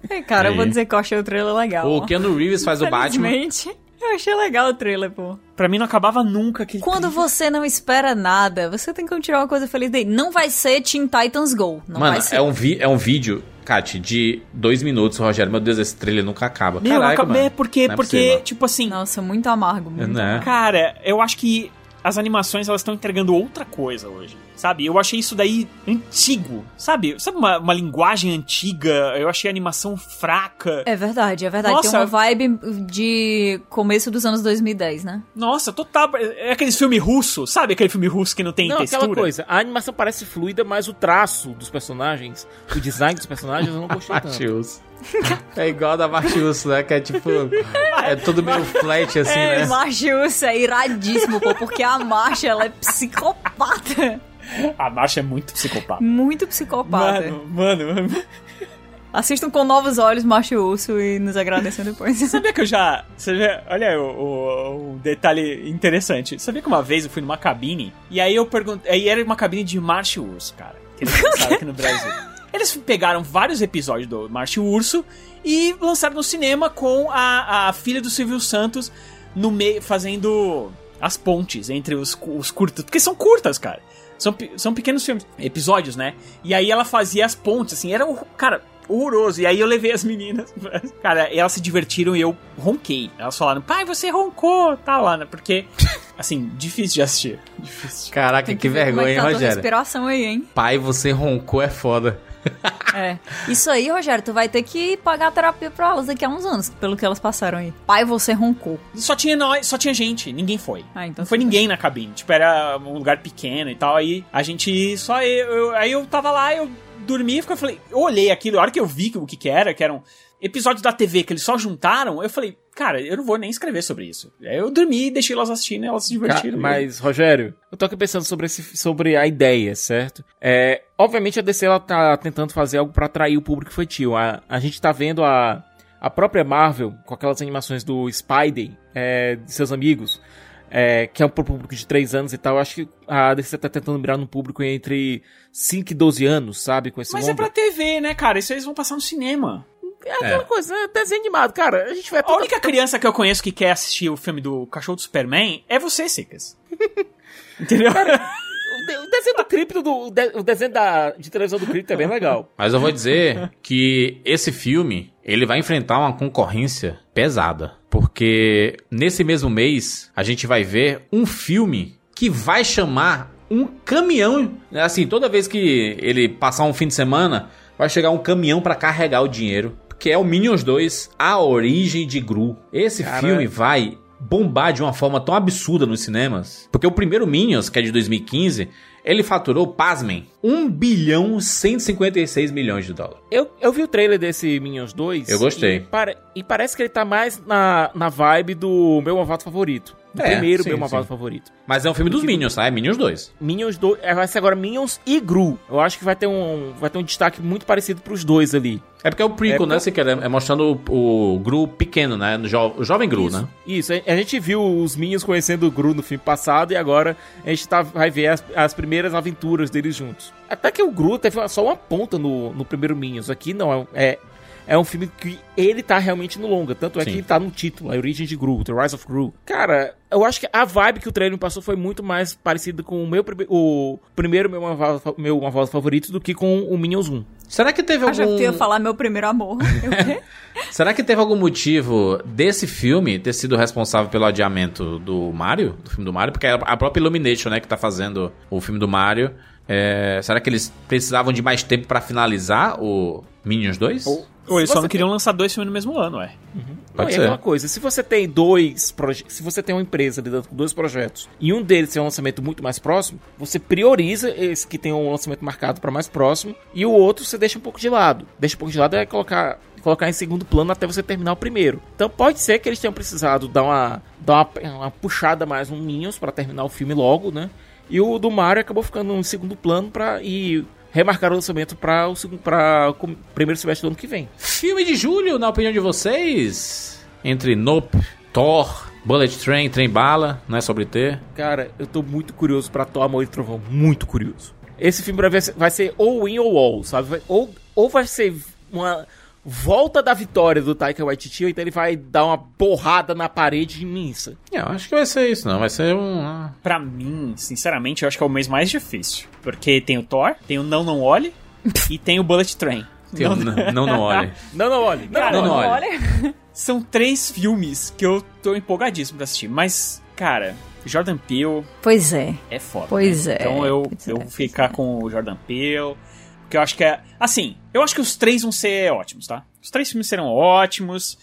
Speaker 3: É, cara, eu vou
Speaker 1: Aí.
Speaker 3: dizer que eu achei o trailer legal.
Speaker 1: O Keanu Reeves faz o Batman.
Speaker 3: Eu achei legal o trailer, pô.
Speaker 6: Pra mim não acabava nunca aquele
Speaker 3: Quando você não espera nada, você tem que tirar uma coisa feliz daí. Não vai ser Teen Titans Go. Não
Speaker 1: Mano,
Speaker 3: vai ser.
Speaker 1: é um, vi é um vídeo, Kat, de dois minutos, Rogério. Meu Deus, esse trailer nunca acaba.
Speaker 6: Meu,
Speaker 1: Caraca,
Speaker 6: acabei
Speaker 1: mano.
Speaker 6: porque,
Speaker 1: Não é
Speaker 6: porque
Speaker 1: possível.
Speaker 6: tipo assim,
Speaker 3: Nossa, muito amargo. Muito
Speaker 1: Né?
Speaker 3: amargo.
Speaker 6: cara, eu acho que as animações elas estão entregando outra coisa hoje, sabe? Eu achei isso daí antigo, sabe? Sabe uma, uma linguagem antiga? Eu achei a animação fraca.
Speaker 3: É verdade, é verdade. Tem
Speaker 6: Nossa.
Speaker 3: uma vibe de começo dos anos 2010, né?
Speaker 6: Nossa, total. É aqueles filme russo, sabe? Aquele filme russo que não tem
Speaker 2: Não,
Speaker 6: textura.
Speaker 2: aquela coisa. A animação parece fluida, mas o traço dos personagens, o design dos personagens, eu não gostei tanto.
Speaker 1: É igual a da Martius, né? Que é tipo. É tudo meio flat assim,
Speaker 3: É,
Speaker 1: né?
Speaker 3: Martius é iradíssimo, pô, porque a Marcha, ela é psicopata.
Speaker 6: A marcha é muito psicopata.
Speaker 3: Muito psicopata.
Speaker 6: Mano, mano,
Speaker 3: Assistam com novos olhos Macho Urso e nos agradecem depois.
Speaker 6: Sabia que eu já. Vê, olha o, o- o detalhe interessante. Sabia que uma vez eu fui numa cabine e aí eu perguntei. Aí era uma cabine de Marcha Urso, cara. Que eles lançaram aqui no Brasil. Eles pegaram vários episódios do Marcha Urso e lançaram no cinema com a, a filha do Silvio Santos no meio. fazendo as pontes entre os, os curtas. Porque são curtas, cara. São, são pequenos filmes, episódios, né? E aí ela fazia as pontes, assim, era, cara, horroroso. E aí eu levei as meninas, (laughs) cara, elas se divertiram e eu ronquei. Elas falaram, pai, você roncou, tá lá, né? Porque, (laughs) assim, difícil de assistir. Difícil.
Speaker 1: Caraca, que, vergonha,
Speaker 3: é que
Speaker 1: hein,
Speaker 3: tá
Speaker 1: Rogério?
Speaker 3: respiração aí, hein?
Speaker 1: Pai, você roncou é foda. (laughs)
Speaker 3: É. Isso aí, Rogério, tu vai ter que pagar terapia pra elas daqui a uns anos, pelo que elas passaram aí. Pai, você roncou.
Speaker 6: Só tinha nós, só tinha gente, ninguém foi.
Speaker 3: Ah, então
Speaker 6: Não foi ninguém na cabine, tipo, era um lugar pequeno e tal, aí a gente só eu, eu- aí eu tava lá, eu dormi e falei, eu olhei aquilo, a hora que eu vi o que que era, que eram episódios da TV que eles só juntaram, eu falei, cara, eu não vou nem escrever sobre isso. Aí eu dormi e deixei elas assistindo, e elas se divertiram.
Speaker 2: Mas, Rogério, eu tô aqui pensando sobre, esse, sobre a ideia, certo? É, obviamente a DC ela tá tentando fazer algo pra atrair o público infantil. A, a gente tá vendo a, a própria Marvel, com aquelas animações do Spidey, é, de seus amigos, é, que é um pro público de 3 anos e tal. Eu acho que a DC tá tentando mirar no público entre 5 e 12 anos, sabe? Com esse
Speaker 6: Mas é pra TV, né, cara? Isso eles vão passar no cinema.
Speaker 2: É aquela coisa, né? Desenho animado, cara. A gente vai
Speaker 6: A única criança que eu conheço que quer assistir o filme do Cachorro do Superman é você, Sicas. (laughs) Entendeu?
Speaker 2: O, de- o desenho do cripto, do, o de- o desenho da, de televisão do cripto é bem legal.
Speaker 1: Mas eu vou dizer que esse filme, ele vai enfrentar uma concorrência pesada. Porque nesse mesmo mês, a gente vai ver um filme que vai chamar um caminhão. Assim, toda vez que ele passar um fim de semana, vai chegar um caminhão pra carregar o dinheiro. Que é o Minions 2, A Origem de Gru. Esse
Speaker 2: Cara.
Speaker 1: filme vai bombar de uma forma tão absurda nos cinemas. Porque o primeiro Minions, que é de 2015, ele faturou, pasmem, 1 bilhão 156 milhões de dólares.
Speaker 2: Eu, eu vi o trailer desse Minions 2.
Speaker 1: Eu gostei.
Speaker 2: E, pare- e parece que ele tá mais na, na vibe do meu malvado favorito. Do
Speaker 1: É,
Speaker 2: primeiro
Speaker 1: sim,
Speaker 2: meu malvado
Speaker 1: sim.
Speaker 2: favorito.
Speaker 1: Mas é um filme dos Minions, tá? É Minions 2.
Speaker 2: Minions 2. é, Vai ser agora Minions e Gru. Eu acho que vai ter um, vai ter um destaque muito parecido pros dois ali.
Speaker 1: É porque é o prequel,
Speaker 2: É,
Speaker 1: né?
Speaker 2: porque-
Speaker 1: Se quer, é mostrando o, o Gru pequeno, né? O, jo- o jovem Gru,
Speaker 2: Isso,
Speaker 1: né?
Speaker 2: Isso, a gente viu os Minions conhecendo o Gru no filme passado e agora a gente tá, vai ver as, as primeiras aventuras deles juntos. Até que o Gru teve só uma ponta no, no primeiro Minions. Aqui não, é, um- é, um filme que ele tá realmente no longa. Tanto é
Speaker 1: Sim.
Speaker 2: que ele tá no título, A Origem de Gru, The Rise of Gru. Cara, eu acho que a vibe que o trailer me passou foi muito mais parecida com o meu prime- o primeiro meu malvado, meu malvado favorito do que com o Minions 1.
Speaker 1: Será que teve
Speaker 3: Eu já
Speaker 1: algum...
Speaker 3: ia falar meu primeiro amor. (laughs) (laughs)
Speaker 1: Será que teve algum motivo desse filme ter sido responsável pelo adiamento do Mario? Do filme do Mario? Porque é a própria Illumination, né? Que tá fazendo o filme do Mario. É, será que eles precisavam de mais tempo pra finalizar o Minions 2?
Speaker 6: Ou
Speaker 2: Se
Speaker 6: eles só
Speaker 2: você
Speaker 6: não queriam lançar dois filmes no mesmo ano, ué.
Speaker 2: Não,
Speaker 1: Pode
Speaker 2: é
Speaker 1: ser.
Speaker 2: aquela coisa, se você tem dois projetos, se você tem uma empresa lidando com dois projetos e um deles tem um lançamento muito mais próximo, você prioriza esse que tem um lançamento marcado para mais próximo e o outro você deixa um pouco de lado. Deixa um pouco de lado é colocar colocar em segundo plano até você terminar o primeiro. Então pode ser que eles tenham precisado dar uma dar uma, uma puxada mais no Minions para terminar o filme logo, né? E o do Mario acabou ficando em segundo plano para e remarcar o lançamento para o, pra primeiro semestre do ano que vem.
Speaker 1: Filme de julho, na opinião de vocês? Entre Nope, Thor, Bullet Train, Trem Bala, não é sobre ter?
Speaker 2: Cara, eu tô muito curioso pra Thor, Amor e Trovão. Muito curioso. Esse filme vai ser, vai ser ou win ou all, sabe? Ou, ou vai ser uma volta da vitória do Taika Waititi, então ele vai dar uma porrada na parede imensa.
Speaker 1: É, Eu acho que vai ser isso, não. Vai ser um. ah,
Speaker 6: Pra mim, sinceramente, eu acho que é o mês mais difícil. Porque tem o Thor, tem o Não Não Olhe e tem o Bullet Train.
Speaker 1: tem um- não, (laughs) não, não olhe.
Speaker 2: Não, não, olhe. Não,
Speaker 6: Cara,
Speaker 1: não, não, olha.
Speaker 3: Olha,
Speaker 6: São três filmes que eu tô empolgadíssimo pra assistir. Mas, cara, Jordan Peele
Speaker 3: pois é.
Speaker 6: é foda.
Speaker 3: Pois
Speaker 6: né?
Speaker 3: é,
Speaker 6: Então eu,
Speaker 3: pois é,
Speaker 6: eu vou
Speaker 3: pois
Speaker 6: ficar
Speaker 3: é.
Speaker 6: com o Jordan Peele. Porque eu acho que é. Assim, eu acho que os três vão ser ótimos, tá? Os três filmes serão ótimos.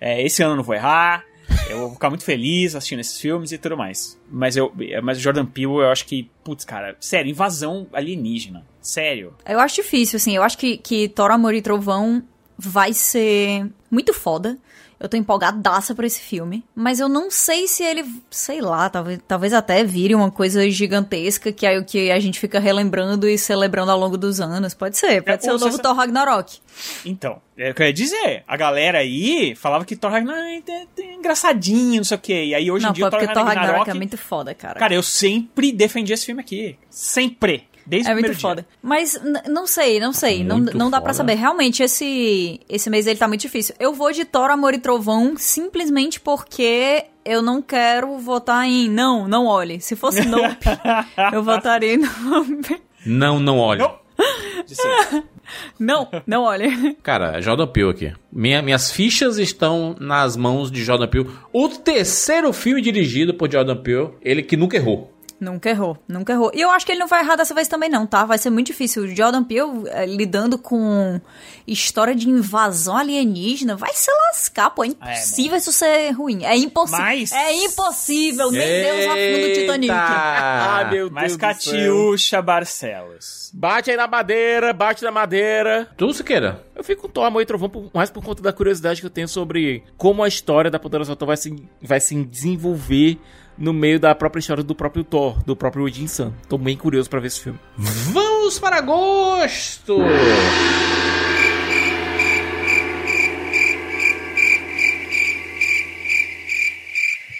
Speaker 6: É, esse ano eu não vou errar. Eu vou ficar muito feliz assistindo esses filmes e tudo mais. Mas eu, mas o Jordan Peele, eu acho que, putz, cara, sério, invasão alienígena. Sério.
Speaker 3: Eu acho difícil, assim. Eu acho que, que Thor, Amor e Trovão vai ser muito foda. Eu tô empolgadaça por esse filme. Mas eu não sei se ele, sei lá, talvez, talvez até vire uma coisa gigantesca que aí o que a gente fica relembrando e celebrando ao longo dos anos. Pode ser, pode
Speaker 6: É,
Speaker 3: ser o novo Thor Ragnarok.
Speaker 6: Então, é o que eu ia dizer. A galera aí falava que Thor Ragnarok é, é engraçadinho, não sei o quê. E aí hoje
Speaker 3: não,
Speaker 6: em dia
Speaker 3: pô,
Speaker 6: Thor
Speaker 3: porque Thor
Speaker 6: Ragnarok...
Speaker 3: Ragnarok é muito foda, cara.
Speaker 6: Cara, eu sempre defendi esse filme aqui. Sempre. Desde
Speaker 3: É
Speaker 6: o
Speaker 3: muito
Speaker 6: dia.
Speaker 3: foda. Mas não sei, não sei. Não,
Speaker 1: Muito
Speaker 3: não dá pra
Speaker 1: foda.
Speaker 3: saber. Realmente, esse, esse mês ele tá muito difícil. Eu vou de Thor, Amor e Trovão simplesmente porque eu não quero votar em não, não olhe. Se fosse (laughs) Nope, eu votaria em Nope.
Speaker 1: Não, não olhe.
Speaker 6: Não. (laughs)
Speaker 3: Não, não olhe.
Speaker 1: Cara, Jordan Peele aqui. Minha- minhas fichas estão nas mãos de Jordan Peele. O terceiro filme dirigido por Jordan Peele, ele que nunca errou.
Speaker 3: Nunca errou, nunca errou. E eu acho que ele não vai errar dessa vez também não, tá? Vai ser muito difícil. O Jordan Peele eh, lidando com história de invasão alienígena vai se lascar, pô. É impossível isso ser ruim. É impossível.
Speaker 6: Mas-
Speaker 3: É impossível. Nem Deus afunda o Titanic.
Speaker 2: Ah, meu
Speaker 6: Mas
Speaker 2: Deus céu.
Speaker 6: Catiuxa Barcelos.
Speaker 2: Bate aí na madeira, bate na madeira.
Speaker 1: Tu, Siqueira?
Speaker 2: Eu fico com Thor, Amor e Trovão por- mais por conta da curiosidade que eu tenho sobre como a história da Poderosa Thor vai se, vai se desenvolver no meio da própria história do próprio Thor, do próprio Odin San. Tô bem curioso pra ver esse filme.
Speaker 1: Vamos para agosto!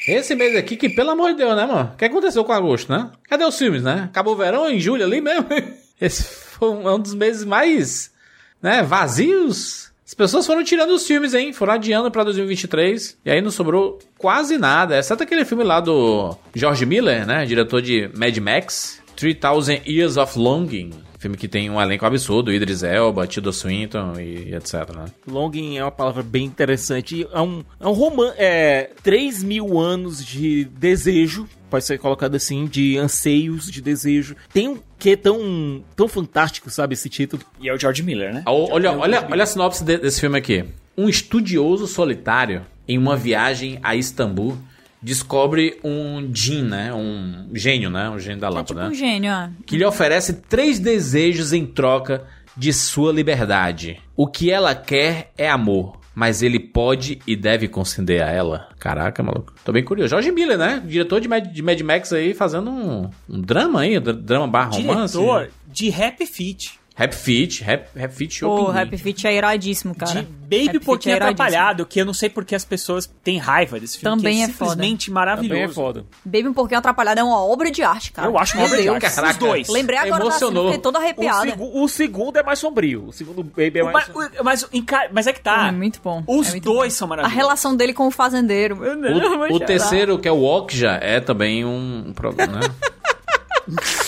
Speaker 1: Esse mês aqui, que pelo amor de Deus, né, mano? O que aconteceu com agosto, né? Cadê os filmes, né? Acabou o verão em julho ali mesmo. (laughs) Esse foi é um dos meses mais, né, vazios. As pessoas foram tirando os filmes, hein? Foram adiando pra 2023. E aí não sobrou quase nada. Exceto aquele filme lá do George Miller, né? Diretor de Mad Max. 3000 Years of Longing. Filme que tem um elenco absurdo. Idris Elba, Tilda Swinton e etc, né?
Speaker 2: Longing é uma palavra bem interessante. É um, é um romance. É. 3 mil anos de desejo. Pode ser colocado assim, de anseios, de desejo. Tem um que tão, tão fantástico, sabe, esse título.
Speaker 6: E é o George Miller, né?
Speaker 1: Ah, Olha, olha, olha a sinopse de- desse filme aqui. Um estudioso solitário, em uma viagem a Istambul, descobre um djinn, né? Um gênio, né? Um gênio da
Speaker 3: É
Speaker 1: lâmpada,
Speaker 3: tipo um gênio, ó.
Speaker 1: Que lhe oferece três desejos em troca de sua liberdade. O que ela quer é amor. Mas ele pode e deve conceder a ela. Caraca, maluco. Tô bem curioso. Jorge Miller, né? Diretor de Mad, de Mad Max aí, fazendo um, um drama aí. dr- Drama barra romance.
Speaker 6: Diretor de Happy Feet.
Speaker 1: Rap Fit. Rap, rap Fit Show
Speaker 3: Pô, o. Happy Feet é iradíssimo, cara.
Speaker 6: De Baby Porquinho
Speaker 3: é.
Speaker 6: Atrapalhado, que eu não sei porque as pessoas têm raiva desse filme.
Speaker 3: Também
Speaker 6: que
Speaker 3: é
Speaker 6: é simplesmente maravilhoso.
Speaker 2: Também é foda.
Speaker 3: Baby um pouquinho atrapalhado é uma obra de arte, cara.
Speaker 6: Eu acho uma
Speaker 3: Meu
Speaker 6: obra de arte.
Speaker 1: Caraca.
Speaker 6: Os dois.
Speaker 3: Lembrei agora da cena,
Speaker 1: Emocionou.
Speaker 3: fiquei toda
Speaker 2: O,
Speaker 3: arrepiada.
Speaker 2: segu- o segundo é mais sombrio. O segundo Baby é mais.
Speaker 6: Mas, mas, mas é que tá.
Speaker 3: É muito bom.
Speaker 6: Os
Speaker 3: é muito
Speaker 6: dois
Speaker 3: bom.
Speaker 6: são
Speaker 3: A
Speaker 6: maravilhosos.
Speaker 3: relação dele com o fazendeiro. Meu Deus,
Speaker 1: O, o terceiro, que é o Okja, é também um, um problema, né? (laughs)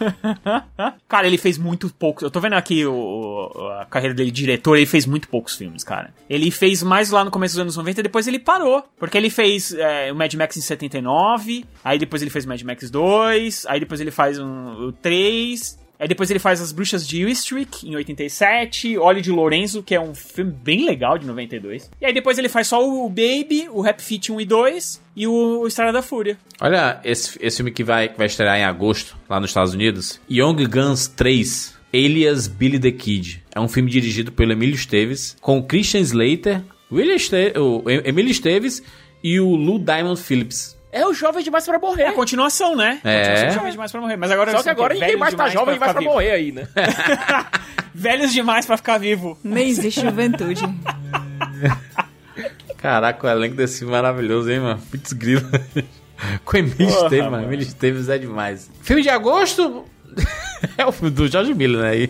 Speaker 1: (laughs)
Speaker 6: Cara, ele fez muito poucos. Eu tô vendo aqui o, a carreira dele de diretor, ele fez muito poucos filmes, cara. Ele fez mais lá no começo dos anos 90 e depois ele parou. Porque ele fez é, o Mad Max em 79, aí depois ele fez o Mad Max 2, aí depois ele faz um, o 3. Aí depois ele faz As Bruxas de Eastwick, em 87, Olho de Lorenzo, que é um filme bem legal, de 92. E aí depois ele faz só o Baby, o Rap Fit 1 e 2 e o Estrada da Fúria.
Speaker 1: Olha esse, esse filme que vai, que vai estrear em agosto, lá nos Estados Unidos. Young Guns 3, Alias Billy the Kid. É um filme dirigido pelo Emílio Esteves, com Christian Slater, William o Em- Emílio Esteves e o Lou Diamond Phillips.
Speaker 2: É o Jovem Demais pra
Speaker 6: É
Speaker 2: Morrer.
Speaker 6: a continuação, né?
Speaker 1: É.
Speaker 6: Continuação de Jovem demais pra morrer. Mas agora
Speaker 2: Só que agora ninguém mais tá jovem demais pra
Speaker 6: vivo.
Speaker 2: morrer aí, né? (laughs) (laughs)
Speaker 6: Velhos demais pra ficar vivo.
Speaker 3: Mês de juventude. (laughs)
Speaker 1: Caraca, o elenco desse filme é maravilhoso, hein, mano? Putz grilo. Com Emílio Esteves, mano. Emílio Esteves é demais. Filme de agosto é o filme do George Miller, né?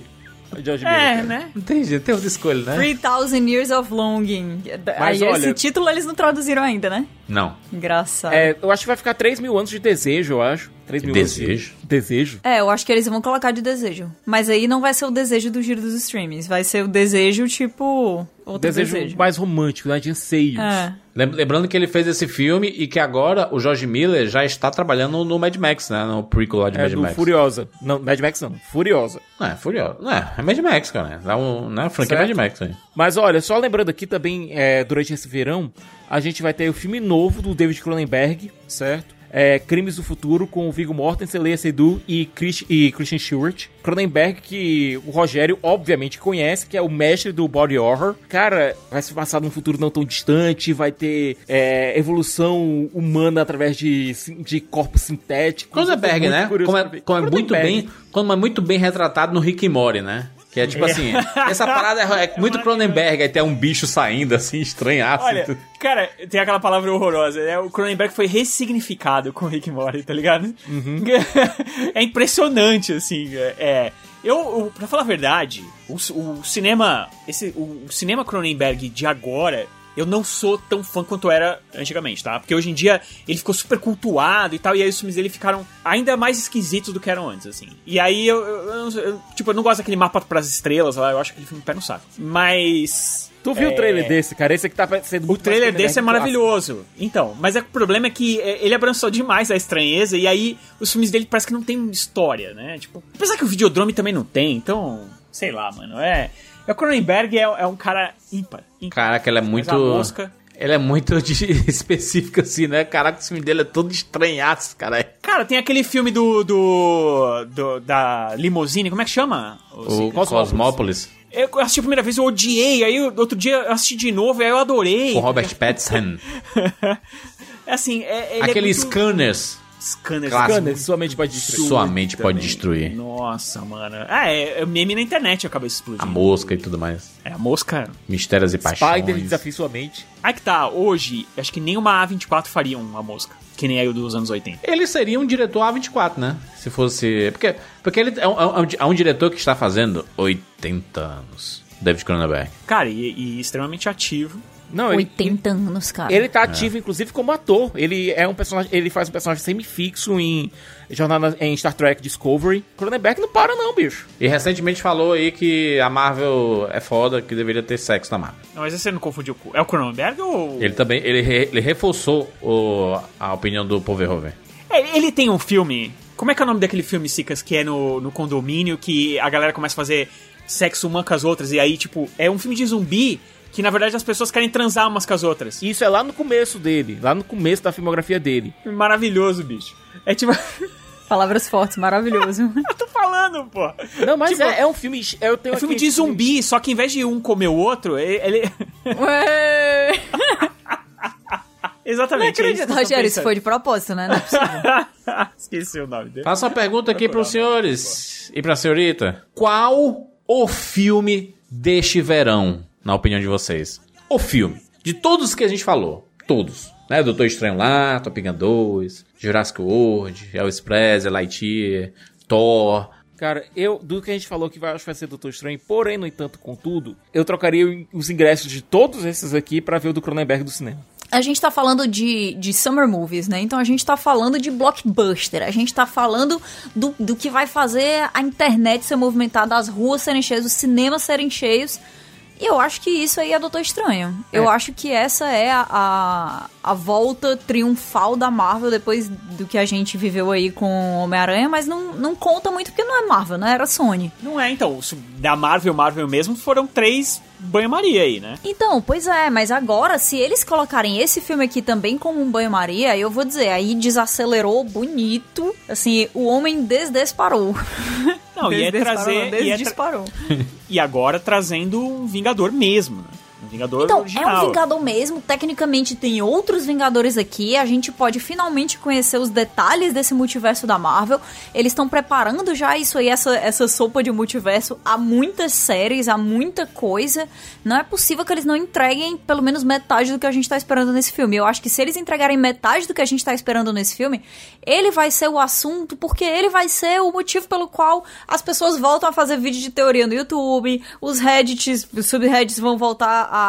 Speaker 2: George Miller,
Speaker 6: É,
Speaker 2: cara.
Speaker 6: né?
Speaker 1: Não tem jeito, tem outra escolha, né?
Speaker 3: 3000 Years of Longing.
Speaker 2: Mas
Speaker 3: Aí
Speaker 2: olha-
Speaker 3: esse título eles não traduziram ainda, né?
Speaker 1: Não.
Speaker 3: Engraçado.
Speaker 2: É, eu acho que vai ficar 3 mil anos de desejo, eu acho. 3 mil
Speaker 1: Desejo?
Speaker 2: desejo.
Speaker 3: É, eu acho que eles vão colocar de desejo. Mas aí não vai ser o desejo do giro dos streamings. Vai ser o desejo, tipo. Outro
Speaker 2: Desejo,
Speaker 3: desejo.
Speaker 2: mais romântico, né? De anseios.
Speaker 3: É.
Speaker 1: Lem- Lembrando que ele fez esse filme e que agora o George Miller já está trabalhando no Mad Max, né? No prequel lá de
Speaker 2: É
Speaker 1: Mad Max.
Speaker 2: Furiosa. Não, Mad Max não. Furiosa.
Speaker 1: Não, é Furioso. Não, é, é Mad Max, cara. É um, né? Franquia
Speaker 2: Certo.
Speaker 1: Mad Max aí.
Speaker 2: Mas olha, só lembrando aqui também, é, durante esse verão, a gente vai ter o filme novo do David Cronenberg, certo? É, Crimes do Futuro com o Viggo Mortensen, Lea Seydoux e, Chris, e Christian Stewart. Cronenberg que o Rogério obviamente conhece, que é o mestre do body horror. Cara, vai se passar num futuro não tão distante, vai ter é, evolução humana através de, de corpos sintéticos.
Speaker 1: Cronenberg, né? Como é, como é muito bem, como é muito bem retratado no Rick e Morty, né? Que é tipo assim, essa parada é, é muito Cronenberg, aí tem um bicho saindo assim, estranhaço.
Speaker 6: Olha, cara, tem aquela palavra horrorosa, né? O Cronenberg foi ressignificado com o Rick Morty, tá ligado? (laughs) é impressionante, assim. É. Eu, eu, pra falar a verdade, o, o cinema. Esse, o, o cinema Cronenberg de agora. Eu não sou tão fã quanto era antigamente, tá? Porque hoje em dia ele ficou super cultuado e tal, e aí os filmes dele ficaram ainda mais esquisitos do que eram antes, assim. E aí eu, eu- eu tipo, eu não gosto daquele mapa pras estrelas lá, eu acho aquele filme pé no saco. Mas.
Speaker 2: Tu viu
Speaker 6: é,
Speaker 2: o trailer desse, cara? Esse aqui tá sendo
Speaker 6: o
Speaker 2: muito
Speaker 6: trailer
Speaker 2: mais
Speaker 6: desse é maravilhoso. Então, mas é, que o problema é que é, ele abraçou demais a estranheza e aí os filmes dele parece que não tem história, né? Tipo, apesar que o Videodrome também não tem, então, sei lá, mano. É, é o Cronenberg é, é um cara ímpar. ímpar.
Speaker 1: Caraca, ele é muito.
Speaker 6: mosca-
Speaker 1: Ele é muito de- (laughs) específico, assim, né? Caraca, esse filme dele é todo estranhaço, cara.
Speaker 6: Cara, tem aquele filme do, do, do- da limusine, como é que chama?
Speaker 1: O Cosmópolis,
Speaker 6: Eu assisti a primeira vez, eu odiei, aí o- outro dia eu assisti de novo, aí eu adorei.
Speaker 1: com Robert Pattinson. (laughs)
Speaker 6: É assim, é, ele
Speaker 1: Aquele
Speaker 6: é muito...
Speaker 1: Scanners.
Speaker 6: Scanners.
Speaker 1: Clássico.
Speaker 2: Scanner, sua mente pode destruir.
Speaker 1: Sua mente pode
Speaker 6: Também.
Speaker 1: destruir.
Speaker 6: Nossa, mano. Ah, é, é meme na internet acaba
Speaker 1: A
Speaker 6: explodindo.
Speaker 1: mosca e tudo mais.
Speaker 6: É, a mosca.
Speaker 1: Mistérios e paixões.
Speaker 2: Spider desafia sua mente.
Speaker 6: Aí que tá, hoje, acho que nem uma A24 faria uma mosca. Que nem aí o dos anos 80.
Speaker 1: Ele seria um diretor A24, né? Se fosse. Porque, porque ele é um, é um- é um diretor que está fazendo 80 anos. David Cronenberg.
Speaker 6: Cara, e, e extremamente ativo.
Speaker 2: Não, ele,
Speaker 3: 80 anos, cara.
Speaker 2: ele tá ativo, inclusive, como ator. Ele é um personagem. Ele faz um personagem semifixo em jornada em Star Trek Discovery. Cronenberg não para, não, bicho.
Speaker 1: E recentemente falou aí que a Marvel é foda, que deveria ter sexo na Marvel.
Speaker 6: Não, mas você não confundiu com. É o Cronenberg ou.
Speaker 1: Ele também. Ele, re- ele reforçou o- a opinião do Paul Verhoeven.
Speaker 6: É, ele tem um filme. Como é que é o nome daquele filme, Sicas, que é no, no condomínio, que a galera começa a fazer sexo uma com as outras, e aí, tipo, é um filme de zumbi que na verdade as pessoas querem transar umas com as outras.
Speaker 2: Isso é lá no começo dele, lá no começo da filmografia dele.
Speaker 6: Maravilhoso, bicho. É tipo. (laughs)
Speaker 3: Palavras fortes, maravilhoso. (laughs)
Speaker 6: eu tô falando, pô.
Speaker 2: Não, mas
Speaker 6: Tipo,
Speaker 2: é, é um filme. Eu tenho
Speaker 6: É filme de zumbi, só que em vez de um comer o outro, ele. (laughs)
Speaker 3: Ué!
Speaker 6: Exatamente. é isso
Speaker 3: Não acredito,
Speaker 6: tô
Speaker 3: Rogério, isso foi de propósito, né? Não é possível.
Speaker 6: Esqueci o nome dele.
Speaker 1: Faça uma pergunta aqui pros senhores e pra senhorita. Qual o filme deste verão, na opinião de vocês? O filme. De todos que a gente falou. Todos. Né? Doutor Estranho lá, Top Gun 2, Jurassic World, Elvis Presley, Lightyear, Thor.
Speaker 2: Cara, eu, do que a gente falou que vai, acho que vai ser Doutor Estranho, porém, no entanto, contudo, eu trocaria os ingressos de todos esses aqui pra ver o do Cronenberg do cinema.
Speaker 3: A gente tá falando de, de summer movies, né? Então a gente tá falando de blockbuster. A gente tá falando do, do que vai fazer a internet ser movimentada, as ruas serem cheias, os cinemas serem cheios. E eu acho que isso aí é Doutor Estranho. Eu acho que essa é a, a, a volta triunfal da Marvel depois do que a gente viveu aí com Homem-Aranha, mas não, não conta muito porque não é Marvel, né? Era Sony.
Speaker 6: Não é, então. Da Marvel, Marvel mesmo, foram três banho-maria aí, né?
Speaker 3: Então, pois é, mas agora, se eles colocarem esse filme aqui também como um banho-maria, eu vou dizer, aí desacelerou bonito. Assim, o homem desdesparou. (laughs)
Speaker 6: Não, e é
Speaker 3: Desdesparou,
Speaker 6: trazer. E, é tra-
Speaker 3: desdisparou. (laughs)
Speaker 6: e agora trazendo um Vingador mesmo, né? Vingador
Speaker 3: Então,
Speaker 6: original.
Speaker 3: é um Vingador mesmo. Tecnicamente, tem outros Vingadores aqui. A gente pode finalmente conhecer os detalhes desse multiverso da Marvel. Eles estão preparando já isso aí, essa, essa sopa de multiverso, há muitas séries, há muita coisa. Não é possível que eles não entreguem pelo menos metade do que a gente tá esperando nesse filme. Eu acho que se eles entregarem metade do que a gente tá esperando nesse filme, ele vai ser o assunto, porque ele vai ser o motivo pelo qual as pessoas voltam a fazer vídeo de teoria no YouTube, os Reddits, os subreddits vão voltar a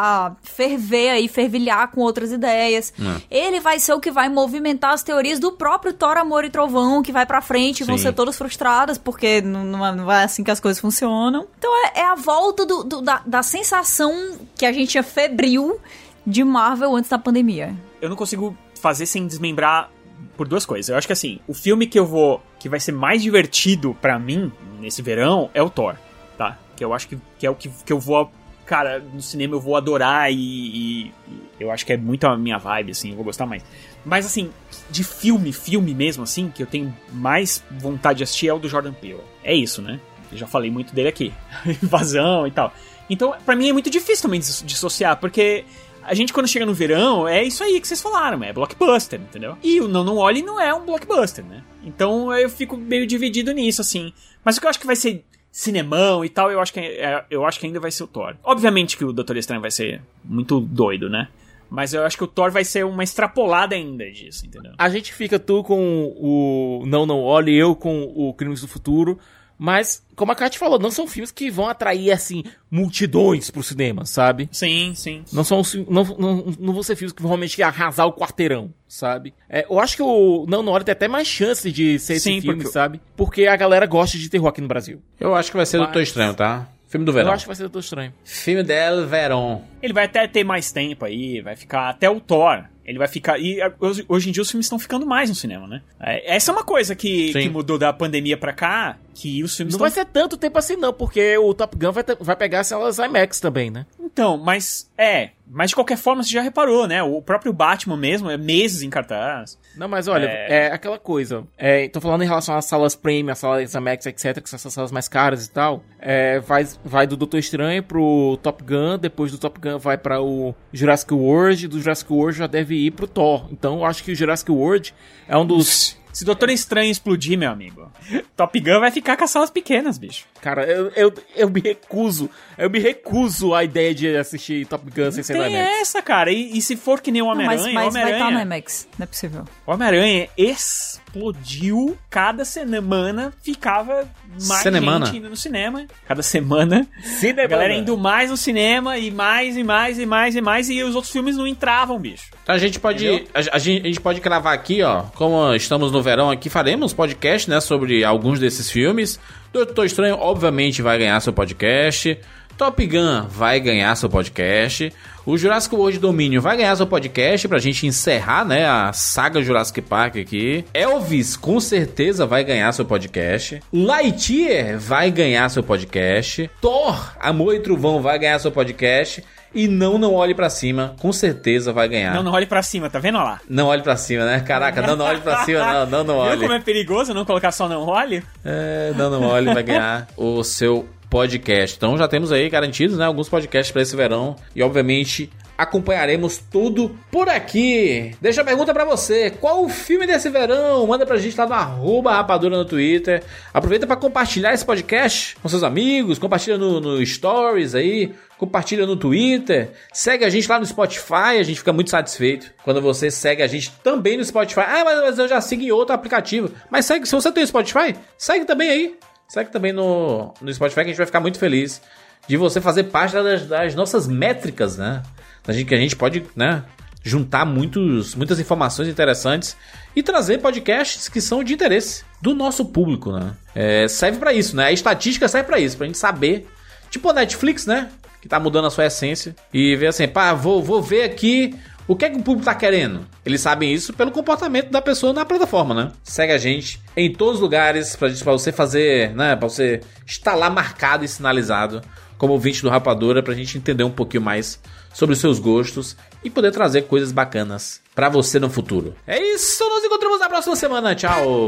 Speaker 3: ferver aí, fervilhar com outras ideias. Ele vai ser o que vai movimentar as teorias do próprio Thor, Amor e Trovão, que vai pra frente, vão
Speaker 1: Sim.
Speaker 3: ser todas frustradas, porque não, não é- não é assim que as coisas funcionam. Então é, é a volta do- do- da, da sensação que a gente tinha febril de Marvel antes da pandemia.
Speaker 6: eu não consigo fazer sem desmembrar por duas coisas. Eu acho que assim, o filme que eu vou. que vai ser mais divertido pra mim nesse verão é o Thor, tá? Que eu acho que, que é o que, que eu vou. Cara, no cinema eu vou adorar e, e- eu acho que é muito a minha vibe, assim, eu vou gostar mais. Mas assim, de filme, filme mesmo, assim, que eu tenho mais vontade de assistir é o do Jordan Peele. É isso, né? Eu já falei muito dele aqui. (laughs) Invasão e tal. Então, pra mim é muito difícil também disso- dissociar, porque a gente quando chega no verão, é isso aí que vocês falaram, é blockbuster, entendeu? E o Não Não Olhe não é um blockbuster, né? Então eu fico meio dividido nisso, assim. Mas o que eu acho que vai ser cinemão e tal, eu acho que, é- eu acho que ainda vai ser o Thor. Obviamente que o Doutor Estranho vai ser muito doido, né? Mas eu acho que o Thor vai ser uma extrapolada ainda disso, entendeu?
Speaker 2: A gente fica tu com o Não Não Olhe, eu com o Crimes do Futuro. Mas, como a Kat falou, não são filmes que vão atrair, assim, multidões pro cinema, sabe?
Speaker 6: Sim, sim.
Speaker 2: Não são não, não, não vão ser filmes que vão realmente arrasar o quarteirão, sabe? É, eu acho que o Não Olhe tem até mais chance de ser esse
Speaker 6: Sim,
Speaker 2: filme,
Speaker 6: porque-
Speaker 2: sabe? Porque a galera gosta de terror aqui no Brasil.
Speaker 1: Eu acho que vai ser
Speaker 2: Mas-
Speaker 1: Doutor Estranho, tá? Filme do
Speaker 2: Eu
Speaker 1: verão.
Speaker 2: acho que vai ser Doutor Estranho.
Speaker 1: Filme del verão.
Speaker 6: Ele vai até ter mais tempo aí, vai ficar até o Thor. Ele vai ficar. E hoje, em dia os filmes estão ficando mais no cinema, né? É, essa é uma coisa que, que mudou da pandemia pra cá, que os filmes
Speaker 2: Não
Speaker 6: estão.
Speaker 2: vai ser tanto tempo assim, não, porque o Top Gun vai, ter- vai pegar as salas IMAX também, né?
Speaker 6: Então, mas. É. Mas de qualquer forma, você já reparou, né? O próprio Batman mesmo é meses em cartaz.
Speaker 2: Não, mas olha,
Speaker 6: É.
Speaker 2: é, aquela coisa. É, tô falando em relação às salas premium, às salas IMAX, etc., que são essas salas mais caras e tal. É, vai, vai do Doutor Estranho pro Top Gun, depois do Top Gun vai para o Jurassic World, do Jurassic World já deve ir pro Thor. Então eu acho que o Jurassic World é um dos.
Speaker 6: Se Doutor Estranho explodir, meu amigo, Top Gun vai ficar com as salas pequenas, bicho.
Speaker 2: Cara, eu, eu, eu me recuso. Eu me recuso à ideia de assistir Top Gun sem ser no
Speaker 6: Tem
Speaker 2: IMAX.
Speaker 6: essa, cara. E, e se for que nem o
Speaker 3: Não, mas
Speaker 6: Homem-Aranha,
Speaker 3: mas vai estar no
Speaker 6: Homem-Aranha.
Speaker 3: IMAX, não é possível.
Speaker 6: O Homem-Aranha explodiu. Cada semana ficava mais
Speaker 1: Cinemana.
Speaker 6: gente indo no cinema. Cada semana.
Speaker 2: Cinema.
Speaker 6: A galera indo mais no cinema e mais e mais e mais e mais. E os outros filmes não entravam, bicho.
Speaker 1: Então a gente pode. A, a gente, a gente pode cravar aqui, ó. Como estamos no verão aqui, faremos podcast, né? Sobre alguns desses filmes. Doutor Estranho, obviamente, vai ganhar seu podcast. Top Gun vai ganhar seu podcast. O Jurassic World Domínio vai ganhar seu podcast pra gente encerrar, né, a saga Jurassic Park aqui. Elvis com certeza vai ganhar seu podcast. Lightyear vai ganhar seu podcast. Thor, Amor e Trovão vai ganhar seu podcast. E não, não olhe pra cima, com certeza vai ganhar.
Speaker 6: Não, não olhe pra cima, tá vendo lá?
Speaker 1: Não olhe pra cima, né? Caraca, não, não olhe pra cima, não, não, não (laughs)
Speaker 6: Viu
Speaker 1: olhe.
Speaker 6: como é perigoso não colocar só não olhe?
Speaker 1: É, não, não olhe, vai ganhar (laughs) o seu podcast. Então já temos aí garantidos, né, alguns podcasts pra esse verão e obviamente acompanharemos tudo por aqui. Deixa a pergunta pra você, qual o filme desse verão? Manda pra gente lá no arroba rapadura no Twitter. Aproveita pra compartilhar esse podcast com seus amigos, compartilha no, no Stories aí, compartilha no Twitter, segue a gente lá no Spotify, a gente fica muito satisfeito quando você segue a gente também no Spotify. Ah, mas, mas eu já sigo em outro aplicativo. Mas segue, se você tem o Spotify, segue também aí. Segue também no, no Spotify que a gente vai ficar muito feliz de você fazer parte das, das nossas métricas, né? Da gente, que a gente pode, né? Juntar muitos, muitas informações interessantes e trazer podcasts que são de interesse do nosso público, né? É, serve pra isso, né? A estatística serve pra isso, pra gente saber. Tipo a Netflix, né? Que tá mudando a sua essência. E ver assim, pá, vou, vou ver aqui o que é que o público tá querendo? Eles sabem isso pelo comportamento da pessoa na plataforma, né? Segue a gente em todos os lugares pra, pra você fazer, né? Pra você estar lá marcado e sinalizado como ouvinte do Rapadura pra gente entender um pouquinho mais sobre os seus gostos e poder trazer coisas bacanas pra você no futuro. É isso, nos encontramos na próxima semana. Tchau!